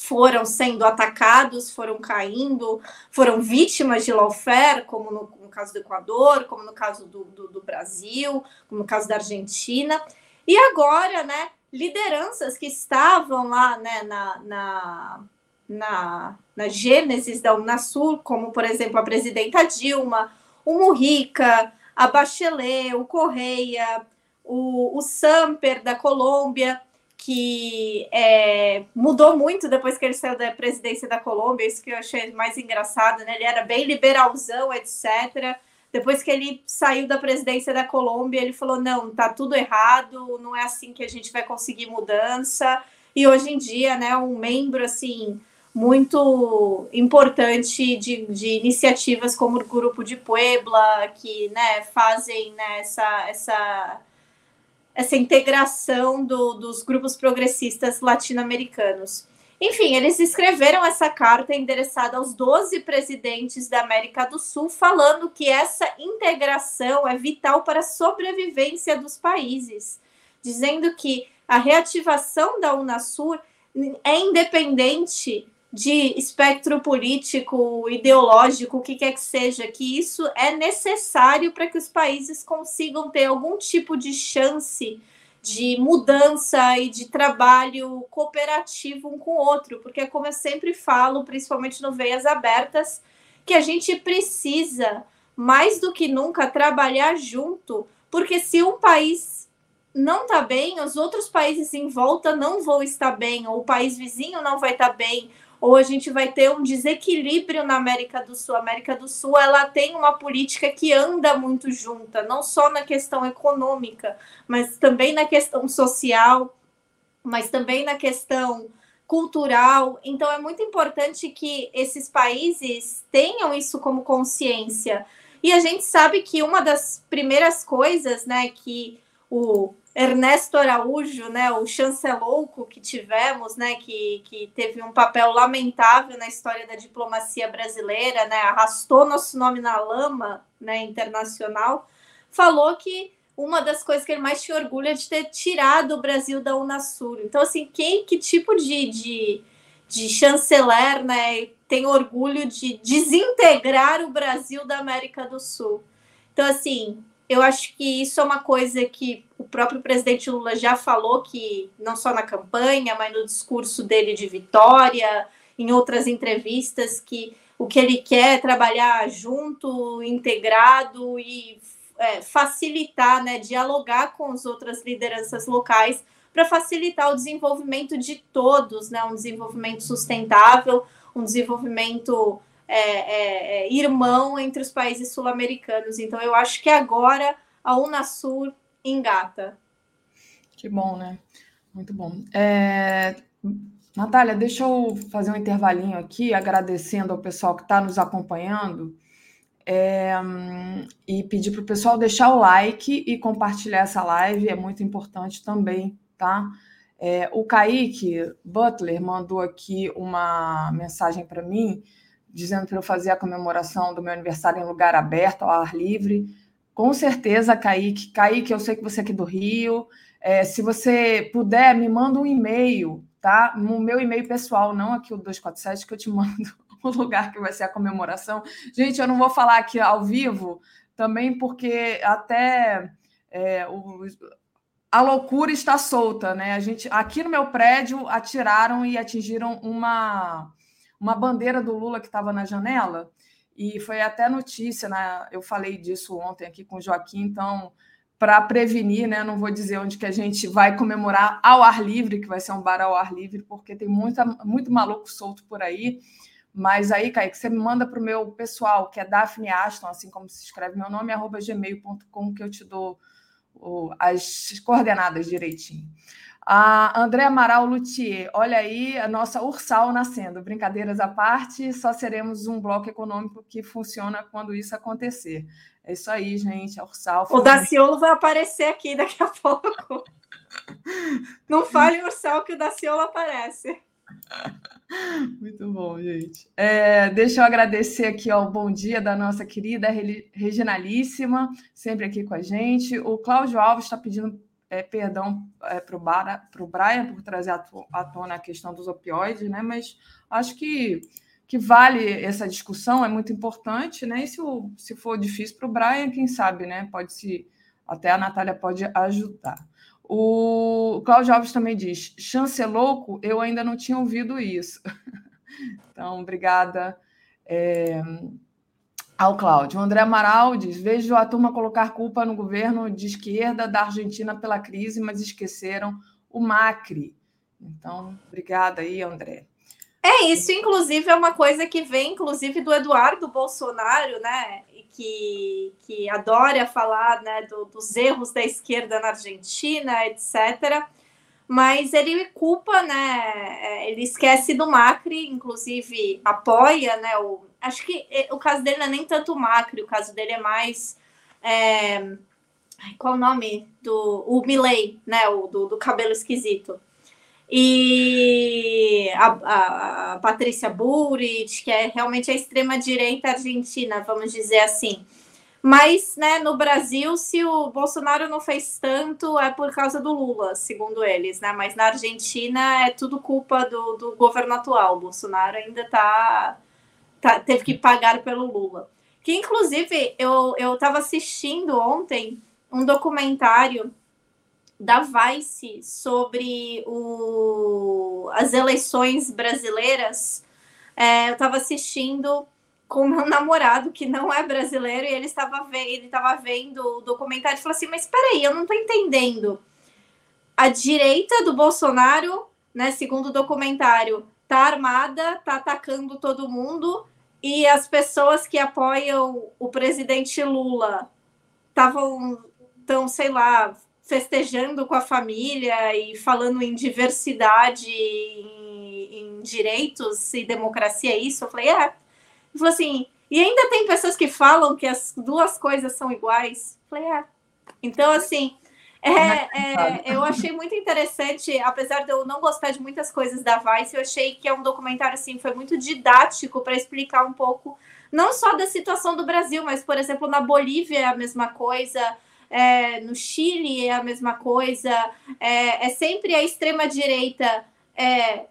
foram sendo atacados, foram caindo, foram vítimas de lawfare, como no, no caso do Equador, como no caso do, do, do, Brasil, como no caso da Argentina. E agora, né, lideranças que estavam lá né, na, na, na, na gênesis da Unasul, como, por exemplo, a presidenta Dilma, o Mujica, a Bachelet, o Correia, o, o Samper da Colômbia, que é, mudou muito depois que ele saiu da presidência da Colômbia, isso que eu achei mais engraçado, né? Ele era bem liberalzão, etc. Depois que ele saiu da presidência da Colômbia, ele falou: não, tá tudo errado, não é assim que a gente vai conseguir mudança. E hoje em dia, né, um membro assim muito importante de, de iniciativas como o Grupo de Puebla, que né, fazem né, essa, essa, essa integração do, dos grupos progressistas latino-americanos. Enfim, eles escreveram essa carta endereçada aos 12 presidentes da América do Sul, falando que essa integração é vital para a sobrevivência dos países, dizendo que a reativação da Unasur é independente de espectro político, ideológico, o que quer que seja, que isso é necessário para que os países consigam ter algum tipo de chance de mudança e de trabalho cooperativo um com o outro, porque como eu sempre falo, principalmente no Veias Abertas, que a gente precisa mais do que nunca trabalhar junto, porque se um país não está bem, os outros países em volta não vão estar bem, ou o país vizinho não vai estar bem, ou a gente vai ter um desequilíbrio na América do Sul. A América do Sul ela tem uma política que anda muito junta, não só na questão econômica, mas também na questão social, mas também na questão cultural. Então é muito importante que esses países tenham isso como consciência. E a gente sabe que uma das primeiras coisas, né, que o Ernesto Araújo, né, o chancelouco que tivemos, né, que, que teve um papel lamentável na história da diplomacia brasileira, né, arrastou nosso nome na lama, né, internacional, falou que uma das coisas que ele mais tinha orgulho é de ter tirado o Brasil da Unasur. Então, assim, quem, que tipo de, de, de chanceler, né, tem orgulho de desintegrar o Brasil da América do Sul? Então, assim, eu acho que isso é uma coisa que o próprio presidente Lula já falou que não só na campanha, mas no discurso dele de vitória, em outras entrevistas, que o que ele quer é trabalhar junto, integrado e é, facilitar, né, dialogar com as outras lideranças locais para facilitar o desenvolvimento de todos, né, um desenvolvimento sustentável, um desenvolvimento é, é, é, irmão entre os países sul-americanos. Então, eu acho que agora a Unasur engata. Que bom, né? Muito bom. É... Natália, deixa eu fazer um intervalinho aqui, agradecendo ao pessoal que está nos acompanhando. É, e pedir para o pessoal deixar o like e compartilhar essa live, é muito importante também, tá? É, o Kaique Butler mandou aqui uma mensagem para mim, dizendo para eu fazer a comemoração do meu aniversário em lugar aberto, ao ar livre. Com certeza, Kaique. Kaique, eu sei que você é aqui do Rio. É, se você puder, me manda um e-mail, tá? No meu e-mail pessoal, não aqui o 247, que eu te [LAUGHS] mando o lugar que vai ser a comemoração. Gente, eu não vou falar aqui ao vivo, também porque até é, o, a loucura está solta, né? A gente aqui no meu prédio atiraram e atingiram uma uma bandeira do Lula que estava na janela e foi até notícia, né? Eu falei disso ontem aqui com o Joaquim, então para prevenir, né? Não vou dizer onde que a gente vai comemorar ao ar livre, que vai ser um bar ao ar livre, porque tem muita, muito maluco solto por aí. Mas aí, Kaique, você me manda para o meu pessoal, que é Daphne Aston, assim como se escreve meu nome, arroba gmail.com, que eu te dou as coordenadas direitinho. A André Amaral Luthier, olha aí a nossa Ursal nascendo. Brincadeiras à parte, só seremos um bloco econômico que funciona quando isso acontecer. É isso aí, gente. A Ursal. O Daciolo vai aparecer aqui daqui a pouco. Não fale Ursal que o Daciolo aparece. Muito bom, gente. É, deixa eu agradecer aqui ó, o bom dia da nossa querida Reginalíssima, sempre aqui com a gente. O Cláudio Alves está pedindo é, perdão é, para o Brian por trazer à tona a questão dos opioides, né? Mas acho que, que vale essa discussão, é muito importante, né? E se, se for difícil para o Brian, quem sabe, né? Pode se. Até a Natália pode ajudar. O Cláudio Alves também diz: chancelouco, eu ainda não tinha ouvido isso. [LAUGHS] então, obrigada é, ao Cláudio. O André Amaral diz: vejo a turma colocar culpa no governo de esquerda da Argentina pela crise, mas esqueceram o Macri. Então, obrigada aí, André. É isso, inclusive, é uma coisa que vem, inclusive, do Eduardo Bolsonaro, né? que, que adora falar né, do, dos erros da esquerda na Argentina, etc. Mas ele culpa, né? É, ele esquece do Macri, inclusive apoia, né? O, acho que é, o caso dele não é nem tanto o Macri, o caso dele é mais. É, qual o nome? Do, o Milley, né? O do, do cabelo esquisito e a, a, a Patrícia Burrich, que é realmente a extrema-direita argentina, vamos dizer assim. Mas, né, no Brasil, se o Bolsonaro não fez tanto, é por causa do Lula, segundo eles, né? Mas na Argentina é tudo culpa do, do governo atual. O Bolsonaro ainda tá, tá, teve que pagar pelo Lula. Que, inclusive, eu estava assistindo ontem um documentário da Vice sobre o, as eleições brasileiras, é, eu estava assistindo com meu namorado, que não é brasileiro, e ele estava ele estava vendo o documentário e falou assim: Mas espera aí, eu não estou entendendo. A direita do Bolsonaro, né, segundo o documentário, tá armada, tá atacando todo mundo, e as pessoas que apoiam o presidente Lula estavam, tão, sei lá, festejando com a família e falando em diversidade, em, em direitos e democracia, é isso? Eu falei, é. Falou assim, e ainda tem pessoas que falam que as duas coisas são iguais. Falei, é. Então, assim, é, é, eu achei muito interessante, apesar de eu não gostar de muitas coisas da Vice, eu achei que é um documentário assim, foi muito didático para explicar um pouco, não só da situação do Brasil, mas, por exemplo, na Bolívia é a mesma coisa, é, no Chile é a mesma coisa, é, é sempre a extrema-direita é,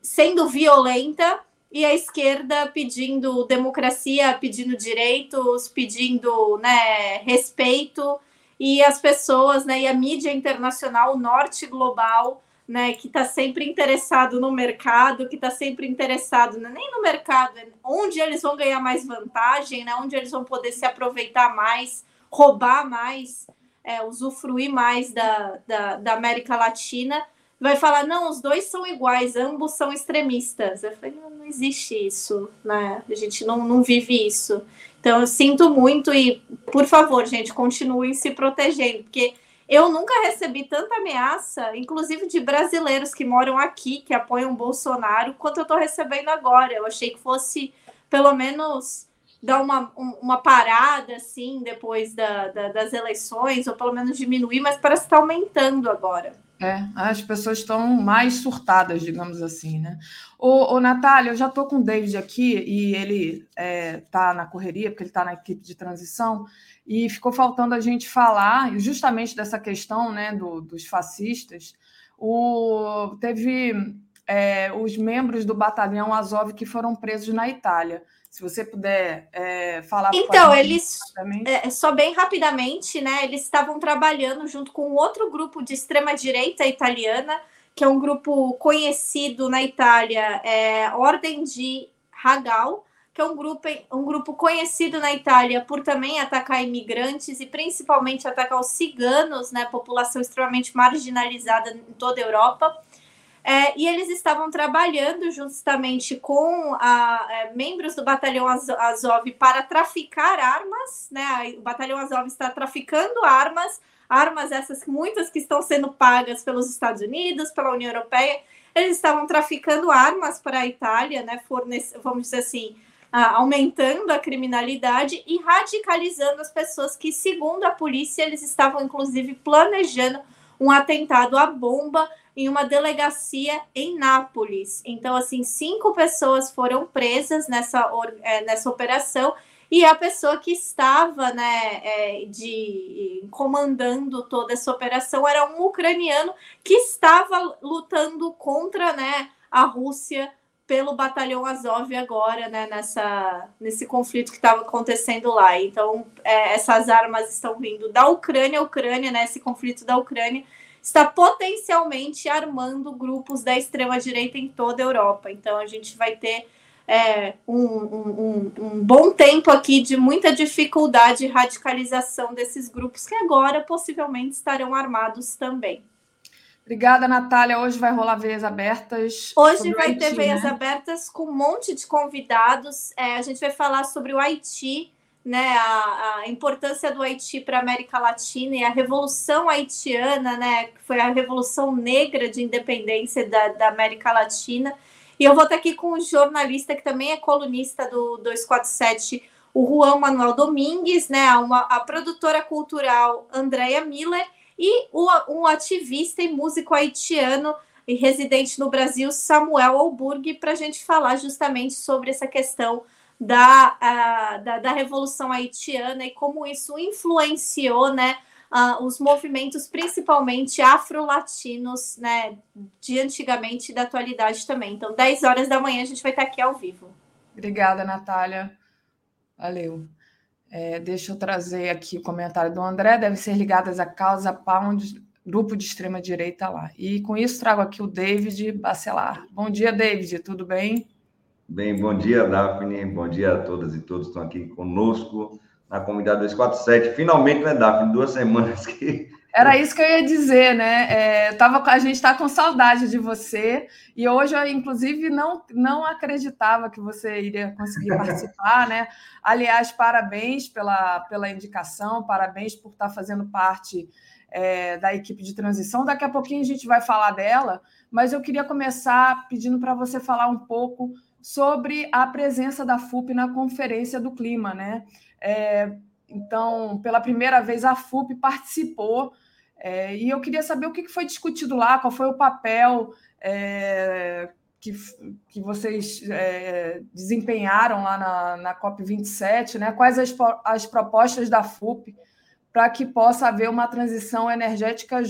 sendo violenta e a esquerda pedindo democracia, pedindo direitos, pedindo né, respeito, e as pessoas, né, e a mídia internacional, o norte global, né, que está sempre interessado no mercado, que está sempre interessado né, nem no mercado, onde eles vão ganhar mais vantagem, né, onde eles vão poder se aproveitar mais roubar mais, é, usufruir mais da, da, da, América Latina, vai falar: não, os dois são iguais, ambos são extremistas. Eu falei: não, não existe isso, né? A gente não, não vive isso. Então, eu sinto muito e, por favor, gente, continuem se protegendo, porque eu nunca recebi tanta ameaça, inclusive de brasileiros que moram aqui, que apoiam Bolsonaro, quanto eu estou recebendo agora. Eu achei que fosse pelo menos dar uma, uma parada assim depois da, da, das eleições, ou pelo menos diminuir, mas parece estar tá aumentando agora. É, as pessoas estão mais surtadas, digamos assim, né? Ô, ô Natália, eu já estou com o David aqui e ele está é, tá na correria, porque ele está na equipe de transição, e ficou faltando a gente falar justamente dessa questão né, do, dos fascistas. O, teve é, os membros do batalhão Azov que foram presos na Itália. Se você puder é, falar. Então, eles, é, só bem rapidamente, né? Eles estavam trabalhando junto com outro grupo de extrema-direita italiana, que é um grupo conhecido na Itália, é Ordem de Ragal, que é um grupo, um grupo conhecido na Itália por também atacar imigrantes e principalmente atacar os ciganos, né? População extremamente marginalizada em toda a Europa. É, e eles estavam trabalhando justamente com a, é, membros do Batalhão Azov para traficar armas, né? O Batalhão Azov está traficando armas, armas essas muitas que estão sendo pagas pelos Estados Unidos, pela União Europeia. Eles estavam traficando armas para a Itália, né? Fornece, vamos dizer assim, aumentando a criminalidade e radicalizando as pessoas que, segundo a polícia, eles estavam inclusive planejando um atentado à bomba em uma delegacia em Nápoles. Então, assim, cinco pessoas foram presas nessa, é, nessa operação e a pessoa que estava né, é, de, comandando toda essa operação era um ucraniano que estava lutando contra né, a Rússia pelo batalhão Azov agora, né, nessa, nesse conflito que estava acontecendo lá. Então, é, essas armas estão vindo da Ucrânia, Ucrânia, né, esse conflito da Ucrânia está potencialmente armando grupos da extrema-direita em toda a Europa. Então, a gente vai ter é, um, um, um, bom tempo aqui de muita dificuldade e radicalização desses grupos que agora possivelmente estarão armados também. Obrigada, Natália. Hoje vai rolar veias abertas. Hoje vai Haiti, ter veias né? abertas com um monte de convidados. É, a gente vai falar sobre o Haiti né, a, a importância do Haiti para a América Latina e a Revolução Haitiana, né, que foi a Revolução Negra de Independência da, da América Latina. E eu vou estar aqui com um jornalista que também é colunista do 247, o Juan Manuel Domingues, né, uma, a produtora cultural Andrea Miller e o, um ativista e músico haitiano e residente no Brasil, Samuel Alburg, para a gente falar justamente sobre essa questão da, da, da, Revolução Haitiana e como isso influenciou né, os movimentos, principalmente afro-latinos, né, de antigamente e da atualidade também. Então, 10 horas da manhã a gente vai estar aqui ao vivo. Obrigada, Natália. Valeu. É, deixa eu trazer aqui o comentário do André. Deve ser ligadas à causa Pound, grupo de extrema-direita lá. E com isso trago aqui o David Bacelar. Bom dia, David, tudo bem? Bem, bom dia, Daphne. Bom dia a todas e todos que estão aqui conosco na comunidade 247. Finalmente, né, Daphne? Duas semanas que. [LAUGHS] Era isso que eu ia dizer, né? É, tava, a gente está com saudade de você e hoje eu, inclusive, não, não acreditava que você iria conseguir participar, né? Aliás, parabéns pela, pela indicação, parabéns por estar fazendo parte é, da equipe de transição. Daqui a pouquinho a gente vai falar dela, mas eu queria começar pedindo para você falar um pouco sobre a presença da FUP na Conferência do Clima, né? É, então, pela primeira vez, a FUP participou é, e eu queria saber o que foi discutido lá, qual foi o papel é, que, que vocês é, desempenharam lá na, na COP27, né? quais as, as propostas da FUP para que possa haver uma transição energética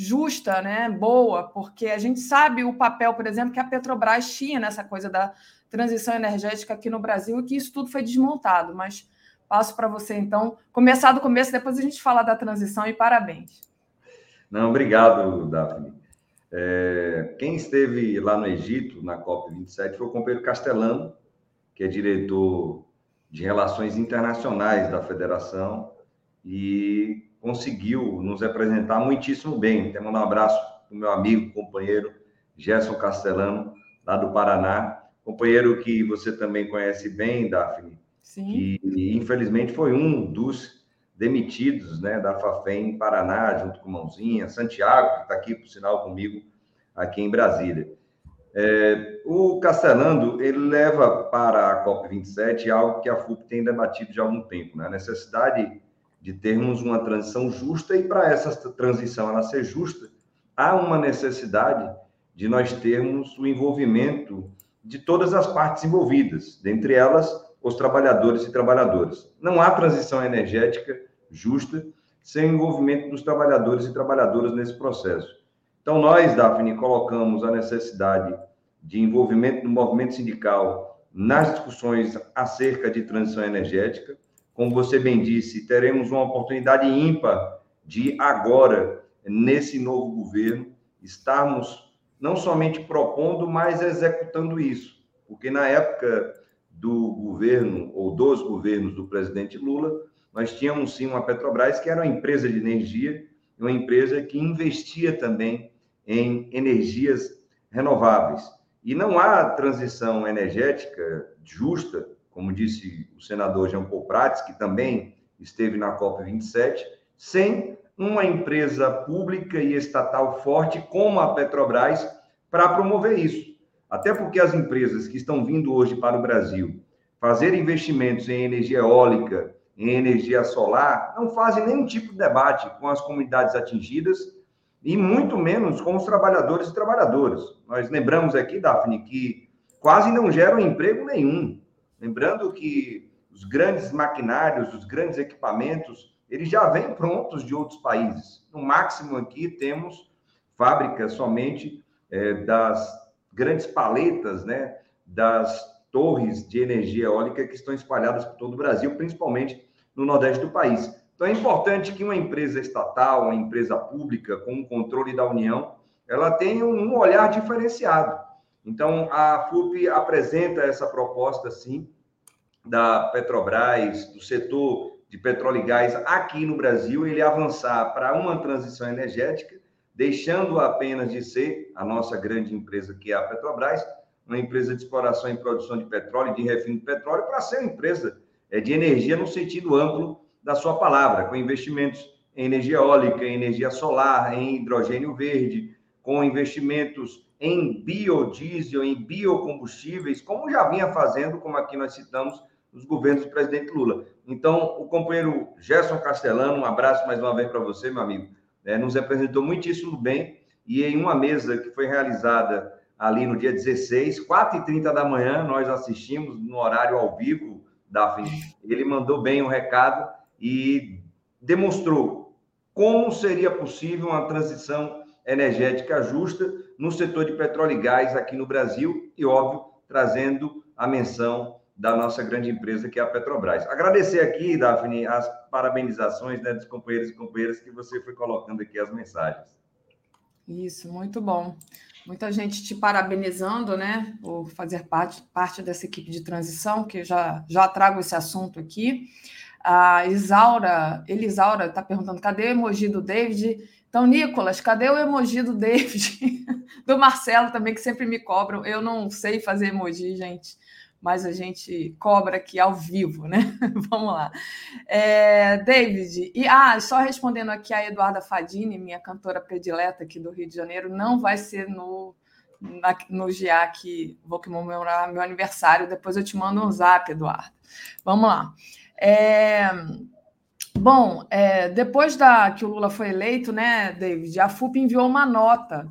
justa, né, boa, porque a gente sabe o papel, por exemplo, que a Petrobras tinha nessa coisa da transição energética aqui no Brasil e que isso tudo foi desmontado. Mas passo para você, então, começar do começo, depois a gente fala da transição e parabéns. Não, obrigado, Daphne. É, quem esteve lá no Egito, na COP27, foi o companheiro Castelano, que é diretor de Relações Internacionais da Federação, e conseguiu nos representar muitíssimo bem. Quero mandar um abraço para o meu amigo, companheiro Gerson Castellano, lá do Paraná, companheiro que você também conhece bem, Daphne, Sim. que infelizmente foi um dos demitidos né, da FAFEM em Paraná, junto com Mãozinha, Santiago, que está aqui, por sinal, comigo, aqui em Brasília. É, o Castelando, ele leva para a COP27 algo que a FUP tem debatido já há algum tempo, né? a necessidade de termos uma transição justa, e para essa transição ela ser justa, há uma necessidade de nós termos o envolvimento de todas as partes envolvidas, dentre elas os trabalhadores e trabalhadoras. Não há transição energética justa sem o envolvimento dos trabalhadores e trabalhadoras nesse processo. Então, nós, Daphne, colocamos a necessidade de envolvimento do movimento sindical nas discussões acerca de transição energética. Como você bem disse, teremos uma oportunidade ímpar de agora, nesse novo governo, estarmos não somente propondo, mas executando isso. Porque na época do governo, ou dos governos do presidente Lula, nós tínhamos sim uma Petrobras que era uma empresa de energia, uma empresa que investia também em energias renováveis. E não há transição energética justa, como disse o senador Jean Paul Prats, que também esteve na COP27, sem uma empresa pública e estatal forte como a Petrobras para promover isso. Até porque as empresas que estão vindo hoje para o Brasil fazer investimentos em energia eólica, em energia solar, não fazem nenhum tipo de debate com as comunidades atingidas e muito menos com os trabalhadores e trabalhadoras. Nós lembramos aqui, Daphne, que quase não geram emprego nenhum. Lembrando que os grandes maquinários, os grandes equipamentos, eles já vêm prontos de outros países. No máximo aqui temos fábricas somente é, das grandes paletas, né, das torres de energia eólica que estão espalhadas por todo o Brasil, principalmente no Nordeste do país. Então, é importante que uma empresa estatal, uma empresa pública, com o controle da União, ela tenha um olhar diferenciado. Então, a FUP apresenta essa proposta, sim, da Petrobras, do setor de petróleo e gás aqui no Brasil, ele avançar para uma transição energética, deixando apenas de ser a nossa grande empresa, que é a Petrobras, uma empresa de exploração e produção de petróleo, de refino de petróleo, para ser uma empresa é, de energia no sentido amplo da sua palavra, com investimentos em energia eólica, em energia solar, em hidrogênio verde, com investimentos em biodiesel, em biocombustíveis, como já vinha fazendo, como aqui nós citamos, os governos do presidente Lula. Então, o companheiro Gerson Castellano, um abraço mais uma vez para você, meu amigo, é, nos apresentou muitíssimo bem e em uma mesa que foi realizada ali no dia 16, 4h30 da manhã, nós assistimos no horário ao vivo, Daphne, ele mandou bem o recado e demonstrou como seria possível uma transição energética justa no setor de petróleo e gás aqui no Brasil e, óbvio, trazendo a menção da nossa grande empresa, que é a Petrobras. Agradecer aqui, Daphne, as parabenizações né, dos companheiros e companheiras que você foi colocando aqui as mensagens. Isso, muito bom. Muita gente te parabenizando, né, por fazer parte, parte dessa equipe de transição, que já, já trago esse assunto aqui. A Isaura, Elisaura está perguntando: cadê o emoji do David? Então, Nicolas, cadê o emoji do David? [LAUGHS] do Marcelo também, que sempre me cobram. Eu não sei fazer emoji, gente, mas a gente cobra aqui ao vivo, né? [LAUGHS] Vamos lá. É, David, e ah, só respondendo aqui a Eduarda Fadini, minha cantora predileta aqui do Rio de Janeiro, não vai ser no, na, no GA que vou comemorar meu aniversário. Depois eu te mando um zap, Eduardo. Vamos lá. É, bom, é, depois da que o Lula foi eleito, né, David, a FUP enviou uma nota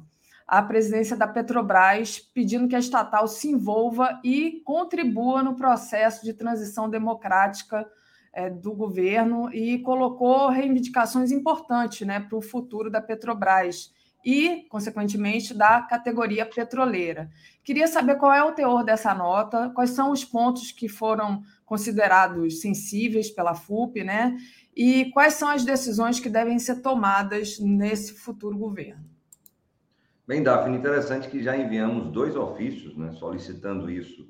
à presidência da Petrobras pedindo que a estatal se envolva e contribua no processo de transição democrática é, do governo e colocou reivindicações importantes né, para o futuro da Petrobras e, consequentemente, da categoria petroleira. Queria saber qual é o teor dessa nota, quais são os pontos que foram considerados sensíveis pela FUP, né? E quais são as decisões que devem ser tomadas nesse futuro governo? Bem, Daphne, interessante que já enviamos dois ofícios, né, solicitando isso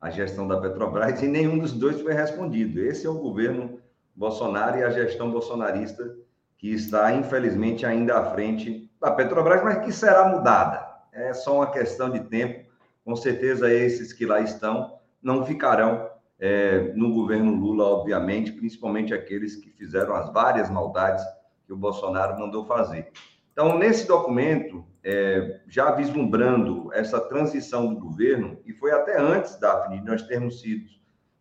à gestão da Petrobras e nenhum dos dois foi respondido. Esse é o governo Bolsonaro e a gestão bolsonarista que está, infelizmente, ainda à frente da Petrobras, mas que será mudada. É só uma questão de tempo. Com certeza, esses que lá estão não ficarão é, no governo Lula, obviamente, principalmente aqueles que fizeram as várias maldades que o Bolsonaro mandou fazer. Então, nesse documento, é, já vislumbrando essa transição do governo, e foi até antes, Daphne, de nós termos sido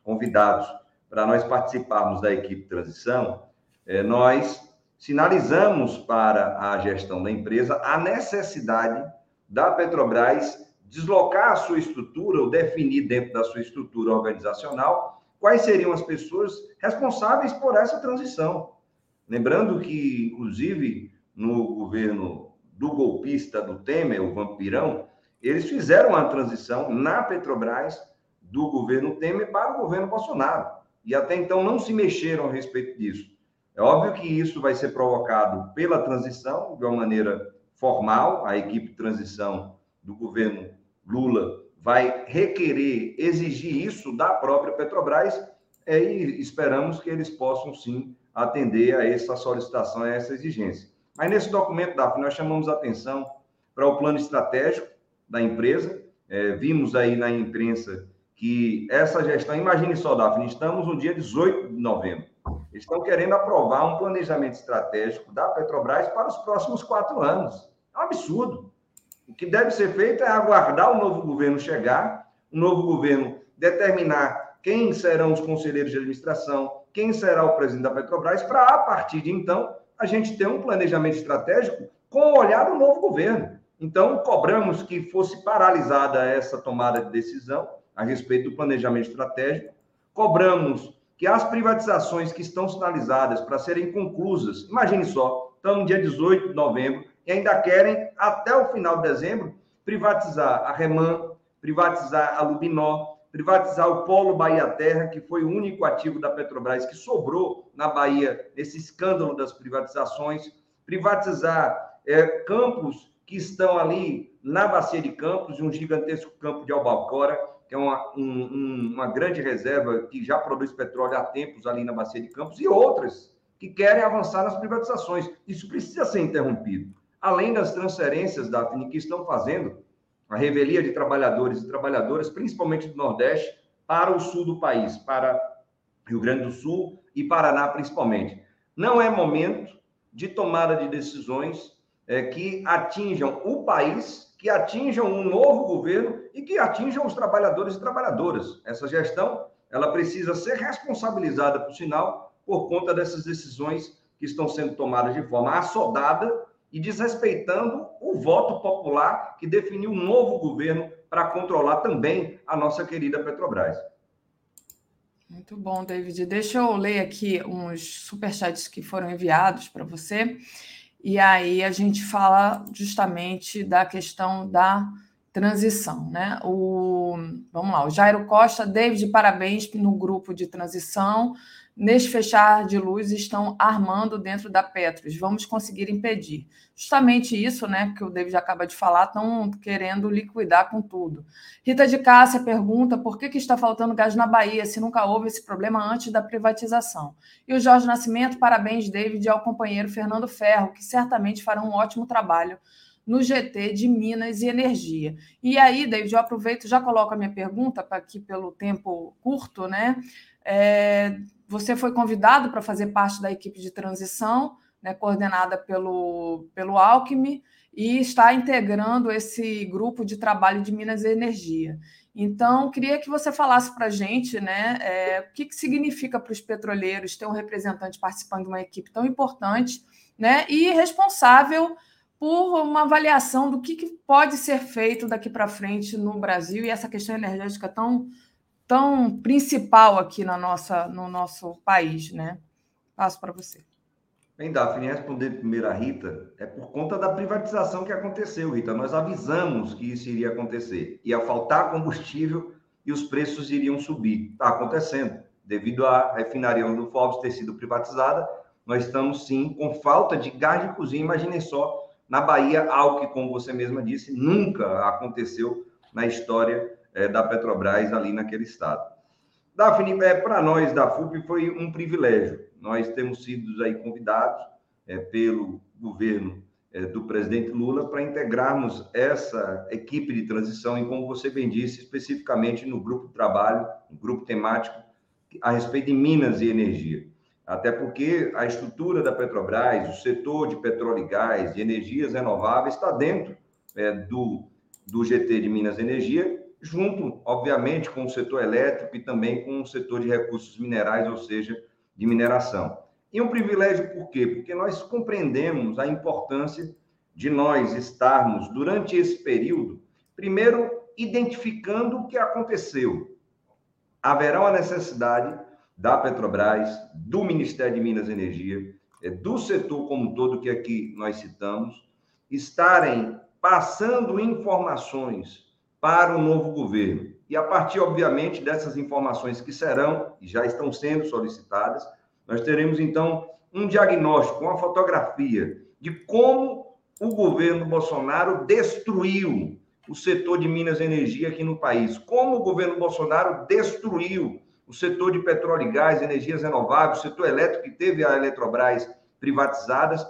convidados para nós participarmos da equipe de transição, é, nós sinalizamos para a gestão da empresa a necessidade da Petrobras deslocar a sua estrutura ou definir dentro da sua estrutura organizacional quais seriam as pessoas responsáveis por essa transição. Lembrando que, inclusive, no governo do golpista do Temer, o vampirão, eles fizeram a transição na Petrobras do governo Temer para o governo Bolsonaro. E até então não se mexeram a respeito disso. É óbvio que isso vai ser provocado pela transição, de uma maneira formal, a equipe de transição do governo Lula vai requerer, exigir isso da própria Petrobras, e esperamos que eles possam sim atender a essa solicitação, a essa exigência. Mas nesse documento, Daphne, nós chamamos atenção para o plano estratégico da empresa. É, vimos aí na imprensa que essa gestão, imagine só, Daphne, estamos no dia 18 de novembro. Eles estão querendo aprovar um planejamento estratégico da Petrobras para os próximos quatro anos. É um absurdo. O que deve ser feito é aguardar o novo governo chegar, o novo governo determinar quem serão os conselheiros de administração, quem será o presidente da Petrobras, para a partir de então a gente ter um planejamento estratégico com o olhar do novo governo. Então, cobramos que fosse paralisada essa tomada de decisão a respeito do planejamento estratégico, cobramos que as privatizações que estão sinalizadas para serem conclusas, imagine só, no dia 18 de novembro, e ainda querem, até o final de dezembro, privatizar a Reman, privatizar a Lubinó, privatizar o Polo Bahia Terra, que foi o único ativo da Petrobras que sobrou na Bahia nesse escândalo das privatizações, privatizar é, campos que estão ali na Bacia de Campos, um gigantesco campo de Albacora, que é uma, um, uma grande reserva que já produz petróleo há tempos ali na Bacia de Campos, e outras que querem avançar nas privatizações. Isso precisa ser interrompido além das transferências, Daphne, que estão fazendo a revelia de trabalhadores e trabalhadoras, principalmente do Nordeste, para o sul do país, para Rio Grande do Sul e Paraná, principalmente. Não é momento de tomada de decisões é, que atinjam o país, que atinjam um novo governo e que atinjam os trabalhadores e trabalhadoras. Essa gestão ela precisa ser responsabilizada, por sinal, por conta dessas decisões que estão sendo tomadas de forma assodada e desrespeitando o voto popular que definiu um novo governo para controlar também a nossa querida Petrobras. Muito bom, David. Deixa eu ler aqui uns superchats que foram enviados para você. E aí a gente fala justamente da questão da transição, né? O, vamos lá, o Jairo Costa, David, parabéns no grupo de transição neste fechar de luz, estão armando dentro da Petros. Vamos conseguir impedir. Justamente isso, né, que o David acaba de falar, estão querendo liquidar com tudo. Rita de Cássia pergunta por que, que está faltando gás na Bahia, se nunca houve esse problema antes da privatização. E o Jorge Nascimento, parabéns, David, ao companheiro Fernando Ferro, que certamente fará um ótimo trabalho no GT de Minas e Energia. E aí, David, eu aproveito já coloco a minha pergunta para aqui pelo tempo curto, né? É, você foi convidado para fazer parte da equipe de transição, né, coordenada pelo, pelo Alckmin, e está integrando esse grupo de trabalho de Minas e Energia. Então, queria que você falasse para a gente né, é, o que, que significa para os petroleiros ter um representante participando de uma equipe tão importante né, e responsável por uma avaliação do que, que pode ser feito daqui para frente no Brasil e essa questão energética tão tão principal aqui na nossa, no nosso país, né? Passo para você. Bem, Daphne, responder primeiro a Rita, é por conta da privatização que aconteceu, Rita. Nós avisamos que isso iria acontecer. Ia faltar combustível e os preços iriam subir. Está acontecendo. Devido à refinaria do Forbes ter sido privatizada, nós estamos sim com falta de gás de cozinha. Imaginem só, na Bahia, algo que, como você mesma disse, nunca aconteceu na história é, da Petrobras ali naquele estado. Daphne, é, para nós da FUP foi um privilégio. Nós temos sido aí convidados é, pelo governo é, do presidente Lula para integrarmos essa equipe de transição e, como você bem disse, especificamente no grupo de trabalho, no grupo temático a respeito de Minas e Energia. Até porque a estrutura da Petrobras, o setor de petróleo e gás, de energias renováveis, está dentro é, do, do GT de Minas Energia junto, obviamente, com o setor elétrico e também com o setor de recursos minerais, ou seja, de mineração. E um privilégio por quê? Porque nós compreendemos a importância de nós estarmos, durante esse período, primeiro identificando o que aconteceu. Haverá uma necessidade da Petrobras, do Ministério de Minas e Energia, é, do setor como todo que aqui nós citamos, estarem passando informações para o novo governo. E a partir, obviamente, dessas informações que serão e já estão sendo solicitadas, nós teremos então um diagnóstico, uma fotografia de como o governo Bolsonaro destruiu o setor de Minas e Energia aqui no país. Como o governo Bolsonaro destruiu o setor de petróleo e gás, energias renováveis, o setor elétrico que teve a Eletrobras privatizadas,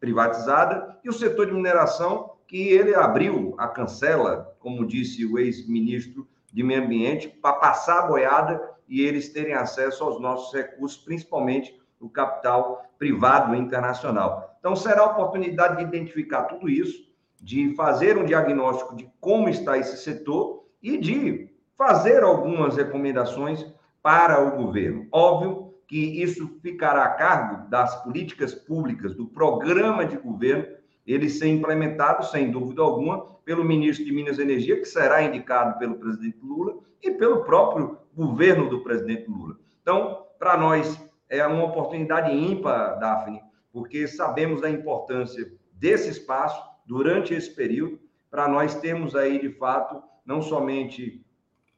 privatizada, e o setor de mineração que ele abriu a cancela, como disse o ex-ministro de Meio Ambiente, para passar a boiada e eles terem acesso aos nossos recursos, principalmente o capital privado internacional. Então, será a oportunidade de identificar tudo isso, de fazer um diagnóstico de como está esse setor e de fazer algumas recomendações para o governo. Óbvio que isso ficará a cargo das políticas públicas, do programa de governo, ele ser implementado, sem dúvida alguma, pelo ministro de Minas e Energia, que será indicado pelo presidente Lula, e pelo próprio governo do presidente Lula. Então, para nós, é uma oportunidade ímpar, Daphne, porque sabemos da importância desse espaço durante esse período, para nós termos aí, de fato, não somente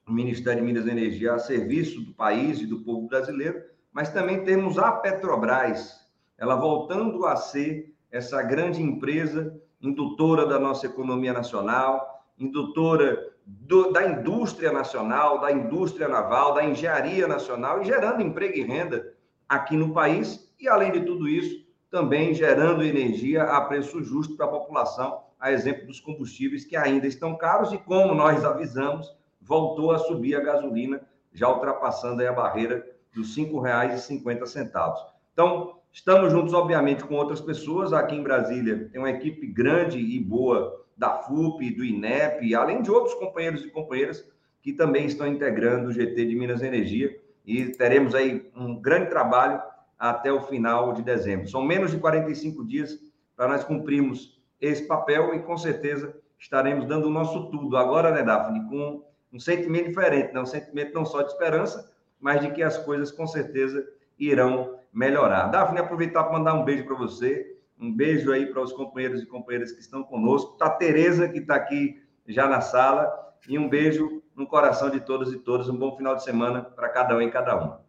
o Ministério de Minas e Energia a serviço do país e do povo brasileiro, mas também temos a Petrobras, ela voltando a ser essa grande empresa indutora da nossa economia nacional, indutora do, da indústria nacional, da indústria naval, da engenharia nacional e gerando emprego e renda aqui no país e, além de tudo isso, também gerando energia a preço justo para a população, a exemplo dos combustíveis que ainda estão caros e, como nós avisamos, voltou a subir a gasolina, já ultrapassando a barreira dos R$ 5,50. Então, estamos juntos, obviamente, com outras pessoas. Aqui em Brasília tem uma equipe grande e boa da FUP, do INEP, além de outros companheiros e companheiras que também estão integrando o GT de Minas Energia e teremos aí um grande trabalho até o final de dezembro. São menos de 45 dias para nós cumprirmos esse papel e com certeza estaremos dando o nosso tudo agora, né, Daphne, com um sentimento diferente, né? um sentimento não só de esperança, mas de que as coisas com certeza irão melhorar. Daphne, aproveitar para mandar um beijo para você, um beijo aí para os companheiros e companheiras que estão conosco, para a Tereza, que está aqui já na sala, e um beijo no coração de todos e todas. Um bom final de semana para cada um e cada uma.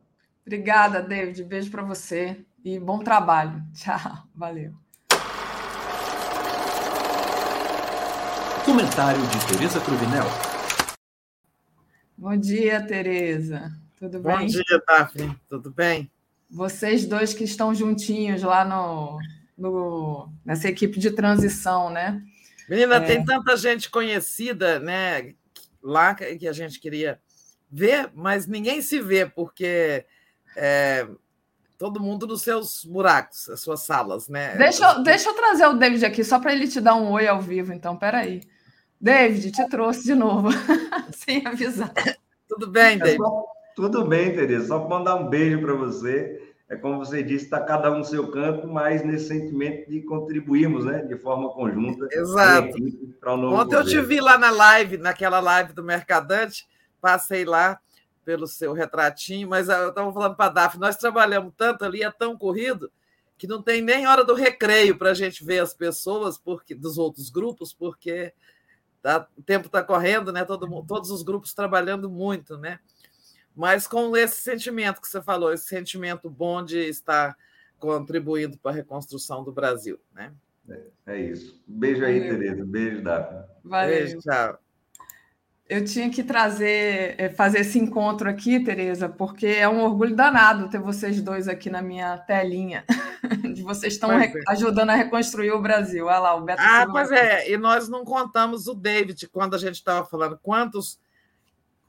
Obrigada, David. Beijo para você e bom trabalho. [LAUGHS] Tchau. Valeu. Comentário de Tereza Cruvinel. Bom dia, Tereza. Tudo bem? Bom dia, Daphne. Tudo bem? Vocês dois que estão juntinhos lá no, no nessa equipe de transição, né? Menina, é... tem tanta gente conhecida, né? Lá que a gente queria ver, mas ninguém se vê, porque é, todo mundo nos seus buracos, as suas salas, né? Deixa eu, deixa eu trazer o David aqui, só para ele te dar um oi ao vivo, então, peraí. David, te trouxe de novo, [LAUGHS] sem avisar. Tudo bem, David? Tudo bem, Tereza. Só mandar um beijo para você. É como você disse, está cada um no seu canto, mas nesse sentimento de contribuirmos, né, de forma conjunta. Exato. Ontem eu te vi lá na live, naquela live do Mercadante, passei lá pelo seu retratinho, mas eu estava falando para a Daf, nós trabalhamos tanto ali, é tão corrido, que não tem nem hora do recreio para a gente ver as pessoas porque dos outros grupos, porque tá, o tempo está correndo, né? Todo, todos os grupos trabalhando muito, né? Mas com esse sentimento que você falou, esse sentimento bom de estar contribuindo para a reconstrução do Brasil, né? É, é isso. Beijo aí, Valeu. Tereza. Beijo, Daphne. Valeu. Beijo, tchau. Eu tinha que trazer, eh, fazer esse encontro aqui, Tereza, porque é um orgulho danado ter vocês dois aqui na minha telinha. [LAUGHS] De vocês estão é. ajudando a reconstruir o Brasil. Olha lá, o Beto Ah, Silva pois é, e nós não contamos o David quando a gente estava falando quantos,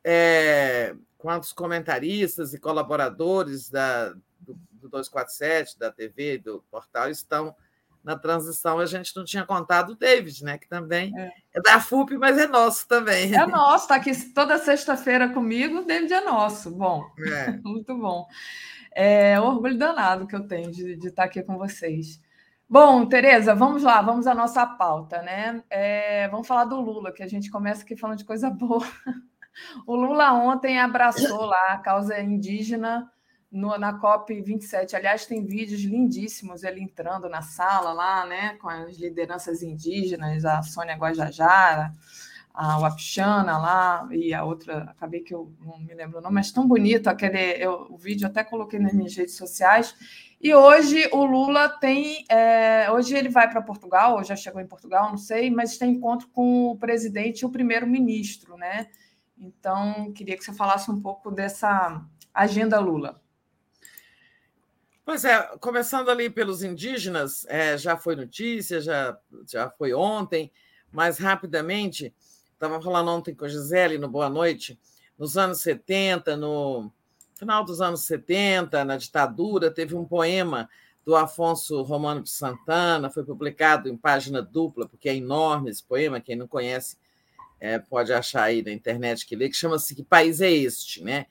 é, quantos comentaristas e colaboradores da, do, do 247, da TV, do portal, estão na transição a gente não tinha contado o David, né? Que também é, é da FUP, mas é nosso também. É nosso, está aqui toda sexta-feira comigo, o David é nosso. Bom, é. [LAUGHS] muito bom. É um orgulho danado que eu tenho de, de estar aqui com vocês. Bom, Tereza, vamos lá, vamos à nossa pauta, né? É, vamos falar do Lula, que a gente começa aqui falando de coisa boa. [LAUGHS] O Lula ontem abraçou lá a causa indígena no, na COP 27. Aliás, tem vídeos lindíssimos ele entrando na sala lá, né, com as lideranças indígenas, a Sônia Guajajara, a Wapixana lá e a outra, acabei que eu não me lembro o nome, mas tão bonito aquele eu, o vídeo, até coloquei nas minhas redes sociais. E hoje o Lula tem. É, hoje ele vai para Portugal, ou já chegou em Portugal, não sei, mas tem encontro com o presidente e o primeiro-ministro, né? Então, queria que você falasse um pouco dessa agenda Lula. Pois é, começando ali pelos indígenas, é, já foi notícia, já, já foi ontem, mas rapidamente, estava falando ontem com a Gisele no Boa Noite, nos anos 70, no final dos anos 70, na ditadura, teve um poema do Afonso Romano de Santana, foi publicado em página dupla, porque é enorme esse poema, quem não conhece é, pode achar aí na internet que lê, que chama-se Que País é Este? Né?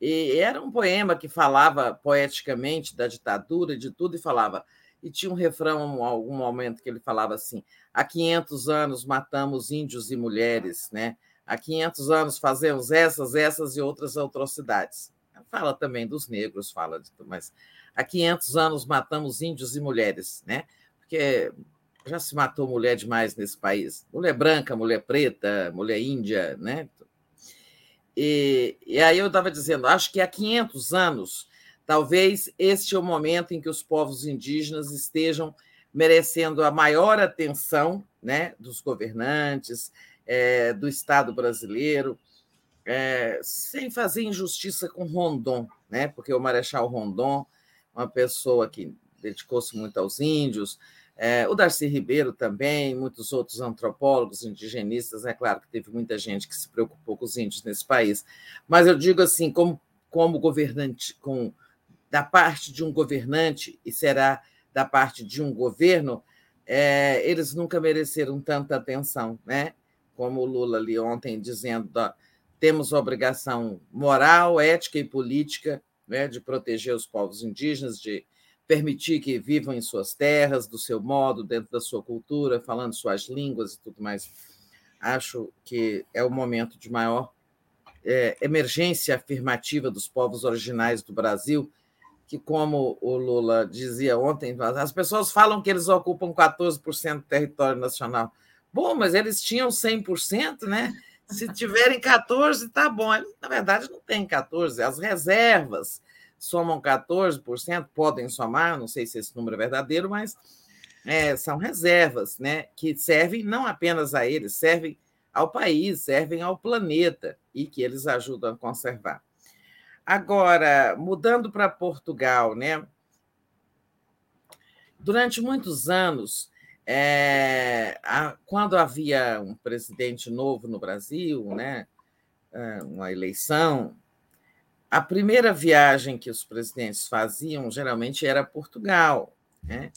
E era um poema que falava poeticamente da ditadura, de tudo, e falava. E tinha um refrão, algum momento, que ele falava assim: há 500 anos matamos índios e mulheres, né? há 500 anos fazemos essas, essas e outras atrocidades. Fala também dos negros, fala de tudo, mas há 500 anos matamos índios e mulheres, né? Porque já se matou mulher demais nesse país. Mulher branca, mulher preta, mulher índia, né? E, e aí eu estava dizendo, acho que há 500 anos, talvez este é o momento em que os povos indígenas estejam merecendo a maior atenção né, dos governantes, é, do Estado brasileiro, é, sem fazer injustiça com Rondon, né, porque o Marechal Rondon, uma pessoa que dedicou-se muito aos índios, é, o Darcy Ribeiro também, muitos outros antropólogos, indigenistas, é claro que teve muita gente que se preocupou com os índios nesse país, mas eu digo assim, como, como governante, com, da parte de um governante, e será da parte de um governo, é, eles nunca mereceram tanta atenção, né? como o Lula ali ontem dizendo, temos a obrigação moral, ética e política né, de proteger os povos indígenas, de permitir que vivam em suas terras, do seu modo, dentro da sua cultura, falando suas línguas e tudo mais. Acho que é o momento de maior é, emergência afirmativa dos povos originais do Brasil, que, como o Lula dizia ontem, as pessoas falam que eles ocupam 14% do território nacional. Bom, mas eles tinham 100%, né? Se tiverem 14, tá bom. Na verdade, não tem 14, as reservas somam 14%, podem somar, não sei se esse número é verdadeiro, mas é, são reservas né, que servem não apenas a eles, servem ao país, servem ao planeta e que eles ajudam a conservar. Agora, mudando para Portugal, né? Durante muitos anos, é, a, quando havia um presidente novo no Brasil, né, é, uma eleição, a primeira viagem que os presidentes faziam geralmente era Portugal, né?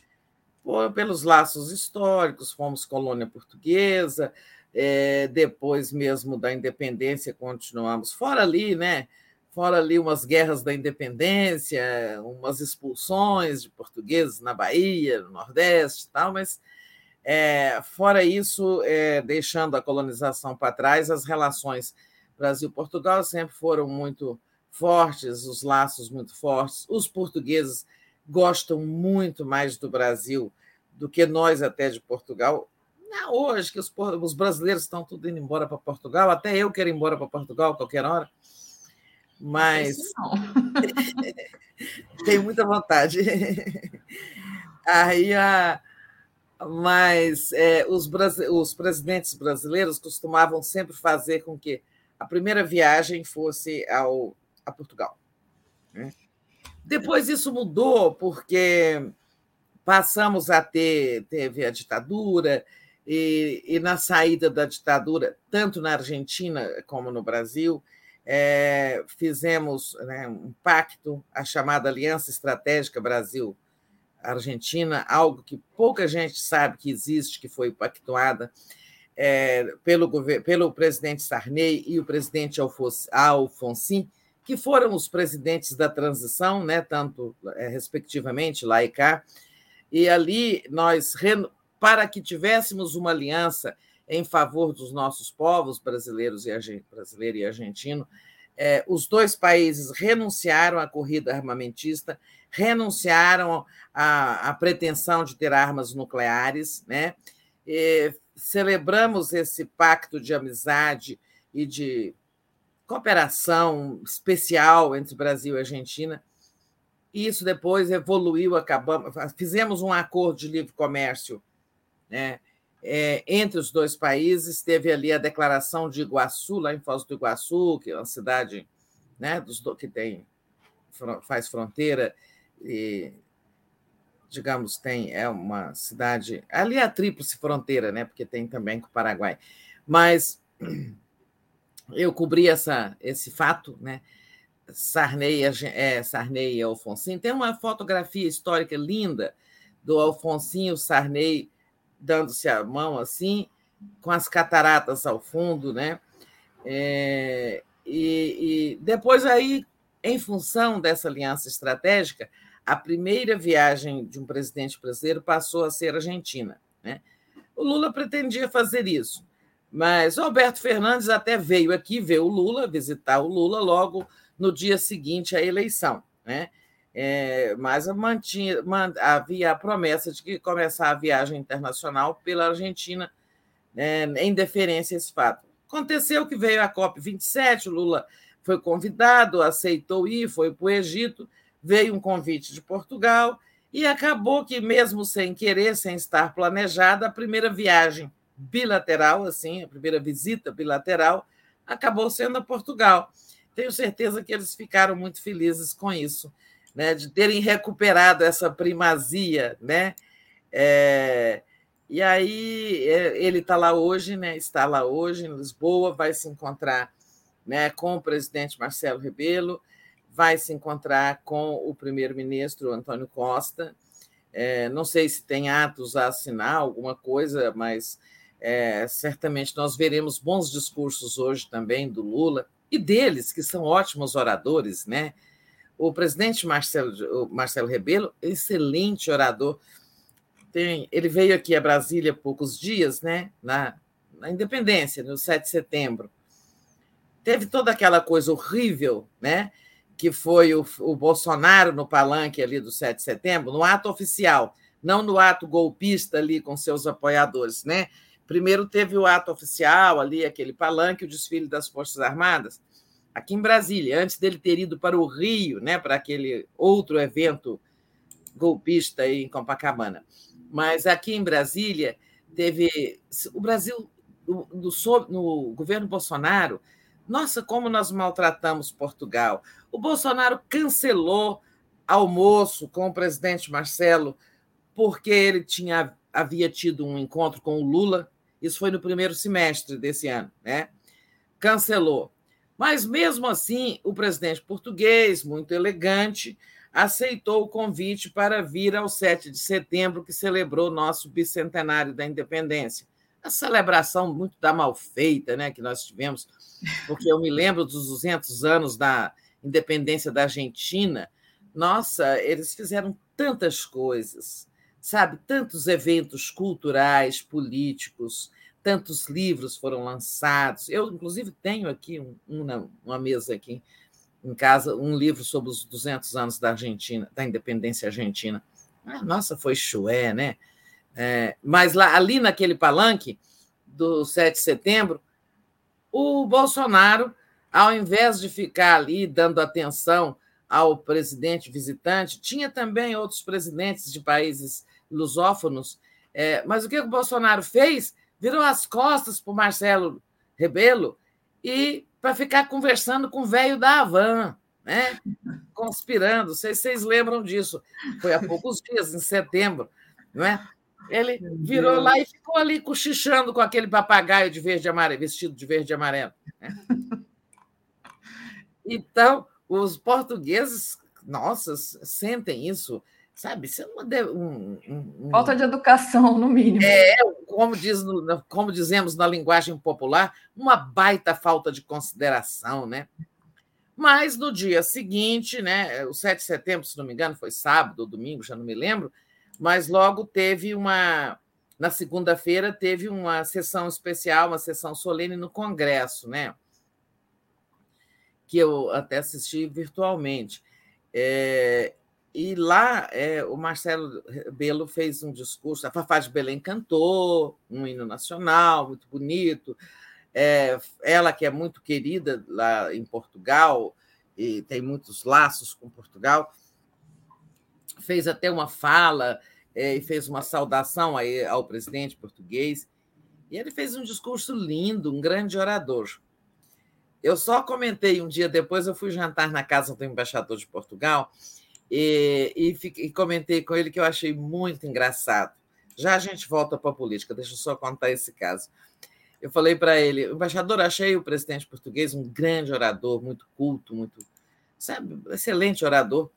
Por, pelos laços históricos, fomos colônia portuguesa, é, depois mesmo da independência continuamos fora ali, né? Fora ali umas guerras da independência, umas expulsões de portugueses na Bahia, no Nordeste, e tal, mas é, fora isso, é, deixando a colonização para trás, as relações Brasil-Portugal sempre foram muito fortes, os laços muito fortes. Os portugueses gostam muito mais do Brasil do que nós até de Portugal. Não, hoje que os, os brasileiros estão tudo indo embora para Portugal, até eu quero ir embora para Portugal a qualquer hora. Mas [LAUGHS] tenho muita vontade. Aí a mas é, os, os presidentes brasileiros costumavam sempre fazer com que a primeira viagem fosse ao, a Portugal. Né? Depois isso mudou, porque passamos a ter teve a ditadura, e, e na saída da ditadura, tanto na Argentina como no Brasil, é, fizemos né, um pacto, a chamada Aliança Estratégica Brasil-Argentina, algo que pouca gente sabe que existe, que foi pactuada é, pelo, pelo presidente Sarney e o presidente Alfonsin, que foram os presidentes da transição, né, tanto é, respectivamente lá e cá, e ali nós, para que tivéssemos uma aliança em favor dos nossos povos brasileiros e brasileiro e argentino, é, os dois países renunciaram à corrida armamentista, renunciaram à, à pretensão de ter armas nucleares, né? E celebramos esse pacto de amizade e de cooperação especial entre Brasil e Argentina. Isso depois evoluiu, acabamos, fizemos um acordo de livre comércio, né? É, entre os dois países. Teve ali a declaração de Iguaçu, lá em Foz do Iguaçu, que é uma cidade né, dos, que tem, faz fronteira e, digamos, tem é uma cidade. Ali é a tríplice fronteira, né? Porque tem também com o Paraguai. Mas eu cobri essa, esse fato, né? Sarney, é, Sarney e Alfonsinho. Tem uma fotografia histórica linda do Alfonsinho Sarney dando-se a mão assim, com as cataratas ao fundo, né? É, e, e depois aí, em função dessa aliança estratégica, a primeira viagem de um presidente brasileiro passou a ser argentina. Né? O Lula pretendia fazer isso, mas o Alberto Fernandes até veio aqui ver o Lula, visitar o Lula logo no dia seguinte à eleição. Né? É, mas mantinha, man, havia a promessa de que começar a viagem internacional pela Argentina né, em deferência a esse fato. Aconteceu que veio a COP27, o Lula foi convidado, aceitou ir, foi para o Egito, veio um convite de Portugal e acabou que, mesmo sem querer, sem estar planejada, a primeira viagem bilateral, assim, a primeira visita bilateral, acabou sendo a Portugal. Tenho certeza que eles ficaram muito felizes com isso né, de terem recuperado essa primazia, né? É, e aí é, ele está lá hoje, né? Está lá hoje em Lisboa, vai se encontrar, né, com o presidente Marcelo Rebelo, vai se encontrar com o primeiro-ministro Antônio Costa. É, não sei se tem atos a assinar, alguma coisa, mas é, certamente nós veremos bons discursos hoje também do Lula e deles, que são ótimos oradores, né? O presidente Marcelo, Marcelo Rebelo, excelente orador, tem, ele veio aqui a Brasília há poucos dias, né, na, na Independência, no 7 de setembro. Teve toda aquela coisa horrível, né, que foi o, o Bolsonaro no palanque ali do 7 de setembro, no ato oficial, não no ato golpista ali com seus apoiadores, né? Primeiro teve o ato oficial ali, aquele palanque, o desfile das Forças Armadas aqui em Brasília, antes dele ter ido para o Rio, né, para aquele outro evento golpista em Copacabana. Mas aqui em Brasília teve o Brasil no, no governo Bolsonaro. Nossa, como nós maltratamos Portugal. O Bolsonaro cancelou almoço com o presidente Marcelo porque ele tinha havia tido um encontro com o Lula. Isso foi no primeiro semestre desse ano, né? Cancelou. Mas, mesmo assim, o presidente português, muito elegante, aceitou o convite para vir ao 7 de setembro, que celebrou nosso bicentenário da independência. A celebração muito da mal feita né, que nós tivemos, porque eu me lembro dos 200 anos da independência da Argentina. Nossa, eles fizeram tantas coisas, sabe? Tantos eventos culturais, políticos, tantos livros foram lançados. Eu, inclusive, tenho aqui um, uma, mesa aqui em casa, um livro sobre os 200 anos da Argentina, da independência argentina. Ah, nossa, foi chué, né? É, mas lá, ali naquele palanque do 7 de setembro, o Bolsonaro, ao invés de ficar ali dando atenção ao presidente visitante, tinha também outros presidentes de países lusófonos, é, mas o que o Bolsonaro fez? Virou as costas para o Marcelo Rebelo e para ficar conversando com o velho da Havan, né? conspirando. Vocês, vocês lembram disso? Foi há poucos dias, em setembro, não é? Ele virou lá e ficou ali cochichando com aquele papagaio de verde e amarelo, vestido de verde e amarelo. Né? Então, os portugueses, nossa, sentem isso Sabe? Isso é uma de... um, um, Falta de educação, no mínimo. É, como, diz no, como dizemos na linguagem popular, uma baita falta de consideração, né? Mas no dia seguinte, né, o 7 de setembro, se não me engano, foi sábado ou domingo, já não me lembro, mas logo teve uma. Na segunda-feira, teve uma sessão especial, uma sessão solene no Congresso, né? Que eu até assisti virtualmente. É, e lá é, o Marcelo Belo fez um discurso, a Fafá de Belém cantou um hino nacional muito bonito. É, ela, que é muito querida lá em Portugal, e tem muitos laços com Portugal, fez até uma fala é, e fez uma saudação aí ao presidente português. E ele fez um discurso lindo, um grande orador. Eu só comentei um dia depois, eu fui jantar na casa do embaixador de Portugal e, e, e comentei com ele que eu achei muito engraçado. Já a gente volta para a política, deixa eu só contar esse caso. Eu falei para ele, embaixador, achei o presidente português um grande orador, muito culto, muito, sabe, excelente orador.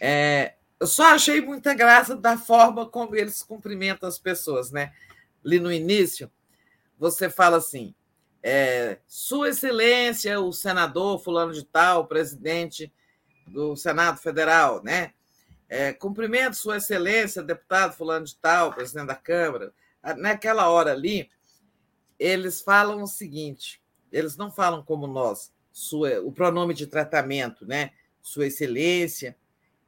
É, eu só achei muita graça da forma como eles cumprimentam as pessoas, né? Ali no início, você fala assim: é, Sua Excelência, o senador Fulano de Tal, presidente do Senado Federal, né? É, cumprimento Sua Excelência, deputado Fulano de Tal, presidente da Câmara. Naquela hora ali, eles falam o seguinte: eles não falam como nós, sua, o pronome de tratamento, né? Sua Excelência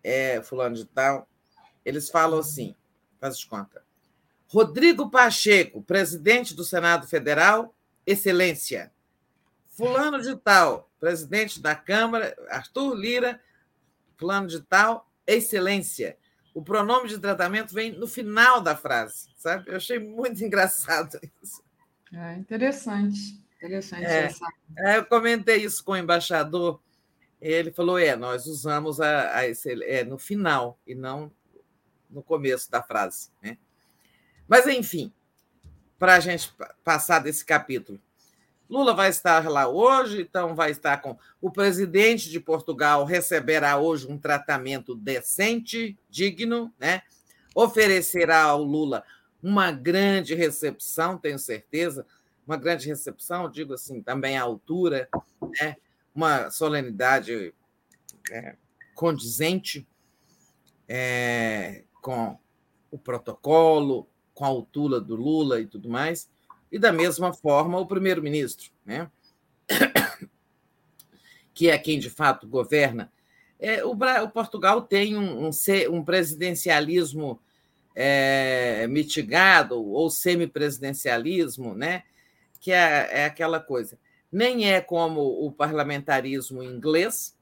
é, fulano de tal, eles falam assim, faz de conta. Rodrigo Pacheco, presidente do Senado Federal, excelência. Fulano de tal, presidente da Câmara, Arthur Lira, fulano de tal, excelência. O pronome de tratamento vem no final da frase, sabe? Eu achei muito [LAUGHS] engraçado isso. É interessante, interessante é, essa. É, eu comentei isso com o embaixador ele falou: é, nós usamos a, a é, no final e não no começo da frase. Né? Mas, enfim, para a gente passar desse capítulo. Lula vai estar lá hoje, então vai estar com o presidente de Portugal receberá hoje um tratamento decente, digno, né? Oferecerá ao Lula uma grande recepção, tenho certeza, uma grande recepção, digo assim, também à altura, né? uma solenidade é, condizente é, com o protocolo, com a altura do Lula e tudo mais, e da mesma forma o primeiro-ministro, né? [COUGHS] que é quem de fato governa. É, o, o, Portugal tem um, um, um presidencialismo é, mitigado ou semipresidencialismo, né? que é, é aquela coisa nem é como o parlamentarismo inglês,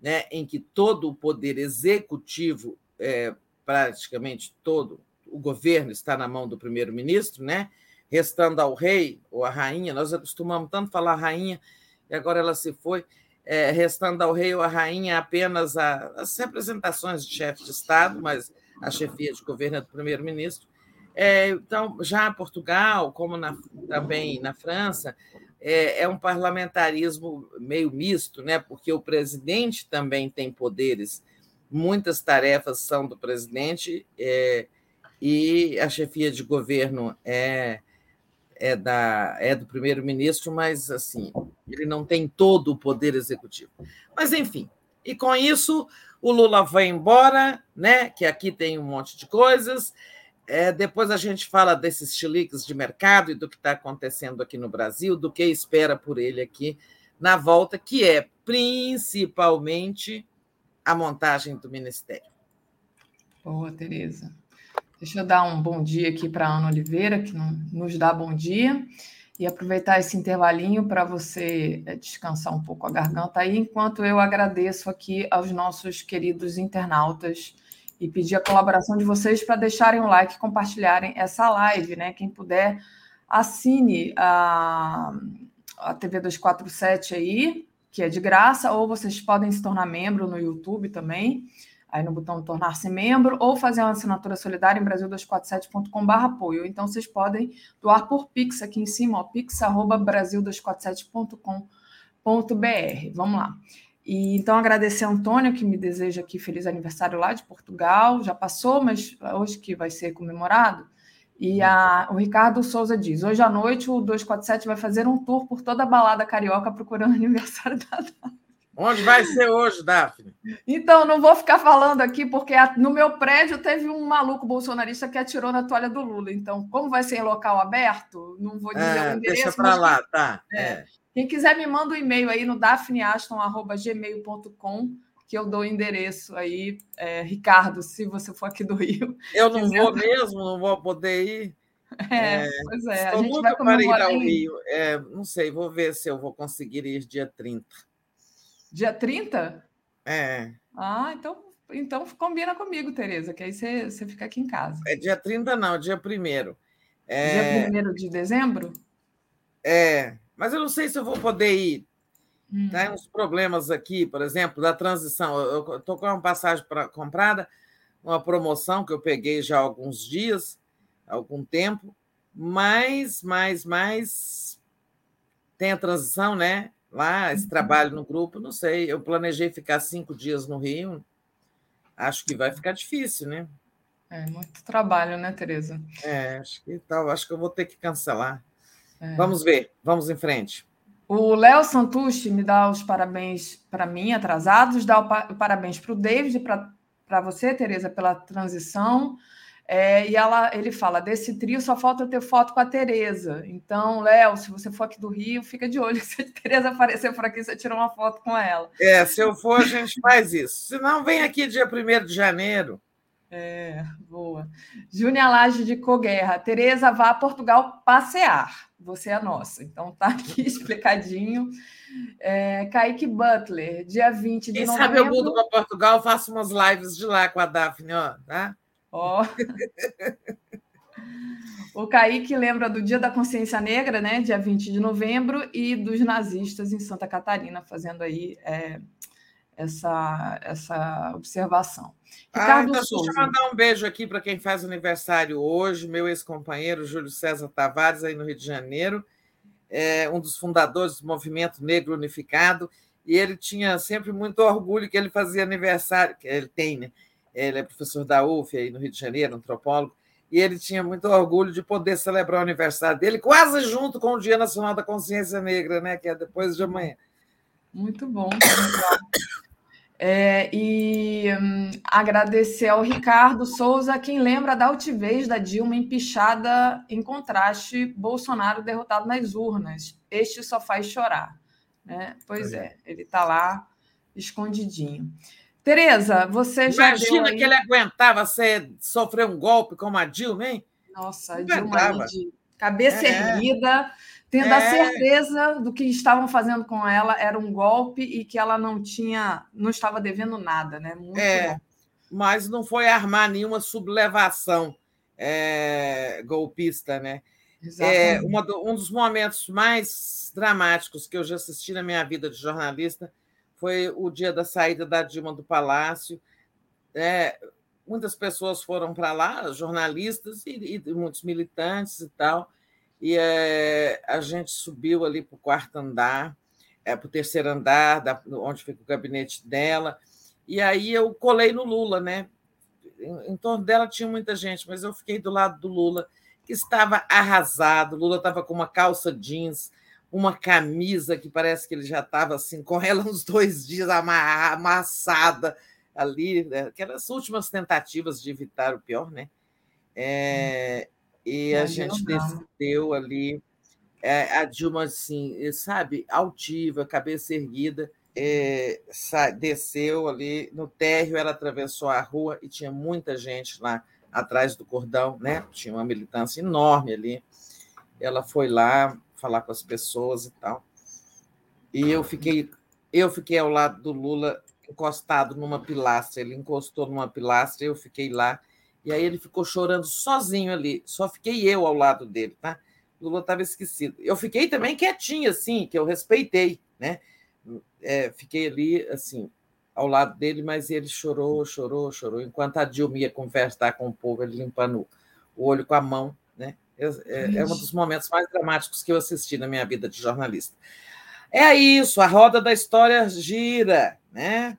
né, em que todo o poder executivo, é, praticamente todo o governo está na mão do primeiro-ministro, né, restando ao rei ou à rainha, nós acostumamos tanto falar rainha, e agora ela se foi, é, restando ao rei ou à rainha apenas a, as representações de chefe de Estado, mas a chefia de governo é do primeiro-ministro. É, então, já Portugal, como na, também na França, é, é um parlamentarismo meio misto, né? porque o presidente também tem poderes, muitas tarefas são do presidente, é, e a chefia de governo é, é, da, é do primeiro-ministro, mas assim, ele não tem todo o poder executivo. Mas, enfim, e com isso o Lula vai embora, né? Que aqui tem um monte de coisas. É, depois a gente fala desses chiliques de mercado e do que está acontecendo aqui no Brasil, do que espera por ele aqui na volta, que é principalmente a montagem do Ministério. Boa, Tereza. Deixa eu dar um bom dia aqui para Ana Oliveira, que nos dá bom dia, e aproveitar esse intervalinho para você é, descansar um pouco a garganta aí, enquanto eu agradeço aqui aos nossos queridos internautas e pedir a colaboração de vocês para deixarem o like, compartilharem essa live, né? Quem puder, assine a, a TV 247 aí, que é de graça, ou vocês podem se tornar membro no YouTube também, aí no botão tornar-se membro, ou fazer uma assinatura solidária em brasil247.com.br apoio. Então, vocês podem doar por Pix aqui em cima, ó, pix.brasil247.com.br. Vamos lá. E então agradecer a Antônio, que me deseja aqui feliz aniversário lá de Portugal. Já passou, mas hoje que vai ser comemorado. E a, o Ricardo Souza diz: hoje à noite o 247 vai fazer um tour por toda a balada carioca procurando aniversário da Onde vai ser hoje, Daphne? Então, não vou ficar falando aqui, porque no meu prédio teve um maluco bolsonarista que atirou na toalha do Lula. Então, como vai ser em local aberto, não vou dizer é, o endereço. Deixa para lá, tá. É. É. Quem quiser me manda um e-mail aí no daphneaston.gmail.com que eu dou o endereço aí, é, Ricardo, se você for aqui do [LAUGHS] Rio. Eu não quiser... vou mesmo, não vou poder ir. [LAUGHS] É, é pois é. Estou a gente vai comemorar para ir ao Rio. É, não sei, vou ver se eu vou conseguir ir dia 30. Dia 30? É. Ah, então, então combina comigo, Tereza, que aí você, você fica aqui em casa. É dia 30, não, dia 1 é... Dia 1 de dezembro? É, mas eu não sei se eu vou poder ir. Hum. Tem uns problemas aqui, por exemplo, da transição. Eu estou com uma passagem pra, comprada, uma promoção que eu peguei já há alguns dias, há algum tempo, mas, mais, mais tem a transição, né? Lá, esse uhum. trabalho no grupo, não sei. Eu planejei ficar cinco dias no Rio. Acho que vai ficar difícil, né? É muito trabalho, né, Tereza? É, acho que tal. Acho que eu vou ter que cancelar. É. Vamos ver, vamos em frente. O Léo Santucci me dá os parabéns para mim, atrasados, dá o parabéns para o David, para você, Tereza, pela transição. É, e ela, ele fala: desse trio só falta ter foto com a Tereza. Então, Léo, se você for aqui do Rio, fica de olho. [LAUGHS] Se a Tereza aparecer por aqui, você tira uma foto com ela. É, se eu for, a gente faz isso. Se não, vem aqui dia 1 de janeiro. É, boa. Júnia Laje de Coguerra. Tereza, vá a Portugal passear. Você é nossa. Então, tá aqui [LAUGHS] explicadinho. É, Kaique Butler, dia 20 de Quem novembro. sabe eu mudo para Portugal, faço umas lives de lá com a Daphne, ó, tá? Ó. o Kaique lembra do Dia da Consciência Negra, né? Dia 20 de novembro, e dos nazistas em Santa Catarina, fazendo aí é, essa, essa observação. Ah, Ricardo então Souza. Deixa eu mandar um beijo aqui para quem faz aniversário hoje, meu ex-companheiro Júlio César Tavares, aí no Rio de Janeiro, é um dos fundadores do Movimento Negro Unificado, e ele tinha sempre muito orgulho que ele fazia aniversário, que ele tem, né? Ele é professor da UF aí no Rio de Janeiro, antropólogo, e ele tinha muito orgulho de poder celebrar o aniversário dele quase junto com o Dia Nacional da Consciência Negra, né, que é depois de amanhã. Muito bom, É, e hum, agradecer ao Ricardo Souza, quem lembra da altivez da Dilma empichada em contraste, Bolsonaro derrotado nas urnas. Este só faz chorar. Né? Pois é, ele está lá escondidinho. Tereza, você já. Imagina que ele aguentava ser, sofrer um golpe como a Dilma, hein? Nossa, a Dilma de cabeça é. erguida, tendo é. a certeza do que estavam fazendo com ela era um golpe e que ela não tinha, não estava devendo nada, né? Muito é, bom. mas não foi armar nenhuma sublevação é, golpista, né? É, do, um dos momentos mais dramáticos que eu já assisti na minha vida de jornalista foi o dia da saída da Dilma do Palácio. É, muitas pessoas foram para lá, jornalistas e, e, muitos militantes e tal, e é, a gente subiu ali para o quarto andar, é, para o terceiro andar, da, onde fica o gabinete dela, e aí eu colei no Lula, né? Em, em torno dela tinha muita gente, mas eu fiquei do lado do Lula, que estava arrasado. Lula estava com uma calça jeans, uma camisa que parece que ele já estava assim, com ela uns dois dias amassada ali, né? aquelas últimas tentativas de evitar o pior, né? É, e a gente desceu ali, é, a Dilma, assim, sabe, altiva, cabeça erguida, é, desceu ali no térreo, ela atravessou a rua e tinha muita gente lá atrás do cordão, né? Tinha uma militância enorme ali. Ela foi lá, falar com as pessoas e tal. E eu fiquei, eu fiquei ao lado do Lula, encostado numa pilastra. Ele encostou numa pilastra, eu fiquei lá. E aí ele ficou chorando sozinho ali. Só fiquei eu ao lado dele, tá? Lula estava esquecido. Eu fiquei também quietinho, assim, que eu respeitei, né? É, fiquei ali, assim, ao lado dele, mas ele chorou, chorou, chorou. Enquanto a Dilma ia conversar com o povo, ele limpando o olho com a mão, É, é um dos momentos mais dramáticos que eu assisti na minha vida de jornalista. É isso, a roda da história gira, né?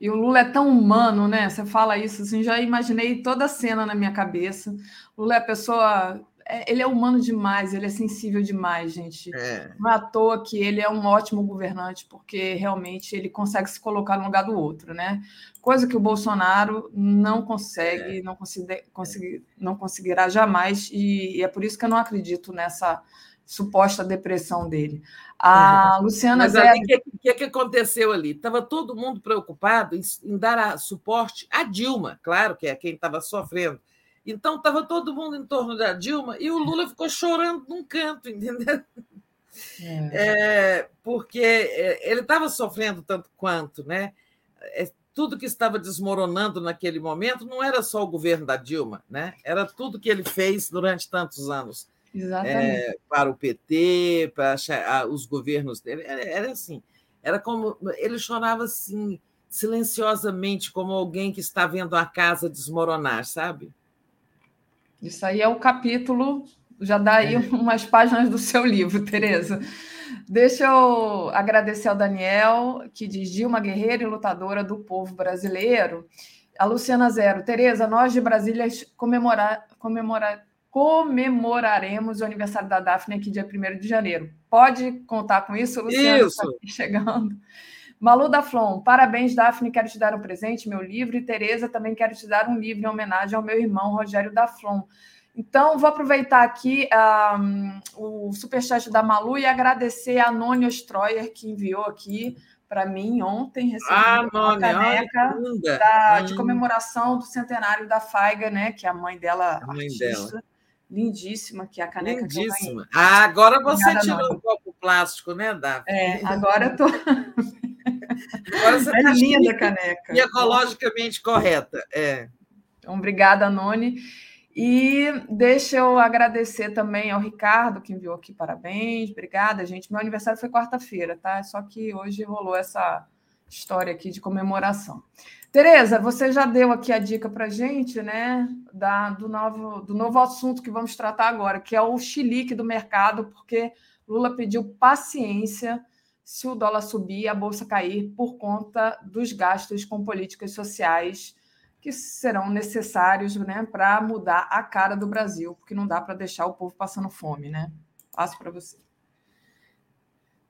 E o Lula é tão humano, né? Você fala isso, assim, já imaginei toda a cena na minha cabeça. O Lula é a pessoa ele é humano demais, ele é sensível demais, gente. É. Não é à toa que ele é um ótimo governante, porque realmente ele consegue se colocar no lugar do outro, né? Coisa que o Bolsonaro não consegue, é. não, consegue, não conseguirá jamais, e, e é por isso que eu não acredito nessa suposta depressão dele. A Luciana Mas o que, que, que, aconteceu ali? Estava todo mundo preocupado em, em dar a, suporte à Dilma, claro que é quem estava sofrendo. Então estava todo mundo em torno da Dilma e o Lula ficou chorando num canto, [LAUGHS] entendeu? É. É, porque é, ele estava sofrendo tanto quanto, né? É, tudo que estava desmoronando naquele momento não era só o governo da Dilma, né? Era tudo que ele fez durante tantos anos é, para o PT, para os governos dele. Era, era, assim, era como ele chorava assim silenciosamente, como alguém que está vendo a casa desmoronar, sabe? Isso aí é o capítulo, já dá aí é. [LAUGHS] umas páginas do seu livro, Tereza. Deixa eu agradecer ao Daniel, que diz Dilma Guerreira e lutadora do povo brasileiro. A Luciana Zero. Tereza, nós de Brasília comemorar, comemorar, comemoraremos o aniversário da Daphne aqui dia 1 de janeiro. Pode contar com isso, Luciana? Isso. Tá chegando. Malu da Flon, parabéns, Daphne. Quero te dar um presente, meu livro. E Tereza, também quero te dar um livro em homenagem ao meu irmão Rogério da Flon. Então, vou aproveitar aqui um, o superchat da Malu e agradecer a Nônia Stroyer, que enviou aqui para mim ontem, recebi ah, uma caneca da, de hum. comemoração do centenário da Faiga, né? Que é a mãe dela, a mãe artista. Dela lindíssima, que é a caneca lindíssima. que eu Ah, agora você Obrigada, tirou um copo plástico, né, Davi? É, agora eu tô. agora você é tá linda a caneca. E ecologicamente correta. É. Então, obrigada, Noni. E deixa eu agradecer também ao Ricardo, que enviou aqui parabéns. Obrigada, gente. Meu aniversário foi quarta-feira, tá? Só que hoje rolou essa história aqui de comemoração. Tereza, você já deu aqui a dica para gente, né, da, do, novo, do novo assunto que vamos tratar agora, que é o chilique do mercado, porque Lula pediu paciência se o dólar subir e a bolsa cair por conta dos gastos com políticas sociais que serão necessários né, para mudar a cara do Brasil, porque não dá para deixar o povo passando fome, né? Passo para você.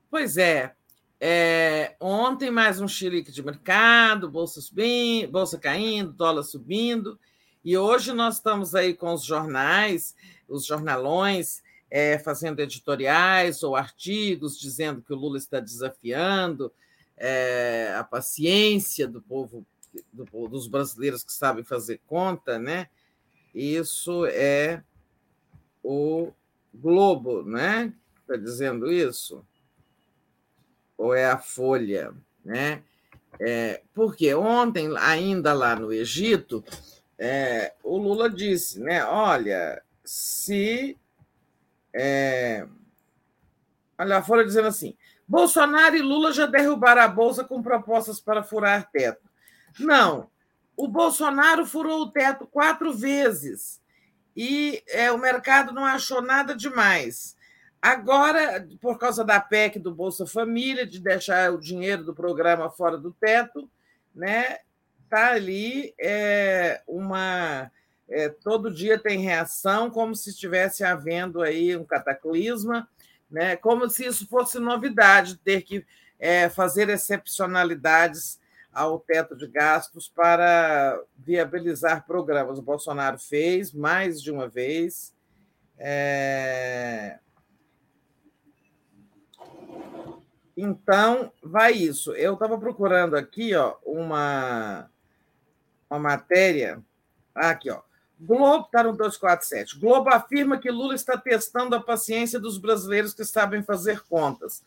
Pois é, é, ontem, mais um xilique de mercado, bolsa, subindo, bolsa caindo, dólar subindo. E hoje nós estamos aí com os jornais, os jornalões, é, fazendo editoriais ou artigos dizendo que o Lula está desafiando é, a paciência do povo, do, dos brasileiros que sabem fazer conta, né? Isso é o Globo, né? Está dizendo isso ou é a Folha, né? É, porque ontem, ainda lá no Egito, é, o Lula disse, né? Olha, se é, olha a Folha dizendo assim: Bolsonaro e Lula já derrubaram a bolsa com propostas para furar teto. Não, o Bolsonaro furou o teto quatro vezes e é, o mercado não achou nada demais. Agora, por causa da PEC do Bolsa Família, de deixar o dinheiro do programa fora do teto, né? Está ali é, uma. É, todo dia tem reação, como se estivesse havendo aí um cataclisma, né? como se isso fosse novidade, ter que é, fazer excepcionalidades ao teto de gastos para viabilizar programas. O Bolsonaro fez mais de uma vez. É, Então, vai isso. Eu estava procurando aqui ó, uma, uma matéria. Aqui, ó. Globo, está no 247. Globo afirma que Lula está testando a paciência dos brasileiros que sabem fazer contas.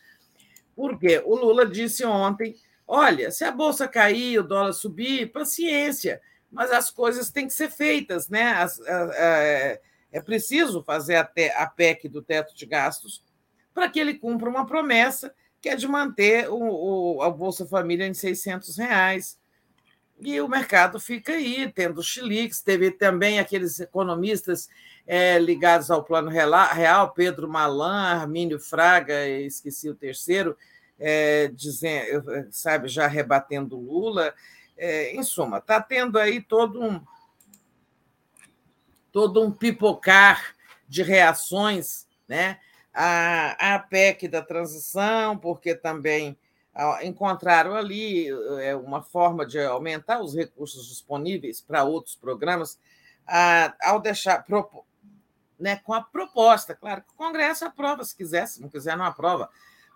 Por quê? O Lula disse ontem: olha, se a bolsa cair, o dólar subir, paciência, mas as coisas têm que ser feitas, né? As, a, a, é, é preciso fazer até a PEC do teto de gastos para que ele cumpra uma promessa que é de manter o, o, a Bolsa Família em 600 reais. E o mercado fica aí, tendo chiliques. Teve também aqueles economistas é, ligados ao Plano Real, Pedro Malan, Armínio Fraga, esqueci o terceiro, é, dizendo, sabe, já rebatendo Lula. É, em suma, está tendo aí todo um, todo um pipocar de reações né, à, à PEC da transição, porque também encontraram ali é, uma forma de aumentar os recursos disponíveis para outros programas, ao deixar né, com a proposta, claro que o Congresso aprova se quiser, se não quiser, não aprova,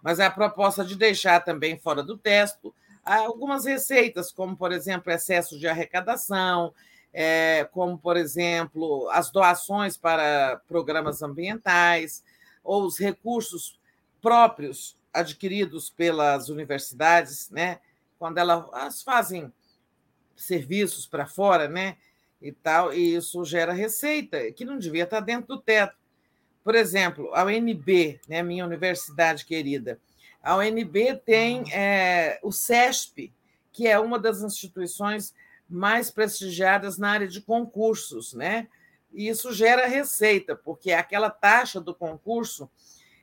mas é a proposta de deixar também fora do texto algumas receitas, como, por exemplo, excesso de arrecadação, é, como, por exemplo, as doações para programas ambientais, ou os recursos próprios adquiridos pelas universidades, né? quando elas fazem serviços para fora, né? e tal, e isso gera receita, que não devia estar dentro do teto. Por exemplo, a UNB, né, minha universidade querida, a UNB tem é, o CESP, que é uma das instituições mais prestigiadas na área de concursos, né? E isso gera receita, porque aquela taxa do concurso,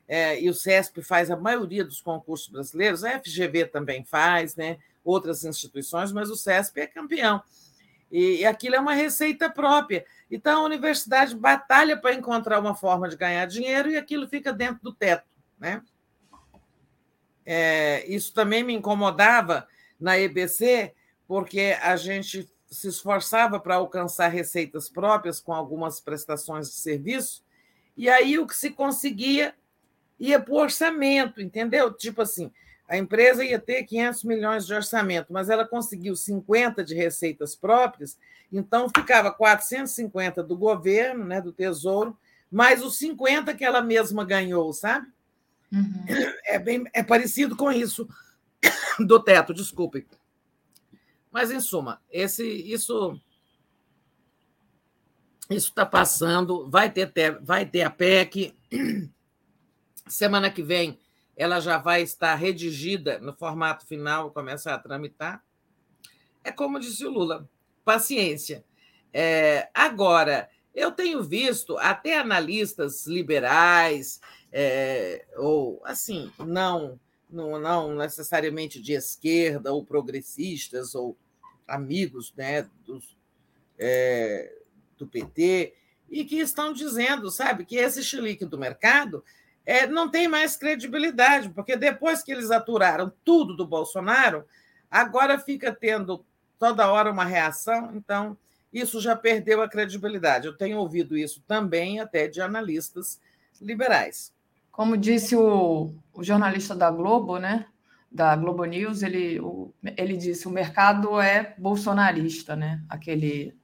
é, e o CESP faz a maioria dos concursos brasileiros, a FGV também faz, né? outras instituições, mas o CESP é campeão. E aquilo é uma receita própria. Então, a universidade batalha para encontrar uma forma de ganhar dinheiro e aquilo fica dentro do teto. Né? É, isso também me incomodava na EBC, porque a gente se esforçava para alcançar receitas próprias com algumas prestações de serviço, e aí o que se conseguia ia para o orçamento, entendeu? Tipo assim, a empresa ia ter 500 milhões de orçamento, mas ela conseguiu 50 de receitas próprias, então ficava 450 do governo, né, do Tesouro, mais os 50 que ela mesma ganhou, sabe? Uhum. É, bem, é parecido com isso [COUGHS] do teto, desculpe. Mas, em suma, esse, isso isso está passando, vai ter, vai ter a PEC. Semana que vem ela já vai estar redigida no formato final, começar a tramitar. É como disse o Lula, paciência. É, agora, eu tenho visto até analistas liberais, é, ou assim, não, não, não necessariamente de esquerda, ou progressistas, ou amigos né, dos, é, do PT, e que estão dizendo, sabe, que esse chilique do mercado é, não tem mais credibilidade, porque depois que eles aturaram tudo do Bolsonaro, agora fica tendo toda hora uma reação, então isso já perdeu a credibilidade. Eu tenho ouvido isso também até de analistas liberais. Como disse o, o jornalista da Globo, né? Da Globo News, ele, o, ele disse o mercado é bolsonarista, né? Aquele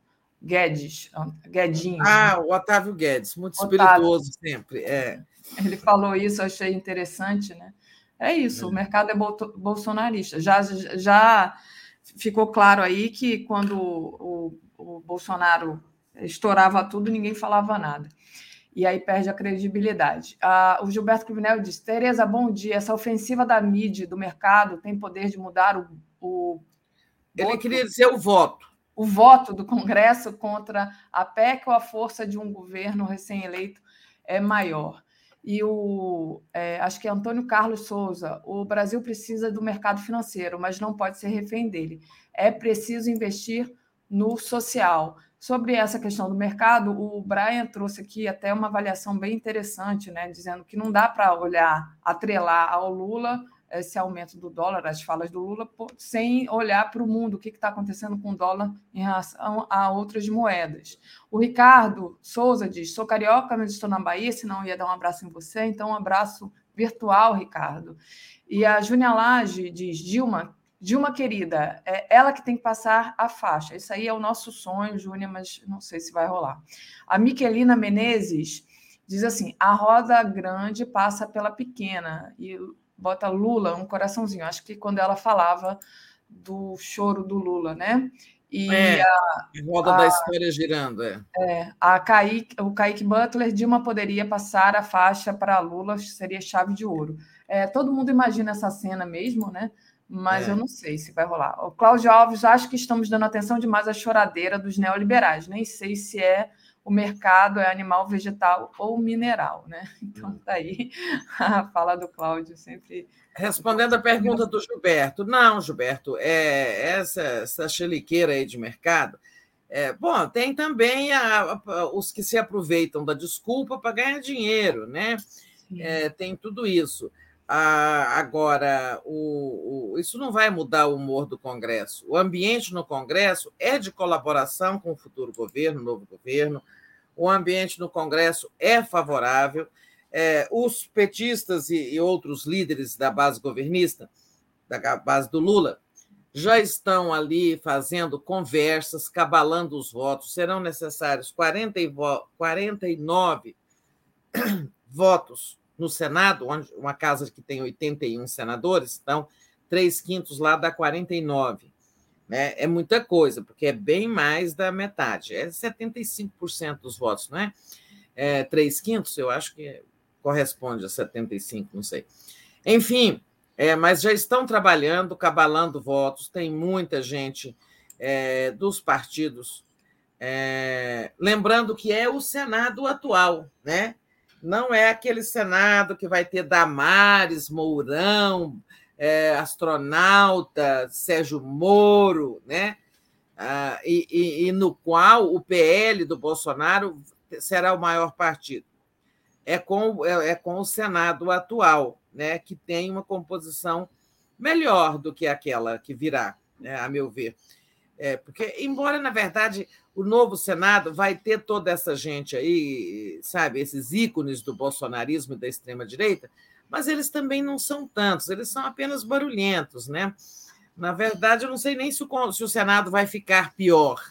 Guedes, Guedinho. Ah, o Otávio Guedes, muito Otávio. espirituoso sempre. É. Ele falou isso, achei interessante, né? É isso, é. o mercado é bolsonarista. Já, já ficou claro aí que quando o, o Bolsonaro estourava tudo, ninguém falava nada. E aí perde a credibilidade. Ah, o Gilberto Cruvinel disse: Tereza, bom dia. Essa ofensiva da mídia, do mercado, tem poder de mudar o. o Ele voto, queria dizer o voto. O voto do Congresso contra a PEC ou a força de um governo recém-eleito é maior e o é, acho que é Antônio Carlos Souza. O Brasil precisa do mercado financeiro, mas não pode ser refém dele. É preciso investir no social. Sobre essa questão do mercado, o Brian trouxe aqui até uma avaliação bem interessante, né, dizendo que não dá para olhar, atrelar ao Lula esse aumento do dólar, as falas do Lula, sem olhar para o mundo, o que está acontecendo com o dólar em relação a outras moedas. O Ricardo Souza diz: sou carioca, mas estou na Bahia, senão ia dar um abraço em você, então um abraço virtual, Ricardo. E a Júnia Lage diz: Dilma, Dilma querida, é ela que tem que passar a faixa. Isso aí é o nosso sonho, Júnia, mas não sei se vai rolar. A Miquelina Menezes diz assim: a roda grande passa pela pequena. E bota Lula, um coraçãozinho. Acho que quando ela falava do choro do Lula, né? E é, a, roda a, da história girando, é. é a Kaique, o Kaique Butler, Dilma poderia passar a faixa para Lula, seria chave de ouro. É, todo mundo imagina essa cena mesmo, né? Mas é. eu não sei se vai rolar. O Cláudio Alves, acho que estamos dando atenção demais à choradeira dos neoliberais. Nem sei se é o mercado é animal, vegetal ou mineral, né? [LAUGHS] Então, tá aí a fala do Cláudio sempre. Respondendo a pergunta do Gilberto, não, Gilberto, é essa, essa cheliqueira aí de mercado, É, bom, tem também a, a, os que se aproveitam da desculpa para ganhar dinheiro, né? É, tem tudo isso. Ah, agora, o, o, isso não vai mudar o humor do Congresso. O ambiente no Congresso é de colaboração com o futuro governo, o novo governo. O ambiente no Congresso é favorável. É, os petistas e, e outros líderes da base governista, da base do Lula, já estão ali fazendo conversas, cabalando os votos. Serão necessários 40 e 49 [CLEARS THROAT] votos no Senado, onde uma casa que tem 81 senadores, então, três quintos lá dá 49. Né? É muita coisa, porque é bem mais da metade. É 75% dos votos, não é? é? Três quintos, eu acho que corresponde a 75, não sei. Enfim, é, mas já estão trabalhando, cabalando votos, tem muita gente é, dos partidos. É, lembrando que é o Senado atual, né? Não é aquele Senado que vai ter Damares, Mourão, é, astronauta, Sérgio Moro, né? Ah, e, e, e no qual o PL do Bolsonaro será o maior partido. É com, é, é com o Senado atual né, que tem uma composição melhor do que aquela que virá, né, a meu ver. É, porque, embora, na verdade, o novo Senado vai ter toda essa gente aí, sabe, esses ícones do bolsonarismo e da extrema-direita, mas eles também não são tantos, eles são apenas barulhentos, né? Na verdade, eu não sei nem se o, se o Senado vai ficar pior.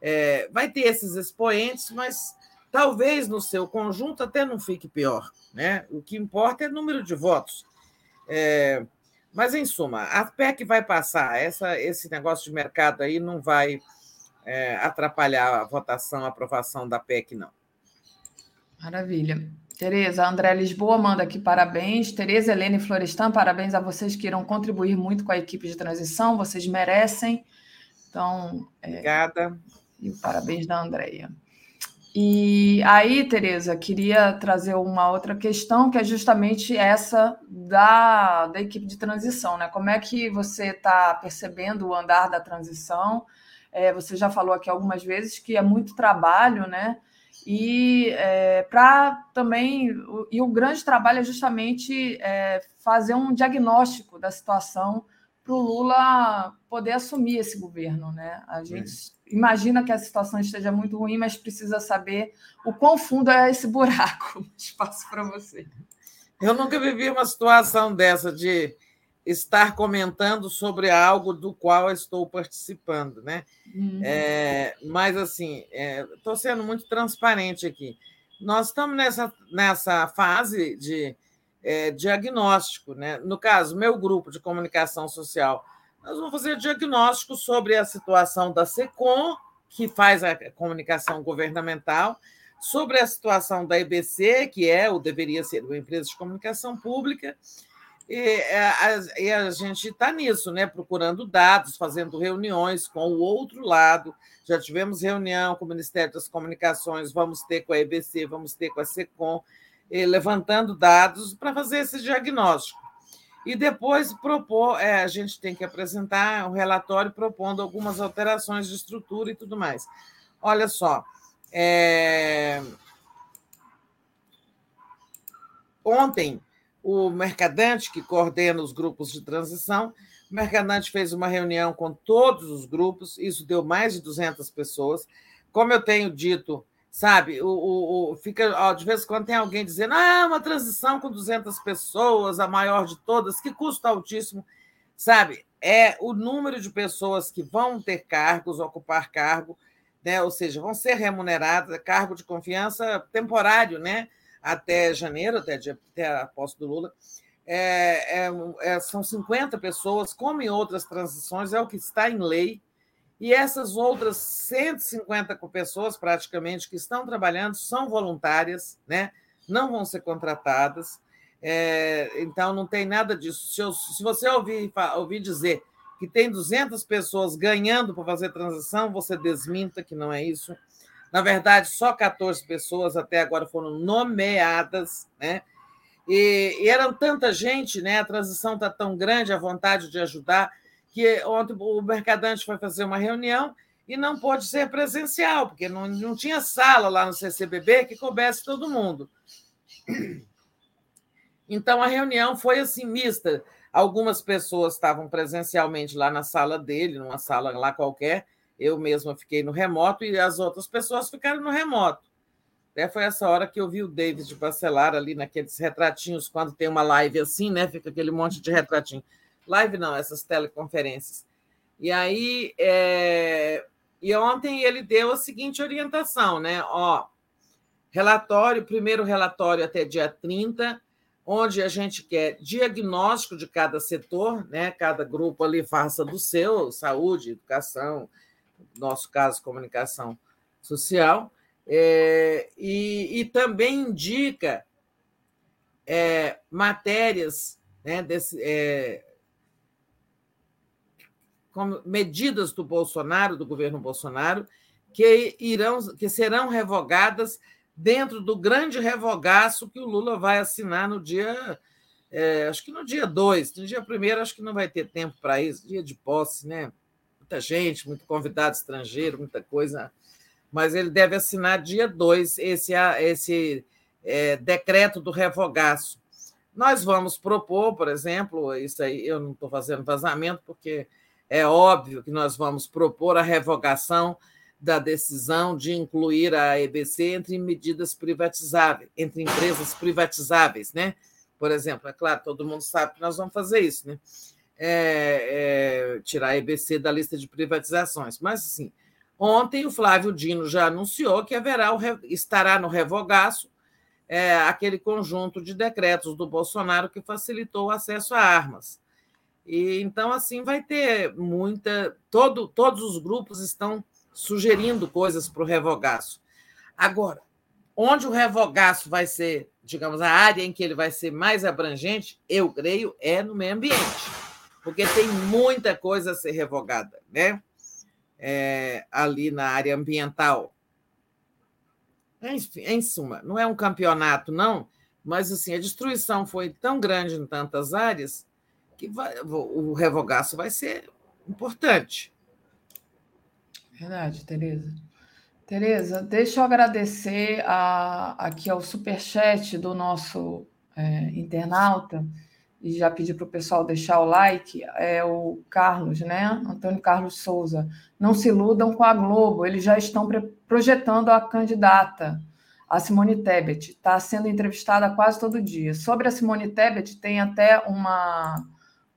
É, vai ter esses expoentes, mas Talvez no seu conjunto até não fique pior. Né? O que importa é o número de votos. É, mas, em suma, a PEC vai passar. Essa, esse negócio de mercado aí não vai é, atrapalhar a votação, a aprovação da PEC, não. Maravilha. Tereza, André Lisboa manda aqui parabéns. Tereza, Helena e Florestan, parabéns a vocês que irão contribuir muito com a equipe de transição, vocês merecem. Então, é... obrigada. E parabéns da Andréia. E aí, Tereza, queria trazer uma outra questão, que é justamente essa da, da equipe de transição, né? Como é que você está percebendo o andar da transição? É, você já falou aqui algumas vezes que é muito trabalho, né? E é, para também e o grande trabalho é justamente é, fazer um diagnóstico da situação para o Lula poder assumir esse governo, né? A gente imagina que a situação esteja muito ruim, mas precisa saber o quão fundo é esse buraco. [LAUGHS] Espaço para você. Eu nunca vivi uma situação dessa de estar comentando sobre algo do qual estou participando, né? Uhum. É, mas assim, estou é, sendo muito transparente aqui. Nós estamos nessa, nessa fase de é, diagnóstico, né? No caso, meu grupo de comunicação social nós vamos fazer diagnóstico sobre a situação da SECOM, que faz a comunicação governamental, sobre a situação da EBC, que é ou deveria ser uma empresa de comunicação pública, e é, a, e a gente está nisso, né? procurando dados, fazendo reuniões com o outro lado. Já tivemos reunião com o Ministério das Comunicações, vamos ter com a EBC, vamos ter com a SECOM, levantando dados para fazer esse diagnóstico e depois propor, é, a gente tem que apresentar um relatório propondo algumas alterações de estrutura e tudo mais. Olha só, é... ontem o Mercadante, que coordena os grupos de transição, o Mercadante fez uma reunião com todos os grupos, isso deu mais de 200 pessoas. Como eu tenho dito sabe? O, o, o, fica, ó, de vez em quando tem alguém dizendo, ah, uma transição com 200 pessoas, a maior de todas, que custo altíssimo, sabe? É o número de pessoas que vão ter cargos, ocupar cargo, né? ou seja, vão ser remuneradas, cargo de confiança temporário, né? Até janeiro, até, até a posse do Lula. É, é, é, são 50 pessoas, como em outras transições, é o que está em lei, e essas outras 150 pessoas, praticamente, que estão trabalhando, são voluntárias, né? não vão ser contratadas. É, então, não tem nada disso. Se, eu, se você ouvir, ouvir dizer que tem 200 pessoas ganhando para fazer transição, você desminta que não é isso. Na verdade, só 14 pessoas até agora foram nomeadas, né? E, e eram tanta gente, né? A transição está tão grande, a vontade de ajudar que ontem o Mercadante foi fazer uma reunião e não pôde ser presencial, porque não, não tinha sala lá no CCBB que coubesse todo mundo. Então a reunião foi assim mista. Algumas pessoas estavam presencialmente lá na sala dele, numa sala lá qualquer. Eu mesma fiquei no remoto e as outras pessoas ficaram no remoto. Até foi essa hora que eu vi o David Bacelar ali naqueles retratinhos, quando tem uma live assim, né? Fica aquele monte de retratinho. Live não, essas teleconferências. E aí, é... e ontem ele deu a seguinte orientação, né? Ó, relatório, primeiro relatório até dia 30, onde a gente quer diagnóstico de cada setor, né? cada grupo ali faça do seu, saúde, educação, nosso caso, comunicação social, é, e, e, também indica é, matérias, né, desse, é, como medidas do Bolsonaro, do governo Bolsonaro, que irão, que serão revogadas dentro do grande revogaço que o Lula vai assinar no dia. É, acho que no dia 2, no dia 1 acho que não vai ter tempo para isso, dia de posse, né? Muita gente, muito convidado estrangeiro, muita coisa. Mas ele deve assinar dia 2 esse, esse é, decreto do revogaço. Nós vamos propor, por exemplo, isso aí eu não estou fazendo vazamento, porque é óbvio que nós vamos propor a revogação da decisão de incluir a EBC entre medidas privatizáveis, entre empresas privatizáveis, né? Por exemplo, é claro, todo mundo sabe que nós vamos fazer isso, né? É, é, tirar a EBC da lista de privatizações. Mas, assim, ontem o Flávio Dino já anunciou que haverá o, estará no revogaço é, aquele conjunto de decretos do Bolsonaro que facilitou o acesso a armas. E então, assim, vai ter muita. Todo, todos os grupos estão sugerindo coisas para o revogaço. Agora, onde o revogaço vai ser, digamos, a área em que ele vai ser mais abrangente, eu creio, é no meio ambiente, porque tem muita coisa a ser revogada, né? É, ali na área ambiental. Enfim, em suma, não é um campeonato, não, mas assim, a destruição foi tão grande em tantas áreas que vai, o revogaço vai ser importante. Verdade, Tereza. Tereza, deixa eu agradecer a, aqui ao superchat do nosso é, internauta e já pedir para o pessoal deixar o like, é o Carlos, né? Antônio Carlos Souza. Não se iludam com a Globo, eles já estão projetando a candidata, a Simone Tebet. Está sendo entrevistada quase todo dia. Sobre a Simone Tebet, tem até uma,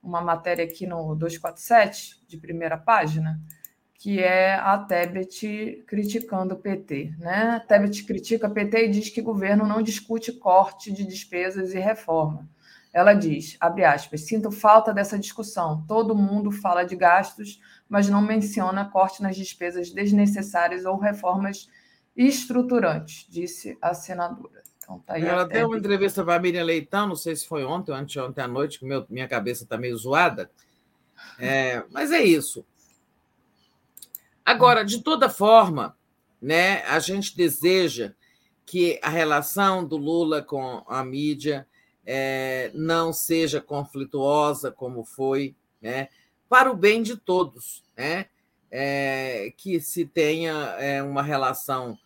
uma matéria aqui no 247, de primeira página, que é a Tebet criticando o PT. Né? A Tebet critica o PT e diz que o governo não discute corte de despesas e reforma. Ela diz, abre aspas, sinto falta dessa discussão. Todo mundo fala de gastos, mas não menciona corte nas despesas desnecessárias ou reformas estruturantes, disse a senadora. Então, tá Ela deu uma entrevista para a Miriam Leitão, não sei se foi ontem ou anteontem à noite, que meu, minha cabeça está meio zoada. É, mas é isso. Agora, de toda forma, né, a gente deseja que a relação do Lula com a mídia é, não seja conflituosa como foi, né, para o bem de todos, né, é, que se tenha é, uma relação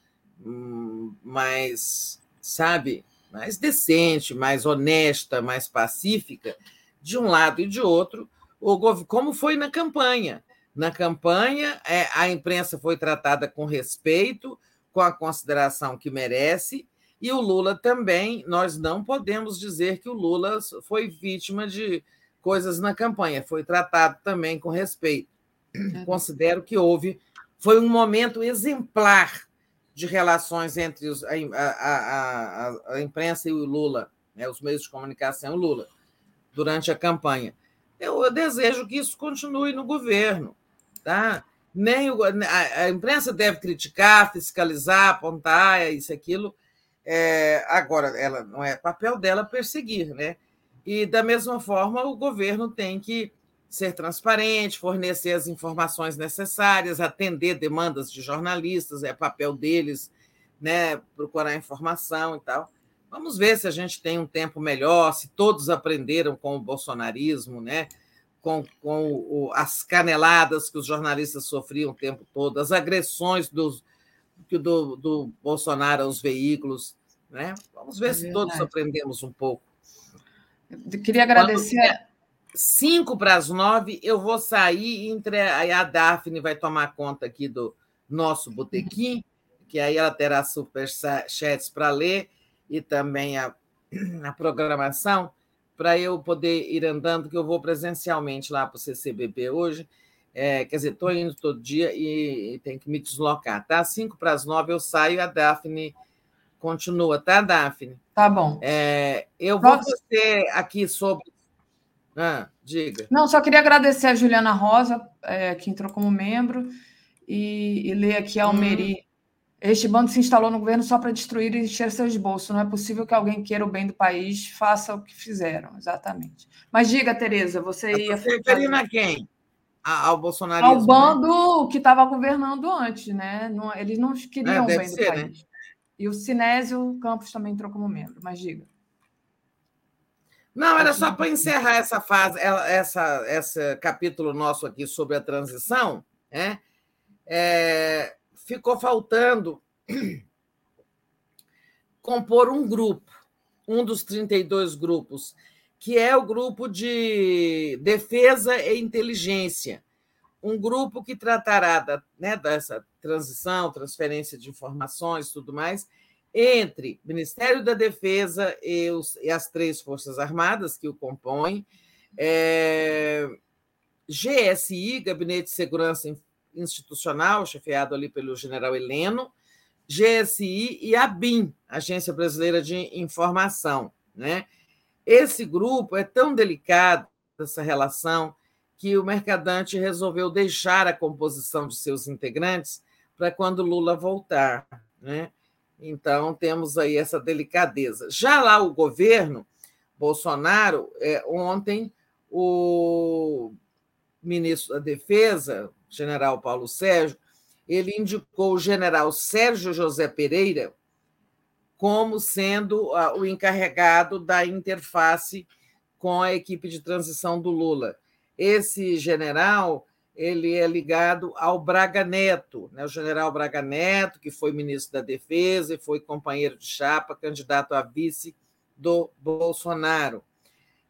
hum, mais, sabe, mais decente, mais honesta, mais pacífica, de um lado e de outro, como foi na campanha. Na campanha, é, a imprensa foi tratada com respeito, com a consideração que merece, e o Lula também. Nós não podemos dizer que o Lula foi vítima de coisas na campanha, foi tratado também com respeito. É. Considero que houve. Foi um momento exemplar de relações entre os, a, a, a, a, imprensa e o Lula, né, os meios de comunicação e o Lula, durante a campanha. Eu, eu desejo que isso continue no governo. Tá? Nem o, a, imprensa deve criticar, fiscalizar, apontar isso, aquilo. É, agora, ela não é papel dela perseguir, né? E da mesma forma, o governo tem que ser transparente, fornecer as informações necessárias, atender demandas de jornalistas, é papel deles, né? Procurar informação e tal. Vamos ver se a gente tem um tempo melhor, se todos aprenderam com o bolsonarismo, né? com, com as caneladas que os jornalistas sofriam o tempo todo, as agressões dos, do, do Bolsonaro aos veículos. Né? Vamos ver é se todos aprendemos um pouco. Eu queria agradecer. Quando, cinco para as nove, eu vou sair, entre a Daphne vai tomar conta aqui do nosso botequim, que aí ela terá super chats para ler e também a, a programação, para eu poder ir andando, que eu vou presencialmente lá para o CCBB hoje. É, quer dizer, estou indo todo dia e, e tenho que me deslocar, tá? Cinco para as nove eu saio, a Daphne continua, tá, Daphne? Tá bom. É, eu vou você aqui sobre ah, diga. Não, só queria agradecer a Juliana Rosa, é, que entrou como membro, e, e ler aqui a Almeri. Hum. Este bando se instalou no governo só para destruir e encher seus bolsos. Não é possível que alguém queira o bem do país, faça o que fizeram, exatamente. Mas diga, Tereza, você ia. Você quem? Ao Bolsonaro? Ao né? bando né? que estava governando antes, né? Não, eles não queriam é, bem ser, do né? país. Né? E o Sinésio Campos também entrou como membro, mas diga. Não, era só para encerrar essa fase, essa, esse capítulo nosso aqui sobre a transição, né? É, ficou faltando [CLEARS THROAT] compor um grupo, um dos 32 grupos, que é o grupo de defesa e inteligência, um grupo que tratará da, né, dessa transição, transferência de informações, tudo mais, entre Ministério da Defesa e, os, e as três Forças Armadas que o compõem, é, GSI, Gabinete de Segurança Institucional, chefiado ali pelo general Heleno, GSI e a BIM, Agência Brasileira de Informação. Né? Esse grupo é tão delicado, essa relação, que o Mercadante resolveu deixar a composição de seus integrantes para quando Lula voltar. Né? Então, temos aí essa delicadeza. Já lá o governo, Bolsonaro, é, ontem, o ministro da Defesa, general Paulo Sérgio, ele indicou o general Sérgio José Pereira como sendo o encarregado da interface com a equipe de transição do Lula. Esse general ele é ligado ao Braga Neto, né? o general Braga Neto, que foi ministro da Defesa e foi companheiro de chapa, candidato a vice do Bolsonaro.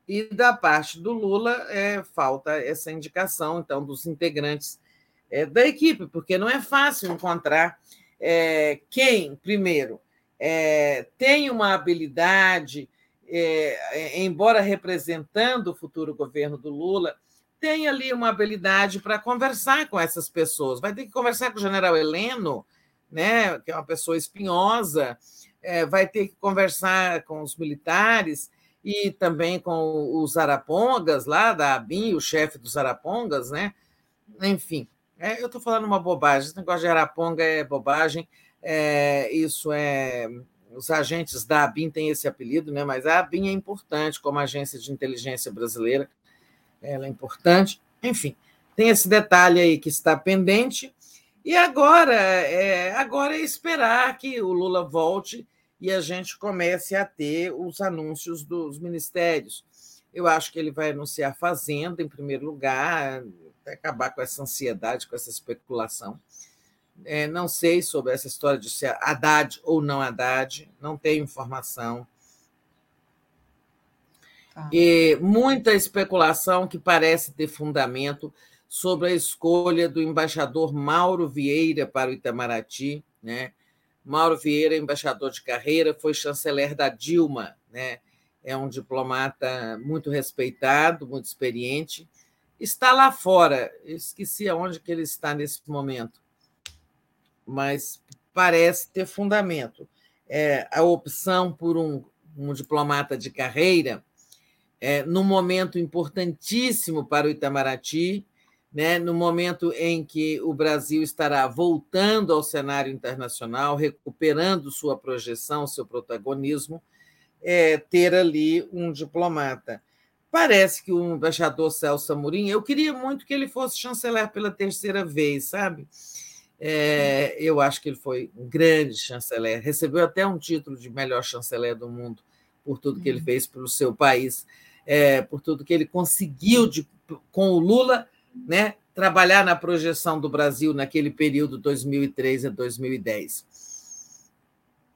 E da parte do Lula, é, falta essa indicação, então, dos integrantes é, da equipe, porque não é fácil encontrar é, quem, primeiro, é, tem uma habilidade, é, embora representando o futuro governo do Lula, tem ali uma habilidade para conversar com essas pessoas. Vai ter que conversar com o general Heleno, né, que é uma pessoa espinhosa, é, vai ter que conversar com os militares e também com os arapongas lá da ABIN, o chefe dos arapongas, né? Enfim, é, eu estou falando uma bobagem. Esse negócio de araponga é bobagem. É, isso é. Os agentes da ABIN têm esse apelido, né? mas a ABIN é importante como agência de inteligência brasileira ela é importante. Enfim, tem esse detalhe aí que está pendente. E agora é, agora é esperar que o Lula volte e a gente comece a ter os anúncios dos ministérios. Eu acho que ele vai anunciar Fazenda, em primeiro lugar, acabar com essa ansiedade, com essa especulação. É, não sei sobre essa história de ser Haddad ou não Haddad, não tenho informação. Tá. E muita especulação que parece ter fundamento sobre a escolha do embaixador Mauro Vieira para o Itamaraty. Né? Mauro Vieira, embaixador de carreira, foi chanceler da Dilma. Né? É um diplomata muito respeitado, muito experiente. Está lá fora, esqueci aonde que ele está nesse momento, mas parece ter fundamento. É, a opção por um, um diplomata de carreira é, num momento importantíssimo para o Itamaraty, né, no momento em que o Brasil estará voltando ao cenário internacional, recuperando sua projeção, seu protagonismo, é, ter ali um diplomata. Parece que o embaixador Celso Amorim, eu queria muito que ele fosse chanceler pela terceira vez, sabe? É, eu acho que ele foi um grande chanceler, recebeu até um título de melhor chanceler do mundo por tudo que ele uhum. fez pelo seu país é, por tudo que ele conseguiu de com o Lula, né, trabalhar na projeção do Brasil naquele período 2003 a 2010.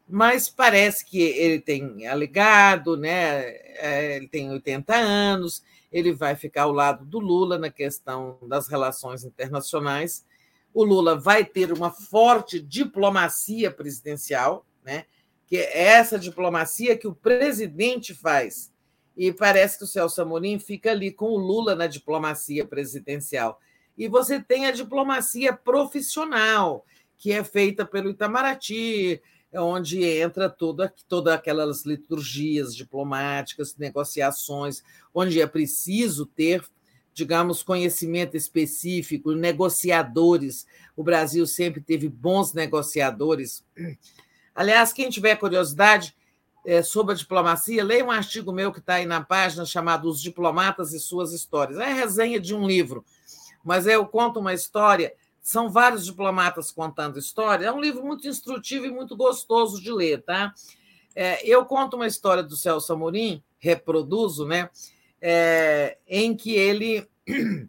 Mas parece que ele tem alegado, né, é, ele tem 80 anos, ele vai ficar ao lado do Lula na questão das relações internacionais. O Lula vai ter uma forte diplomacia presidencial, né? que é essa diplomacia que o presidente faz. E parece que o Celso Amorim fica ali com o Lula na diplomacia presidencial. E você tem a diplomacia profissional, que é feita pelo Itamaraty, onde entra toda, todas aquelas liturgias diplomáticas, negociações, onde é preciso ter, digamos, conhecimento específico, negociadores. O Brasil sempre teve bons negociadores. Aliás, quem tiver curiosidade é, sobre a diplomacia, leia um artigo meu que está aí na página chamado Os Diplomatas e Suas Histórias. É a resenha de um livro, mas eu conto uma história são vários diplomatas contando história. É um livro muito instrutivo e muito gostoso de ler, tá? É, eu conto uma história do Celso Amorim, reproduzo, né? É, em que ele [CLEARS THROAT]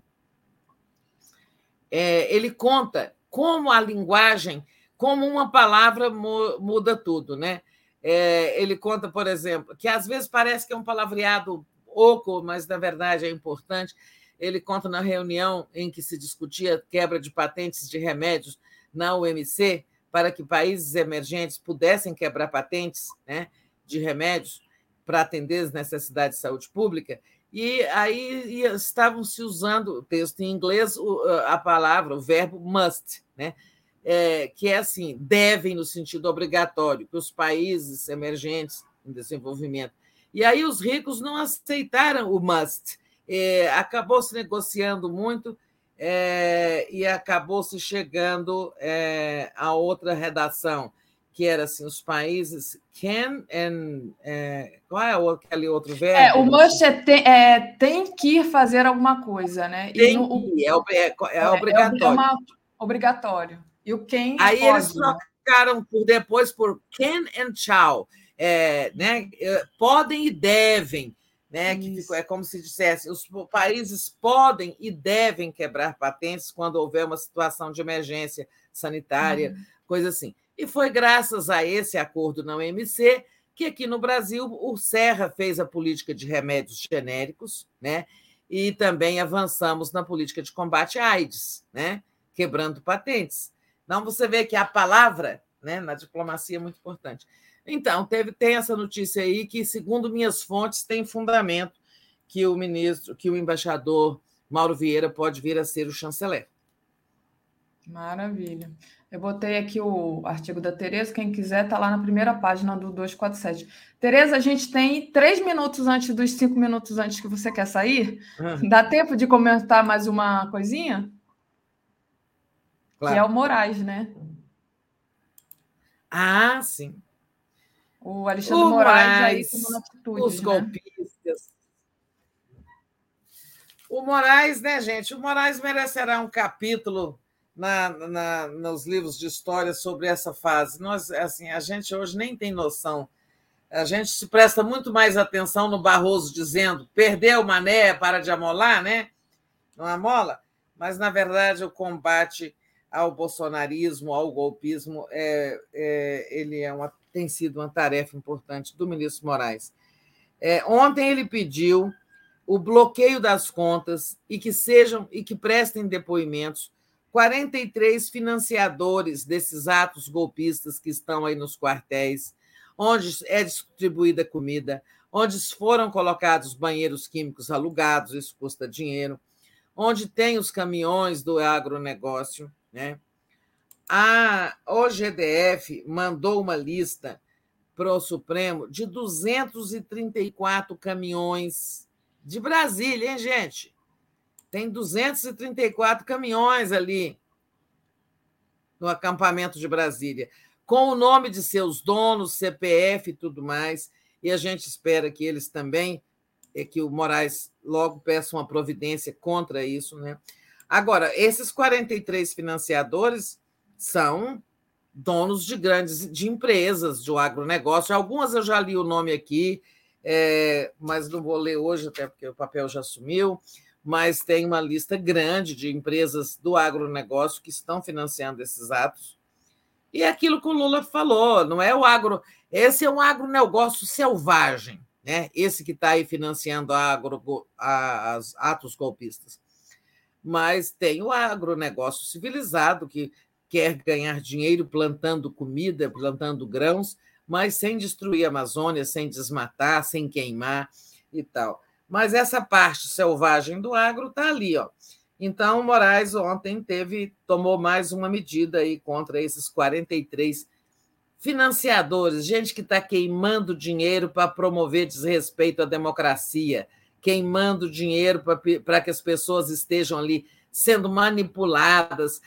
é, ele conta como a linguagem, como uma palavra muda tudo, né? É, ele conta, por exemplo, que às vezes parece que é um palavreado oco, mas na verdade é importante. Ele conta na reunião em que se discutia quebra de patentes de remédios na UMC para que países emergentes pudessem quebrar patentes né, de remédios para atender as necessidades de saúde pública. E aí estavam se usando, o texto em inglês, a palavra, o verbo must, né? É, que é assim, devem no sentido obrigatório, que os países emergentes em desenvolvimento. E aí os ricos não aceitaram o must, é, acabou se negociando muito é, e acabou se chegando é, a outra redação, que era assim, os países can and. É, qual é o, aquele outro verbo? É, o must é, te, é tem que fazer alguma coisa, né? Tem no, que, é, é, é, obrigatório. É uma, obrigatório. E o quem. Aí pode, eles né? trocaram por depois por can and shall. É, né? Podem e devem né? Que é como se dissesse: os países podem e devem quebrar patentes quando houver uma situação de emergência sanitária, uhum. coisa assim. E foi graças a esse acordo na OMC que aqui no Brasil o Serra fez a política de remédios genéricos, né? E também avançamos na política de combate à AIDS, né? Quebrando patentes. Então você vê que a palavra, né, na diplomacia é muito importante. Então, teve, tem essa notícia aí que, segundo minhas fontes, tem fundamento que o ministro, que o embaixador Mauro Vieira pode vir a ser o chanceler. Maravilha. Eu botei aqui o artigo da Tereza, quem quiser está lá na primeira página do 247. Tereza, a gente tem três minutos antes dos cinco minutos antes que você quer sair. Uhum. Dá tempo de comentar mais uma coisinha? Claro. Que é o Moraes, né? Ah, sim. O Alexandre o Moraes aí atitude, os né? golpistas. O Moraes, né, gente? O Moraes merecerá um capítulo na, na, nos livros de história sobre essa fase. Nós, assim, a gente hoje nem tem noção. A gente se presta muito mais atenção no Barroso dizendo perdeu mané, para de amolar, né? Não amola? Mas, na verdade, o combate ao bolsonarismo, ao golpismo, é, é, ele é uma tem sido uma tarefa importante do ministro Moraes. É, ontem ele pediu o bloqueio das contas e que sejam e que prestem depoimentos 43 financiadores desses atos golpistas que estão aí nos quartéis, onde é distribuída comida, onde foram colocados banheiros químicos alugados, isso custa dinheiro, onde tem os caminhões do agronegócio, né? A OGDF mandou uma lista para o Supremo de 234 caminhões de Brasília, hein, gente? Tem 234 caminhões ali no acampamento de Brasília, com o nome de seus donos, CPF e tudo mais. E a gente espera que eles também, é que o Moraes logo peça uma providência contra isso, né? Agora, esses 43 financiadores são donos de grandes de empresas de agronegócio. Algumas eu já li o nome aqui, é, mas não vou ler hoje, até porque o papel já sumiu. Mas tem uma lista grande de empresas do agronegócio que estão financiando esses atos. E é aquilo que o Lula falou, não é o agro. Esse é um agronegócio selvagem, né? esse que está aí financiando agro, a, as atos golpistas. Mas tem o agronegócio civilizado que quer ganhar dinheiro plantando comida, plantando grãos, mas sem destruir a Amazônia, sem desmatar, sem queimar e tal. Mas essa parte selvagem do agro está ali, ó. Então, Moraes ontem teve tomou mais uma medida aí contra esses 43 financiadores, gente que está queimando dinheiro para promover desrespeito à democracia, queimando dinheiro para que as pessoas estejam ali sendo manipuladas,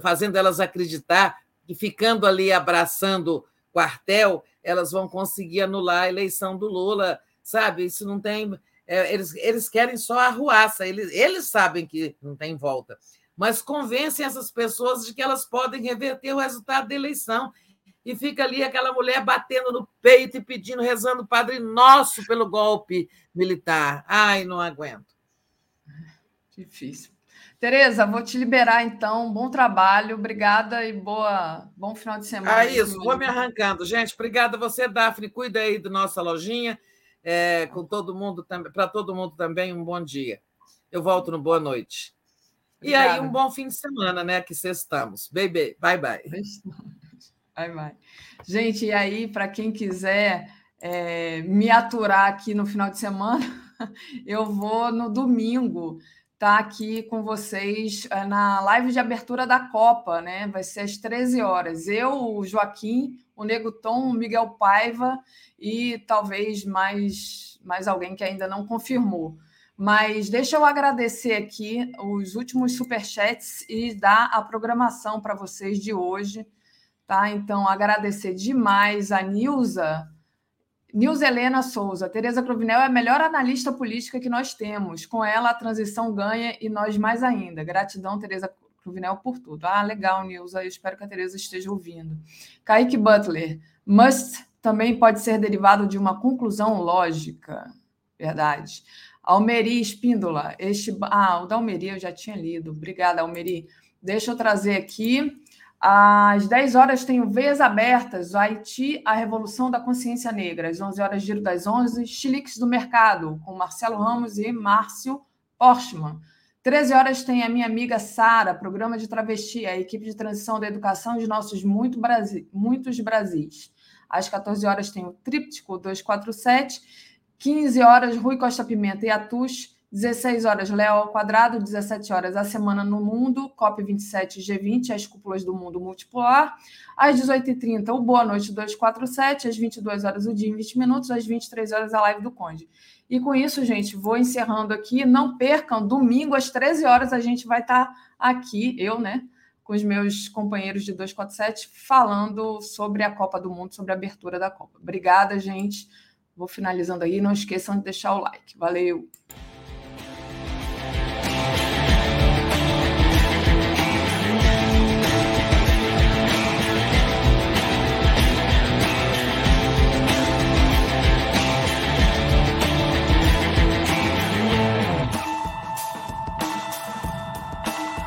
fazendo elas acreditar que ficando ali abraçando quartel, elas vão conseguir anular a eleição do Lula, sabe? Isso não tem é, eles, eles querem só a ruaça, eles, eles sabem que não tem volta, mas convencem essas pessoas de que elas podem reverter o resultado da eleição. E fica ali aquela mulher batendo no peito e pedindo, rezando o Padre Nosso pelo golpe militar. Ai, não aguento. Difícil. Tereza, vou te liberar então. Bom trabalho, obrigada e boa, bom final de semana. Ah, isso, vou me arrancando. Gente, obrigada a você, Daphne. Cuida aí da nossa lojinha é, com todo mundo para todo mundo também um bom dia. Eu volto no boa noite. Obrigada. E aí um bom fim de semana, né? Que sextamos. Baby, bye bye. Bye bye. Gente, e aí para quem quiser é, me aturar aqui no final de semana, [LAUGHS] eu vou no domingo estar tá aqui com vocês é, na live de abertura da Copa, né? Vai ser às 13 horas. Eu, o Joaquim, o Nego Tom, o Miguel Paiva e talvez mais, mais alguém que ainda não confirmou. Mas deixa eu agradecer aqui os últimos superchats e dar a programação para vocês de hoje. Tá? Então, agradecer demais a Nilza, Nilza Helena Souza. Tereza Cruvinel é a melhor analista política que nós temos. Com ela, a transição ganha e nós mais ainda. Gratidão, Tereza Cruvinel, por tudo. Ah, legal, Nilza. Eu espero que a Tereza esteja ouvindo. Kaique Butler. Must também pode ser derivado de uma conclusão lógica. Verdade. Almeri Espíndola. Este... Ah, o da Almeri eu já tinha lido. Obrigada, Almeri. Deixa eu trazer aqui. Às 10 horas tenho Veias Abertas, o Haiti, a Revolução da Consciência Negra. Às 11 horas, Giro das 11, Chiliques do Mercado, com Marcelo Ramos e Márcio Porchman. 13 horas tem a minha amiga Sara, programa de travesti, a equipe de transição da educação de nossos muito Brasil, muitos Brasis. Às 14 horas tem o Tríptico 247. 15 horas, Rui Costa Pimenta e Atus. 16 horas, Léo ao quadrado. 17 horas, A Semana no Mundo. COP27 G20, As Cúpulas do Mundo Multipolar. Às 18h30, o Boa Noite 247. Às 22 horas, o Dia em 20 Minutos. Às 23 horas, a Live do Conde. E com isso, gente, vou encerrando aqui. Não percam, domingo às 13 horas a gente vai estar aqui, eu, né? com os meus companheiros de 247 falando sobre a Copa do Mundo, sobre a abertura da Copa. Obrigada, gente. Vou finalizando aí. Não esqueçam de deixar o like. Valeu!